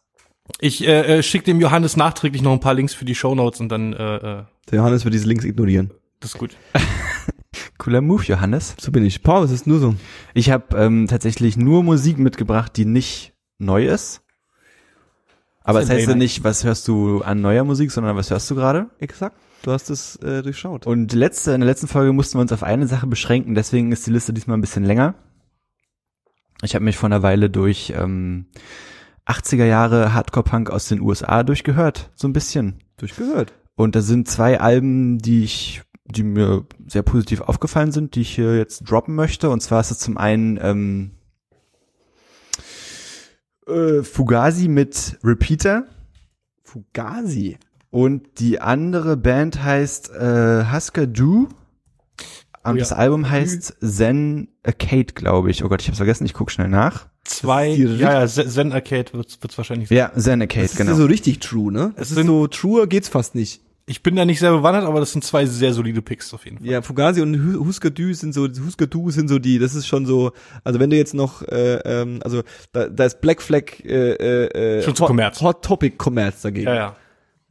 Ich äh, äh, schicke dem Johannes nachträglich noch ein paar Links für die Shownotes und dann äh, äh, Der Johannes wird diese Links ignorieren. das ist gut. Cooler Move, Johannes. So bin ich. Paul, es ist nur so. Ich habe ähm, tatsächlich nur Musik mitgebracht, die nicht neu ist. Aber es denn heißt ja nicht, was hörst du an neuer Musik, sondern was hörst du gerade? Exakt. Du hast es äh, durchschaut. Und letzte, in der letzten Folge mussten wir uns auf eine Sache beschränken, deswegen ist die Liste diesmal ein bisschen länger. Ich habe mich vor einer Weile durch ähm, 80er Jahre Hardcore-Punk aus den USA durchgehört, so ein bisschen. durchgehört. Und da sind zwei Alben, die ich, die mir sehr positiv aufgefallen sind, die ich hier jetzt droppen möchte. Und zwar ist es zum einen ähm, äh, Fugazi mit Repeater Fugazi. und die andere Band heißt äh, Husker Du. Und Oh ja. das Album heißt Zen Arcade, glaube ich. Oh Gott, ich hab's vergessen, ich guck schnell nach. Zwei, ja, ja, Zen Arcade wird's, wird's wahrscheinlich sein. Ja, Zen Arcade, Das ist genau. ja so richtig true, ne? Es ist sind- so truer geht's fast nicht. Ich bin da nicht sehr bewandert, aber das sind zwei sehr solide Picks auf jeden Fall. Ja, Fugazi und Hu- Husker Du sind so, Husker Du sind so die, das ist schon so, also wenn du jetzt noch, äh, ähm, also da, da ist Black Flag, äh, äh, äh, Schon zu Hot, Kommerz. Hot Topic Kommerz dagegen. Ja, ja.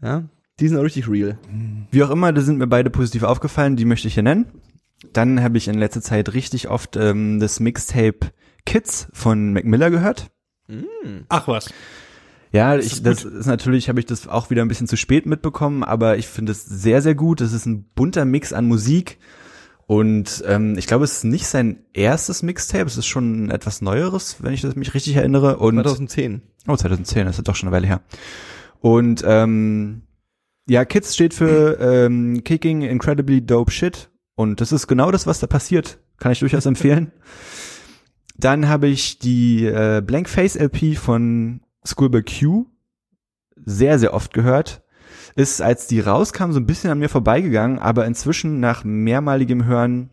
ja. Die sind auch richtig real. Wie auch immer, da sind mir beide positiv aufgefallen, die möchte ich hier nennen. Dann habe ich in letzter Zeit richtig oft ähm, das Mixtape Kids von Mac Miller gehört. Ach was. Ja, Das ich, ist das ist natürlich, habe ich das auch wieder ein bisschen zu spät mitbekommen, aber ich finde es sehr, sehr gut. Das ist ein bunter Mix an Musik. Und ähm, ich glaube, es ist nicht sein erstes Mixtape, es ist schon ein etwas neueres, wenn ich das mich richtig erinnere. Und 2010. Oh, 2010, das ist doch schon eine Weile her. Und ähm, Ja, Kids steht für ähm, Kicking Incredibly Dope Shit. Und das ist genau das, was da passiert. Kann ich durchaus empfehlen. Dann habe ich die äh, Blank Face LP von Schoolboy Q sehr, sehr oft gehört. Ist, als die rauskam, so ein bisschen an mir vorbeigegangen, aber inzwischen nach mehrmaligem Hören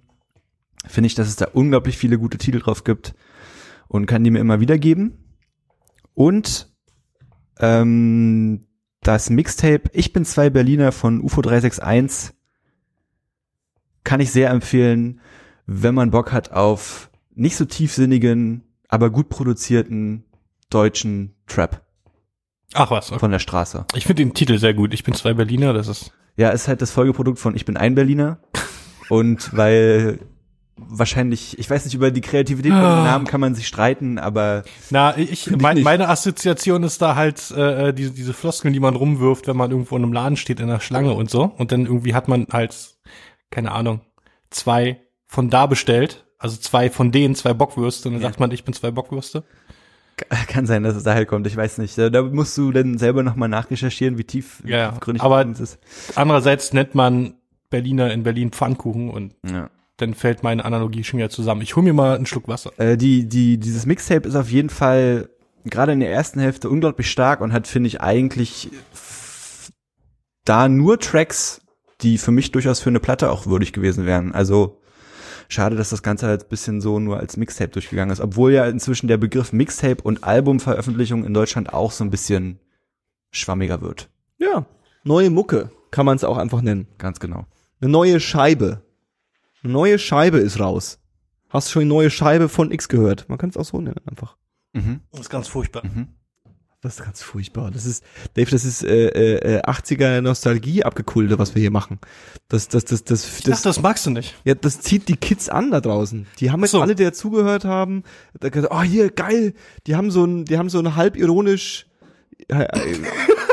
finde ich, dass es da unglaublich viele gute Titel drauf gibt und kann die mir immer wieder geben. Und ähm, das Mixtape Ich bin zwei Berliner von UFO 361 kann ich sehr empfehlen, wenn man Bock hat auf nicht so tiefsinnigen, aber gut produzierten deutschen Trap Ach was, okay. von der Straße. Ich finde den Titel sehr gut. Ich bin zwei Berliner, das ist. Ja, ist halt das Folgeprodukt von Ich bin ein Berliner. Und weil wahrscheinlich, ich weiß nicht, über die Kreativität von Ah. den Namen kann man sich streiten, aber Na, ich, ich mein, nicht. meine Assoziation ist da halt äh, diese, diese Floskeln, die man rumwirft, wenn man irgendwo in einem Laden steht in der Schlange und so. Und dann irgendwie hat man halt, keine Ahnung, zwei von da bestellt. Also zwei von denen, zwei Bockwürste. Und dann Ja. sagt man, ich bin zwei Bockwürste. kann sein, dass es daher kommt, ich weiß nicht. Da musst du dann selber nochmal nachrecherchieren, wie tief Ja, tiefgründig Aber- das ist. Andererseits nennt man Berliner in Berlin Pfannkuchen und Ja. dann fällt meine Analogie schon wieder zusammen. Ich hol mir mal einen Schluck Wasser. Äh, die, die, dieses Mixtape ist auf jeden Fall gerade in der ersten Hälfte unglaublich stark und hat, finde ich, eigentlich da nur Tracks, die für mich durchaus für eine Platte auch würdig gewesen wären. Also schade, dass das Ganze halt ein bisschen so nur als Mixtape durchgegangen ist, obwohl ja inzwischen der Begriff Mixtape und Albumveröffentlichung in Deutschland auch so ein bisschen schwammiger wird. Ja, neue Mucke kann man es auch einfach nennen. Ganz genau. Eine neue Scheibe. Eine neue Scheibe ist raus. Hast du schon die neue Scheibe von X gehört? Man kann es auch so nennen einfach. Mhm. Das ist ganz furchtbar. Mhm. Das ist ganz furchtbar. Das ist, Dave, das ist äh, äh, 80er Nostalgie abgekulte, was wir hier machen. Das, das, das, das, Ich das, dachte, das magst du nicht. ja, das zieht die Kids an da draußen. Die haben jetzt So. alle, die dazugehört haben, da gesagt, oh hier geil. Die haben so ein, die haben so eine halb ironisch äh,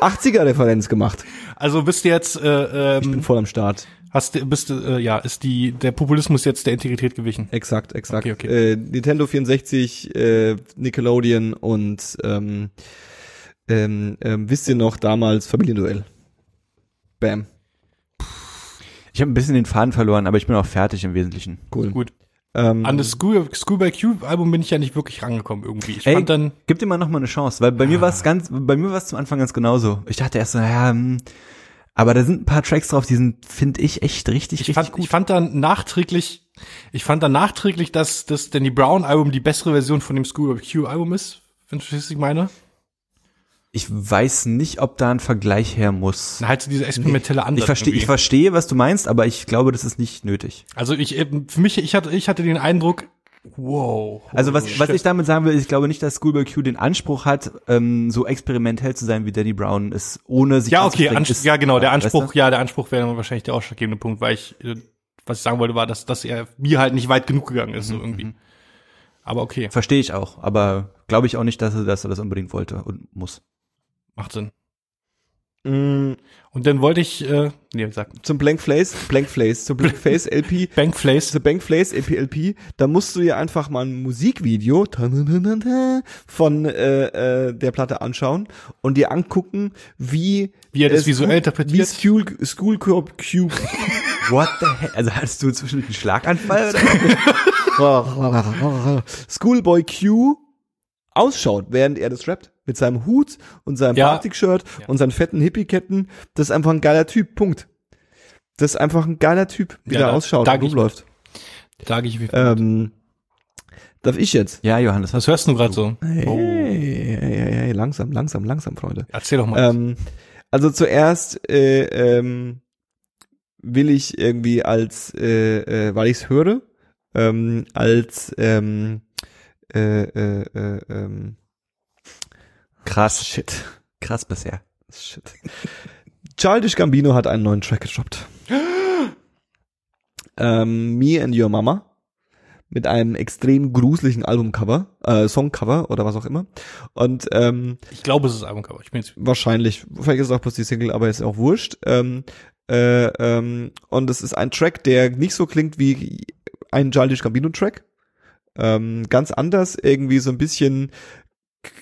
80er Referenz gemacht. Also bist du jetzt, äh, Ich bin ähm, voll am Start. hast du, bist du, äh, ja, ist die, der Populismus jetzt der Integrität gewichen? Exakt, exakt. Okay, okay. Äh, Nintendo 64, äh, Nickelodeon und ähm, ähm, ähm, wisst ihr noch damals Familienduell? Bam. Ich habe ein bisschen den Faden verloren, aber ich bin auch fertig im Wesentlichen. Cool. Gut. Ähm, An das School, School by Cube Album bin ich ja nicht wirklich rangekommen irgendwie. Ich Ey, fand dann, Gib dir mal noch mal eine Chance, weil bei mir war es ganz, bei mir war es zum Anfang ganz genauso. Ich dachte erst so, ja, hm, aber da sind ein paar Tracks drauf, die sind, finde ich, echt richtig, ich richtig fand, gut. ich fand dann nachträglich, ich fand dann nachträglich, dass das Danny Brown Album die bessere Version von dem School by Q Album ist. Wenn du verstehst, was ich meine? Ich weiß nicht, ob da ein Vergleich her muss. Na, halt so diese experimentelle Ansatz. Ich verstehe, ich verstehe, was du meinst, aber ich glaube, das ist nicht nötig. Also ich, eben, für mich, ich hatte, ich hatte den Eindruck, wow. Also was, was ich damit sagen will, ich glaube nicht, dass Schoolboy Q den Anspruch hat, ähm, so experimentell zu sein, wie Danny Brown ist, ohne sich Ja, okay, Ist- ja, genau, der weißt Anspruch, du? ja, der Anspruch wäre wahrscheinlich der ausschlaggebende Punkt, weil ich, äh, was ich sagen wollte, war, dass, dass er mir halt nicht weit genug gegangen ist, so Mhm, irgendwie. Aber okay, Verstehe ich auch, aber glaube ich auch nicht, dass er, dass er das unbedingt wollte und muss. Macht Sinn. mh, Und dann wollte ich, äh, nee, sag, zum Blank Face, Blank Face, zum Blank Face LP, Bankflace. The Blank Face LP, LP, da musst du dir einfach mal ein Musikvideo von äh, äh, der Platte anschauen und dir angucken, wie Wie er das visuell interpretiert. Wie School, School Cube, Cube What the hell? Also hattest du zwischen einen Schlaganfall? Oder? Schoolboy Q ausschaut, während er das rappt. Mit seinem Hut und seinem Ja. Batik-Shirt Ja. und seinen fetten Hippie-Ketten. Das ist einfach ein geiler Typ. Punkt. Das ist einfach ein geiler Typ, wie Ja, der da- ausschaut und rumläuft. Da gehe ich wie Ähm, darf ich jetzt? ja, Johannes, Was hörst du gerade so? Hey, Oh. hey, hey, hey, langsam, langsam, langsam, Freunde. Erzähl doch mal. Ähm, also zuerst äh, ähm, will ich irgendwie als, äh, äh, weil ich es höre, ähm, als ähm, äh, äh, äh, ähm, krass, shit. Krass bisher. shit. Childish Gambino hat einen neuen Track gedroppt. ähm, Me and Your Mama mit einem extrem gruseligen Albumcover, äh, Songcover oder was auch immer. Und ähm, ich glaube, es ist Albumcover. Ich bin jetzt, wahrscheinlich, vielleicht ist es auch bloß die Single, aber ist auch wurscht. Ähm, äh, ähm, und es ist ein Track, der nicht so klingt wie ein Childish Gambino Track. Ähm, ganz anders, irgendwie so ein bisschen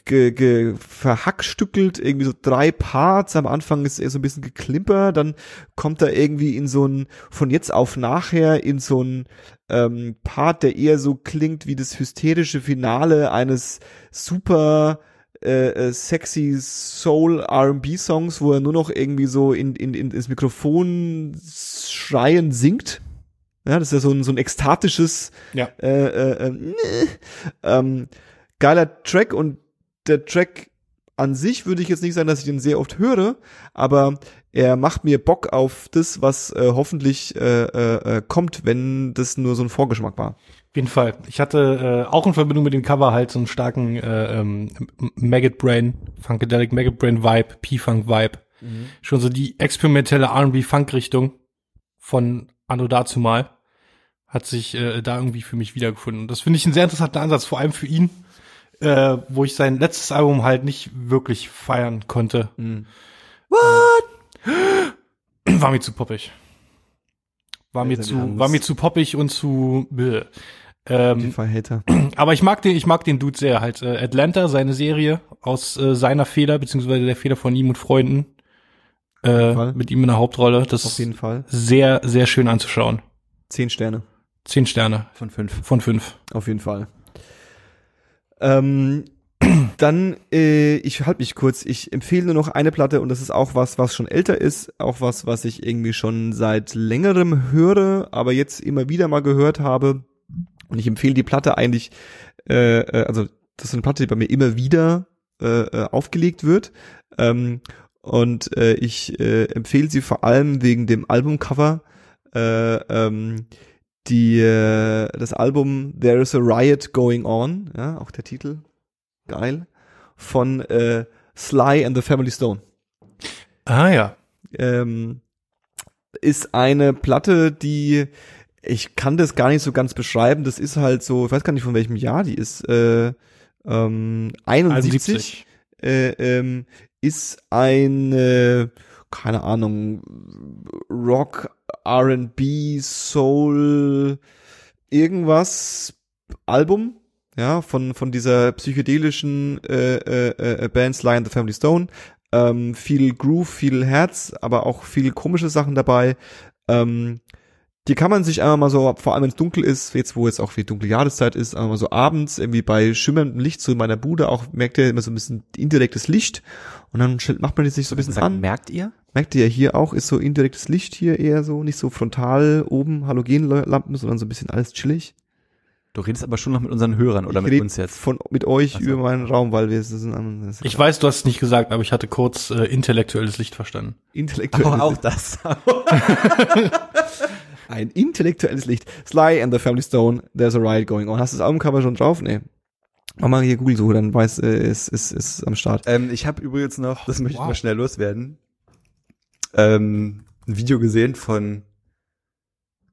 ge, ge, verhackstückelt, irgendwie so drei Parts. Am Anfang ist er so ein bisschen geklimper, dann kommt er irgendwie in so ein, von jetzt auf nachher in so ein ähm, Part, der eher so klingt wie das hysterische Finale eines super äh, äh, sexy Soul R&B Songs, wo er nur noch irgendwie so in, in, in ins Mikrofon schreien singt. Ja, das ist ja so ein, so ein ekstatisches Ja. äh, äh, äh, ähm, geiler Track und der Track an sich würde ich jetzt nicht sagen, dass ich den sehr oft höre, aber er macht mir Bock auf das, was äh, hoffentlich äh, äh, äh, kommt, wenn das nur so ein Vorgeschmack war. Auf jeden Fall. Ich hatte äh, auch in Verbindung mit dem Cover halt so einen starken äh, ähm, Maggot Brain, Funkadelic Maggot Brain Vibe, P-Funk Vibe. Schon so die experimentelle R&B Funk Richtung von Anno dazumal hat sich äh, da irgendwie für mich wiedergefunden. Und das finde ich ein sehr interessanter Ansatz, vor allem für ihn, äh, wo ich sein letztes Album halt nicht wirklich feiern konnte. What? War mir zu poppig. War mir zu, war mir zu poppig und zu bäh. Ähm, Fall Hater. aber ich mag den, ich mag den Dude sehr. Halt äh, Atlanta, seine Serie aus äh, seiner Feder beziehungsweise der Feder von ihm und Freunden äh, mit ihm in der Hauptrolle. Das Auf ist jeden Fall. sehr, sehr schön anzuschauen. Zehn Sterne. Zehn Sterne Von fünf. von fünf. Auf jeden Fall. Ähm, dann, äh, ich halte mich kurz, ich empfehle nur noch eine Platte und das ist auch was, was schon älter ist, auch was, was ich irgendwie schon seit längerem höre, aber jetzt immer wieder mal gehört habe. Und ich empfehle die Platte eigentlich, äh, äh, also das ist eine Platte, die bei mir immer wieder äh, äh, aufgelegt wird. Ähm, und äh, ich äh, empfehle sie vor allem wegen dem Albumcover. Äh, ähm, die äh, das Album There is a Riot Going On, ja, auch der Titel, geil, von äh, Sly and the Family Stone. Ah ja. Ähm, ist eine Platte, die ich kann das gar nicht so ganz beschreiben. Das ist halt so, ich weiß gar nicht von welchem Jahr die ist. Äh, ähm, 71 äh, ähm, ist eine, keine Ahnung, Rock, R&B, Soul, irgendwas Album, ja, von von dieser psychedelischen äh, äh, äh, Band Sly and the Family Stone. Ähm, viel Groove, viel Herz, aber auch viel komische Sachen dabei. Ähm, die kann man sich einfach mal so, vor allem wenn es dunkel ist, jetzt wo jetzt auch die dunkle Jahreszeit ist, einfach mal so abends irgendwie bei schimmerndem Licht so in meiner Bude auch, merkt ihr immer so ein bisschen indirektes Licht und dann macht man die sich so ein bisschen Sagt, an. merkt ihr? Merkt ihr ja hier auch, ist so indirektes Licht hier eher so, nicht so frontal oben Halogenlampen, sondern so ein bisschen alles chillig. Du redest aber schon noch mit unseren Hörern oder ich mit uns jetzt. Von, mit euch Ach so. über meinen Raum, weil wir sind an, Ich weiß, du hast es nicht gesagt, aber ich hatte kurz äh, intellektuelles Licht verstanden. intellektuelles Aber auch das. Ein intellektuelles Licht. Sly and the Family Stone, There's a Riot Going On. Hast du das Albumcover schon drauf? Nee. Mach mal hier Google-Suche, dann weiß, äh, ist, ist, ist am Start. ähm, ich habe übrigens noch, das möchte ich wow. mal schnell loswerden, ähm, ein Video gesehen von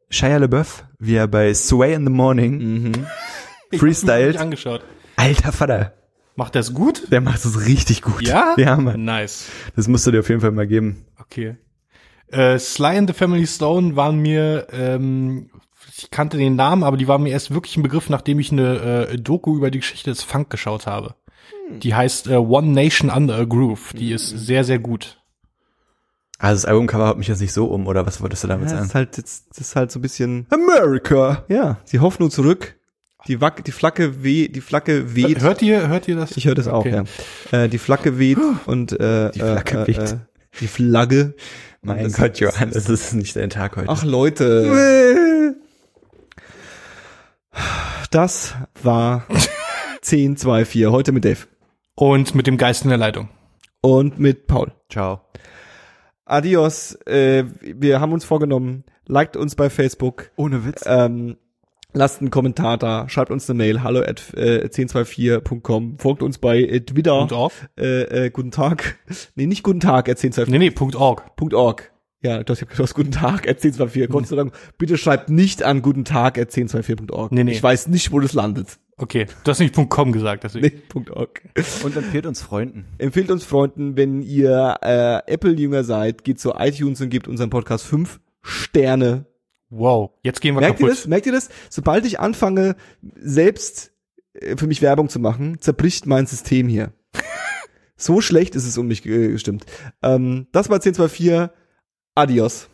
Shia LaBeouf, wie er bei Sway in the Morning Mhm. Nicht angeschaut. Alter Vater, Macht es gut? der macht es richtig gut. Ja? Ja, Mann. Nice. Das musst du dir auf jeden Fall mal geben. Okay. Äh, Sly and the Family Stone waren mir, ähm, ich kannte den Namen, aber die waren mir erst wirklich ein Begriff, nachdem ich eine äh, Doku über die Geschichte des Funk geschaut habe. Die heißt äh, One Nation Under a Groove. Die ist sehr, sehr gut. Also das Albumcover haut mich jetzt nicht so um, oder was wolltest du damit Ja, das sagen? ist halt, das, das ist halt so ein bisschen, America. ja, die Hoffnung zurück. Die Wack, die Flagge weh, die Flagge weht. Hört ihr, hört ihr das? Ich höre das Okay. auch, ja. Äh, die Flagge weht und äh, Die Flagge äh, weht. Äh, die Flagge. Mein Das- Gott, Johannes, das ist nicht dein Tag heute. Ach Leute. Das war 1024 heute mit Dave Und mit dem Geist in der Leitung. und mit Paul. Ciao. Adios. Äh, wir haben uns vorgenommen, liked uns bei Facebook, Ohne Witz. ähm, lasst einen Kommentar da, schreibt uns eine Mail, hallo at äh, 1024.com, folgt uns bei äh, Twitter. Punkt org? Äh, äh, guten Tag. Nee, nicht guten Tag at 1024. Nee, nee, Punkt org. Punkt .org. Ja, du hast, du hast guten Tag at 1024. Gott sei Dank, bitte schreibt nicht an guten Tag at 1024.org. Nee, nee. Ich weiß nicht, wo das landet. Okay. Du hast nicht Punkt com gesagt, deswegen. Nee, Punkt .org. Und empfiehlt uns Freunden. Empfehlt uns Freunden, wenn ihr äh, Apple-Jünger seid, geht zu iTunes und gebt unserem Podcast fünf Sterne. Wow. Jetzt gehen wir Merkt ihr kaputt. das? Merkt ihr das? Sobald ich anfange, selbst äh, für mich Werbung zu machen, zerbricht mein System hier. so schlecht ist es um mich äh, gestimmt. Ähm, das war 1024. Adios.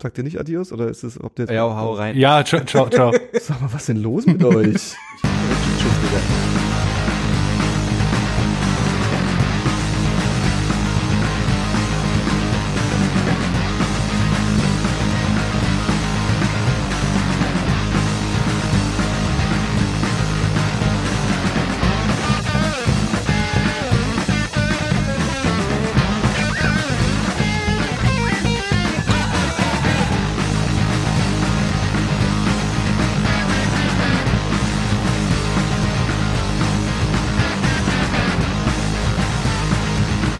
Sagt ihr nicht Adios oder ist es, ob der Ja, hau rein. Ja, ciao, ciao, ciao. Sag mal, was ist denn los mit euch? Tschüss.